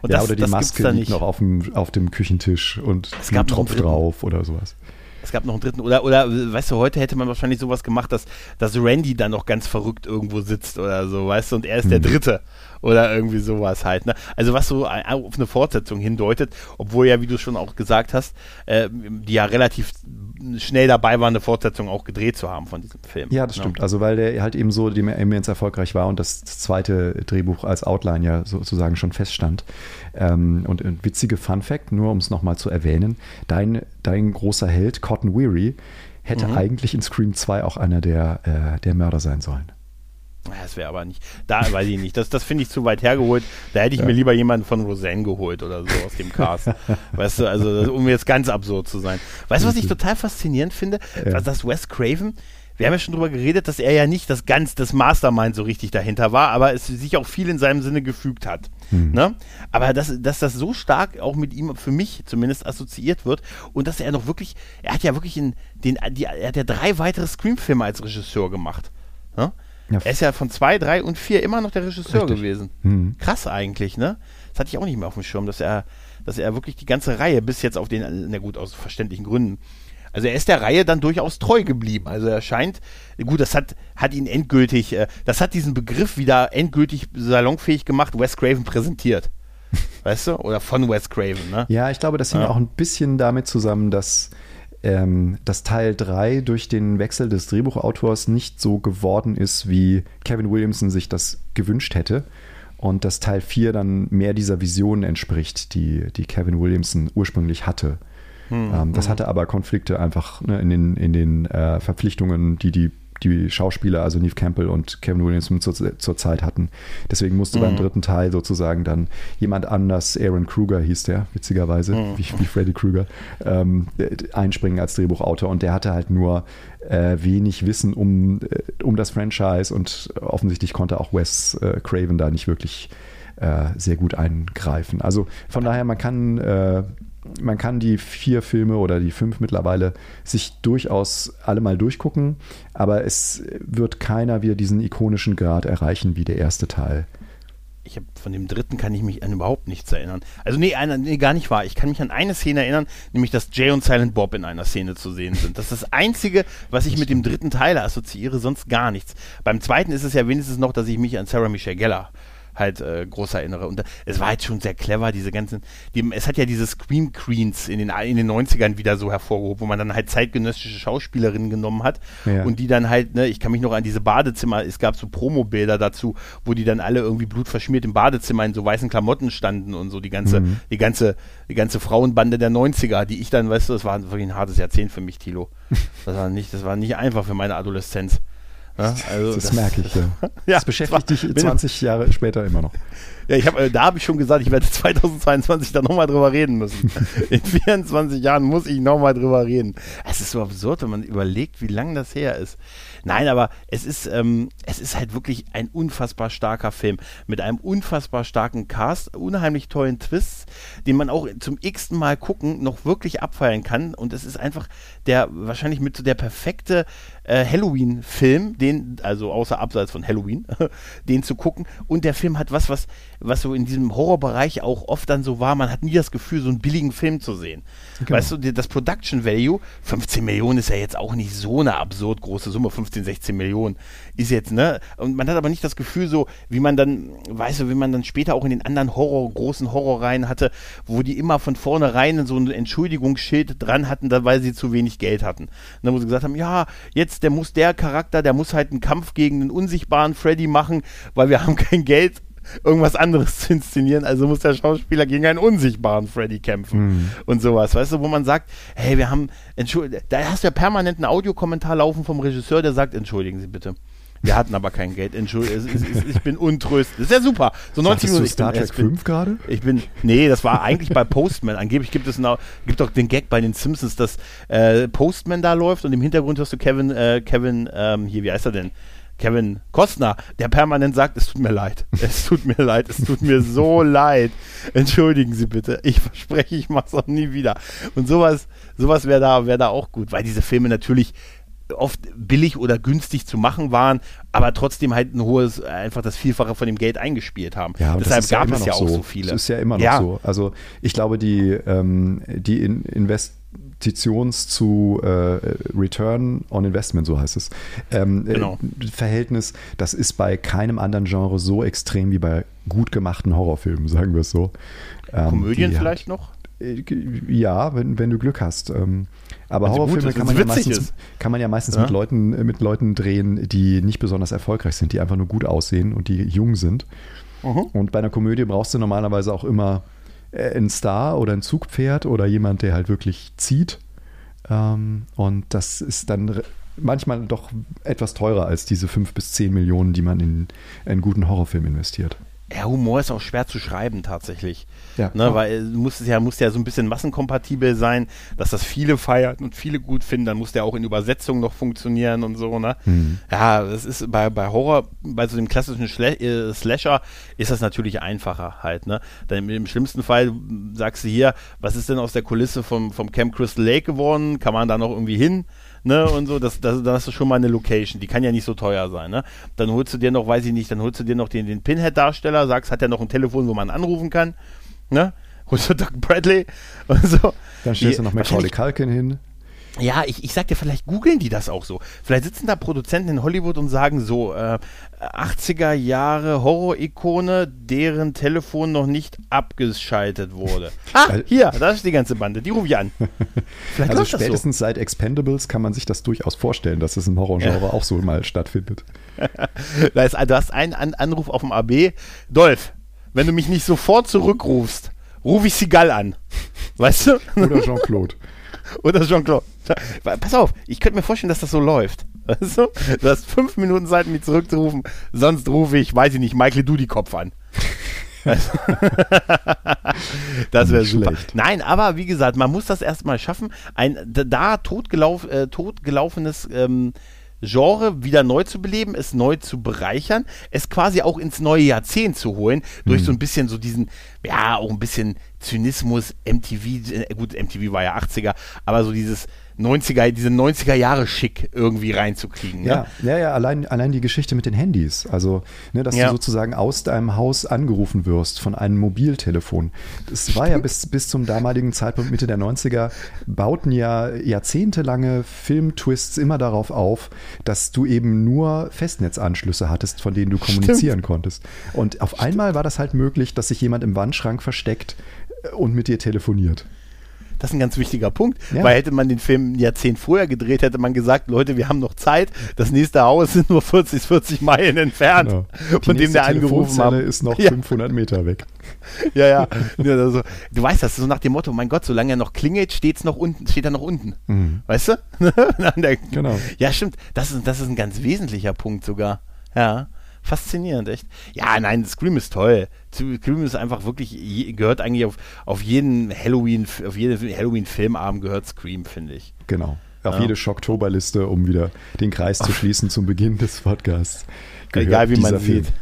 Und ja, das, oder die Maske liegt noch auf dem, auf dem Küchentisch und es gab Tropf drauf oder sowas. Es gab noch einen dritten. Oder, oder weißt du, heute hätte man wahrscheinlich sowas gemacht, dass, dass Randy dann noch ganz verrückt irgendwo sitzt oder so, weißt du, und er ist der Dritte oder irgendwie sowas halt. Ne? Also was so auf eine Fortsetzung hindeutet, obwohl ja, wie du schon auch gesagt hast, äh, die ja relativ schnell dabei war, eine Fortsetzung auch gedreht zu haben von diesem Film. Ja, das stimmt. Also weil der halt eben so immens erfolgreich war und das zweite Drehbuch als Outline ja sozusagen schon feststand. Ähm, und ein witziger Fun Fact, nur um es nochmal zu erwähnen, dein, dein großer Held, Cotton Weary, hätte mhm. eigentlich in Scream 2 auch einer der, äh, der Mörder sein sollen. Das wäre aber nicht, da weiß ich nicht. Das, das finde ich zu weit hergeholt. Da hätte ich ja. mir lieber jemanden von Roseanne geholt oder so aus dem Cast. <laughs> weißt du, also um jetzt ganz absurd zu sein. Weißt du, was ich total faszinierend finde? Ja. Dass Wes Craven, wir haben ja schon drüber geredet, dass er ja nicht das ganz, das Mastermind so richtig dahinter war, aber es sich auch viel in seinem Sinne gefügt hat. Hm. Ne? Aber dass, dass das so stark auch mit ihm, für mich zumindest, assoziiert wird und dass er noch wirklich, er hat ja wirklich in den, die, er hat ja drei weitere Scream-Filme als Regisseur gemacht. Ne? Ja. Er ist ja von zwei, drei und vier immer noch der Regisseur Richtig. gewesen. Hm. Krass eigentlich, ne? Das hatte ich auch nicht mehr auf dem Schirm, dass er, dass er wirklich die ganze Reihe bis jetzt auf den, na gut, aus verständlichen Gründen. Also er ist der Reihe dann durchaus treu geblieben. Also er scheint, gut, das hat, hat ihn endgültig, äh, das hat diesen Begriff wieder endgültig salonfähig gemacht, Wes Craven präsentiert. <laughs> weißt du? Oder von Wes Craven, ne? Ja, ich glaube, das hing ja. auch ein bisschen damit zusammen, dass ähm, dass Teil 3 durch den Wechsel des Drehbuchautors nicht so geworden ist, wie Kevin Williamson sich das gewünscht hätte. Und dass Teil 4 dann mehr dieser Vision entspricht, die, die Kevin Williamson ursprünglich hatte. Hm, ähm, das hm. hatte aber Konflikte einfach ne, in den, in den äh, Verpflichtungen, die die die Schauspieler, also Neve Campbell und Kevin Williamson zur, zur Zeit hatten. Deswegen musste mhm. beim dritten Teil sozusagen dann jemand anders, Aaron Kruger hieß der, witzigerweise, mhm. wie, wie Freddy Krueger, ähm, einspringen als Drehbuchautor. Und der hatte halt nur äh, wenig Wissen um, äh, um das Franchise und offensichtlich konnte auch Wes äh, Craven da nicht wirklich äh, sehr gut eingreifen. Also von daher, man kann äh, man kann die vier Filme oder die fünf mittlerweile sich durchaus alle mal durchgucken, aber es wird keiner wieder diesen ikonischen Grad erreichen wie der erste Teil. Ich habe von dem dritten kann ich mich an überhaupt nichts erinnern. Also nee, einer, nee, gar nicht wahr. Ich kann mich an eine Szene erinnern, nämlich dass Jay und Silent Bob in einer Szene zu sehen sind. Das ist das Einzige, was ich mit dem dritten Teil assoziiere, sonst gar nichts. Beim zweiten ist es ja wenigstens noch, dass ich mich an Sarah Michelle Geller halt äh, groß erinnere. Und es war halt schon sehr clever, diese ganzen, die, es hat ja diese Scream Queens in den, in den 90ern wieder so hervorgehoben, wo man dann halt zeitgenössische Schauspielerinnen genommen hat ja. und die dann halt, ne, ich kann mich noch an diese Badezimmer, es gab so Promobilder dazu, wo die dann alle irgendwie blutverschmiert im Badezimmer in so weißen Klamotten standen und so die ganze, mhm. die ganze, die ganze Frauenbande der 90er, die ich dann, weißt du, das war wirklich ein hartes Jahrzehnt für mich, Tilo. <laughs> Das war nicht, das war nicht einfach für meine Adoleszenz. Ja, also das, das, merke ich. Ja. <laughs> ja das beschäftigt dich 20 Jahre später immer noch. Ja, ich hab, äh, da habe ich schon gesagt, ich werde <laughs> 2022 da nochmal drüber reden müssen. <laughs> In 24 Jahren muss ich nochmal drüber reden. Es ist so absurd, wenn man überlegt, wie lange das her ist. Nein, aber es ist, ähm, es ist halt wirklich ein unfassbar starker Film mit einem unfassbar starken Cast, unheimlich tollen Twists, den man auch zum x-ten Mal gucken noch wirklich abfeiern kann. Und es ist einfach der wahrscheinlich mit so der perfekte äh, Halloween-Film, den, also außer abseits von Halloween, <laughs> den zu gucken. Und der Film hat was, was, was so in diesem Horrorbereich auch oft dann so war. Man hat nie das Gefühl, so einen billigen Film zu sehen. Genau. Weißt du, das Production Value, 15 Millionen ist ja jetzt auch nicht so eine absurd große Summe, 15, 16 Millionen ist jetzt, ne? Und man hat aber nicht das Gefühl, so wie man dann, weißt du, wie man dann später auch in den anderen Horror, großen Horrorreihen hatte, wo die immer von vornherein so ein Entschuldigungsschild dran hatten, weil sie zu wenig Geld hatten. Und dann, wo sie gesagt haben, ja, jetzt, der muss der Charakter, der muss halt einen Kampf gegen den unsichtbaren Freddy machen, weil wir haben kein Geld irgendwas anderes <laughs> zu inszenieren, also muss der Schauspieler gegen einen unsichtbaren Freddy kämpfen mhm. und sowas, weißt du, wo man sagt, hey, wir haben, entschuldigung, da hast du ja permanent einen Audiokommentar laufen vom Regisseur, der sagt, entschuldigen Sie bitte. Wir hatten aber kein Geld. Entschuldigung, ich bin untröstlich. Das ist ja super. So 90 Minuten. Star Trek 5 gerade? Ich bin, nee, das war eigentlich bei Postman. Angeblich gibt es noch, gibt doch den Gag bei den Simpsons, dass äh, Postman da läuft und im Hintergrund hast du Kevin, äh, Kevin, ähm, hier, wie heißt er denn? Kevin Costner, der permanent sagt, es tut mir leid, es tut mir leid, es tut mir so <laughs> leid. Entschuldigen Sie bitte, ich verspreche, ich mache es auch nie wieder. Und sowas, sowas wäre da, wär da auch gut, weil diese Filme natürlich oft billig oder günstig zu machen waren, aber trotzdem halt ein hohes, einfach das Vielfache von dem Geld eingespielt haben. Ja, Deshalb gab ja es ja auch so. so viele. Das ist ja immer noch ja. so. Also ich glaube, die, ähm, die in Invest Investitions zu äh, Return on Investment, so heißt es. Ähm, äh, genau. äh, Verhältnis, das ist bei keinem anderen Genre so extrem wie bei gut gemachten Horrorfilmen, sagen wir es so. Ähm, Komödien vielleicht noch? Äh, ja, wenn, wenn du Glück hast. Ähm, aber also Horrorfilme kann, man ja meistens, kann man ja meistens ja? Mit, Leuten, äh, mit Leuten drehen, die nicht besonders erfolgreich sind, die einfach nur gut aussehen und die jung sind. Uh mhm. -huh. Und bei einer Komödie brauchst du normalerweise auch immer ein Star oder ein Zugpferd oder jemand, der halt wirklich zieht. Ähm, und das ist dann manchmal doch etwas teurer als diese fünf bis zehn Millionen, die man in einen guten Horrorfilm investiert. Ja, Humor ist auch schwer zu schreiben tatsächlich. Ja. Ne, weil muss ja, muss ja so ein bisschen massenkompatibel sein, dass das viele feiern und viele gut finden, dann muss der auch in Übersetzung noch funktionieren und so, ne? Mhm. Ja, das ist bei, bei Horror, bei so dem klassischen Schle äh, Slasher ist das natürlich einfacher halt, ne? Dann im schlimmsten Fall sagst du hier, was ist denn aus der Kulisse vom, vom Camp Crystal Lake geworden? Kann man da noch irgendwie hin? Ne, und so, das, das, das ist schon mal eine Location, die kann ja nicht so teuer sein, ne. Dann holst du dir noch, weiß ich nicht, dann holst du dir noch den, den Pinhead-Darsteller, sagst, hat er noch ein Telefon, wo man anrufen kann, ne, holst du Doug Bradley und so. Dann stellst du noch Macaulay Culkin hin. Ja, ich, ich sag dir, vielleicht googeln die das auch so. Vielleicht sitzen da Produzenten in Hollywood und sagen so, äh, 80er Jahre Horror-Ikone, deren Telefon noch nicht abgeschaltet wurde. <laughs> ah, hier, da ist die ganze Bande, die rufe ich an. <laughs> Vielleicht also spätestens so. seit Expendables kann man sich das durchaus vorstellen, dass es im Horrorgenre ja. auch so mal stattfindet. <laughs> da ist, du hast einen an Anruf auf dem AB. Dolph, wenn du mich nicht sofort zurückrufst, rufe ich Sigal an. Weißt du? Oder Jean-Claude. Oder Jean-Claude. Pass auf, ich könnte mir vorstellen, dass das so läuft. Weißt du? du hast fünf Minuten Zeit, mich zurückzurufen. Sonst rufe ich, weiß ich nicht, Michael Dudikoff an. <laughs> das wäre super. Nein, aber wie gesagt, man muss das erstmal schaffen, ein da totgelauf, äh, totgelaufenes ähm, Genre wieder neu zu beleben, es neu zu bereichern, es quasi auch ins neue Jahrzehnt zu holen, durch mhm. so ein bisschen so diesen, ja, auch ein bisschen Zynismus, MTV, äh, gut, MTV war ja 80er, aber so dieses 90er, diese 90er Jahre Schick irgendwie reinzukriegen. Ne? Ja, ja, ja, allein, allein die Geschichte mit den Handys. Also, ne, dass ja. du sozusagen aus deinem Haus angerufen wirst von einem Mobiltelefon. Das war ja bis, bis zum damaligen Zeitpunkt, Mitte der 90er, bauten ja jahrzehntelange Filmtwists immer darauf auf, dass du eben nur Festnetzanschlüsse hattest, von denen du kommunizieren Stimmt. konntest. Und auf Stimmt. einmal war das halt möglich, dass sich jemand im Wandschrank versteckt und mit dir telefoniert. Das ist ein ganz wichtiger Punkt, ja. weil hätte man den Film ein Jahrzehnt vorher gedreht, hätte man gesagt, Leute, wir haben noch Zeit, das nächste Haus sind nur 40, 40 Meilen entfernt, genau. von dem der angerufen hat. ist noch ja. 500 Meter weg. Ja, ja. also, du weißt das, so nach dem Motto, mein Gott, solange er noch klingelt, steht's noch unten, steht er noch unten. Mhm. Weißt du? <laughs> genau. Ja, stimmt. Das ist, das ist ein ganz wesentlicher Punkt sogar. Ja faszinierend, echt. Ja, nein, Scream ist toll. Scream ist einfach wirklich, gehört eigentlich auf, auf jeden Halloween, auf jeden Halloween-Filmabend gehört Scream, finde ich. Genau. Auf ja. jede Schocktoberliste, um wieder den Kreis zu schließen zum Beginn des Podcasts. Egal wie man Film. sieht.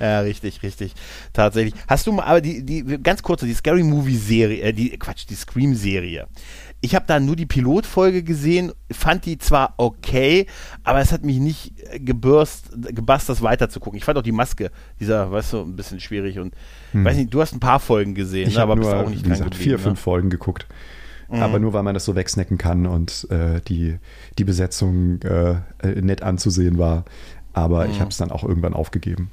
Ja, richtig, richtig. Tatsächlich. Hast du mal, aber die, die, ganz kurze, die Scary Movie Serie, äh, die, Quatsch, die Scream Serie. Ich habe da nur die Pilotfolge gesehen, fand die zwar okay, aber es hat mich nicht äh, gebürst, gebast, das weiterzugucken. Ich fand auch die Maske, dieser, weißt du, ein bisschen schwierig und hm. weiß nicht, du hast ein paar Folgen gesehen, ich ne, aber nur, bist auch nicht wie gesagt, vier, ne? fünf Folgen geguckt. Mhm. Aber nur weil man das so wegsnacken kann und äh, die, die Besetzung äh, äh nett anzusehen war. Aber mhm. ich habe es dann auch irgendwann aufgegeben.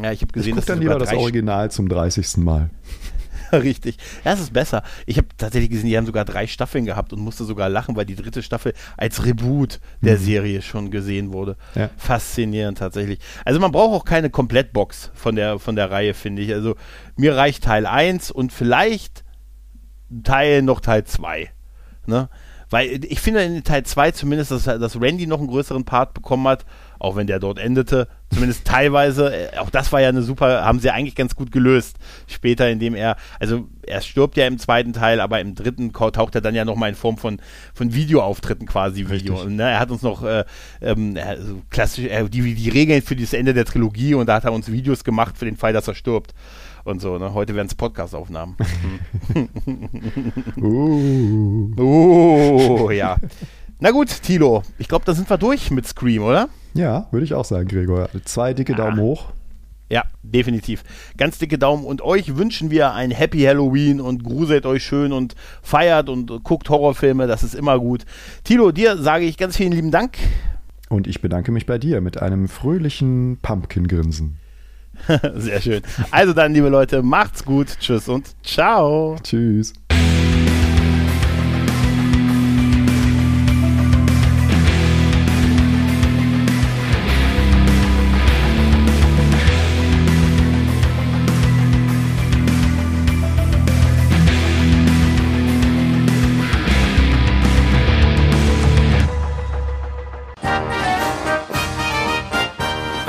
Ja, ich habe gesehen, ich dass dann lieber das Original zum 30. Mal. <laughs> Richtig. Ja, es ist besser. Ich habe tatsächlich gesehen, die haben sogar drei Staffeln gehabt und musste sogar lachen, weil die dritte Staffel als Reboot der mhm. Serie schon gesehen wurde. Ja. Faszinierend tatsächlich. Also man braucht auch keine Komplettbox von der, von der Reihe, finde ich. Also mir reicht Teil 1 und vielleicht Teil noch Teil 2. Ne? Weil ich finde in Teil 2 zumindest, dass, dass Randy noch einen größeren Part bekommen hat, auch wenn der dort endete, zumindest teilweise, äh, auch das war ja eine super, haben sie eigentlich ganz gut gelöst. Später, indem er, also er stirbt ja im zweiten Teil, aber im dritten taucht er dann ja nochmal in Form von, von Videoauftritten quasi Video. Ne? Er hat uns noch äh, ähm, also klassisch, äh, die, die Regeln für das Ende der Trilogie und da hat er uns Videos gemacht für den Fall, dass er stirbt und so. Ne? Heute werden es Podcast-Aufnahmen. <laughs> uh. uh, ja. Na gut, Tilo, ich glaube, da sind wir durch mit Scream, oder? Ja, würde ich auch sagen, Gregor. Zwei dicke Daumen ah. hoch. Ja, definitiv. Ganz dicke Daumen. Und euch wünschen wir ein Happy Halloween und gruselt euch schön und feiert und guckt Horrorfilme. Das ist immer gut. Tilo, dir sage ich ganz vielen lieben Dank. Und ich bedanke mich bei dir mit einem fröhlichen Pumpkin-Grinsen. <laughs> Sehr schön. Also dann, liebe Leute, macht's gut. Tschüss und ciao. Tschüss.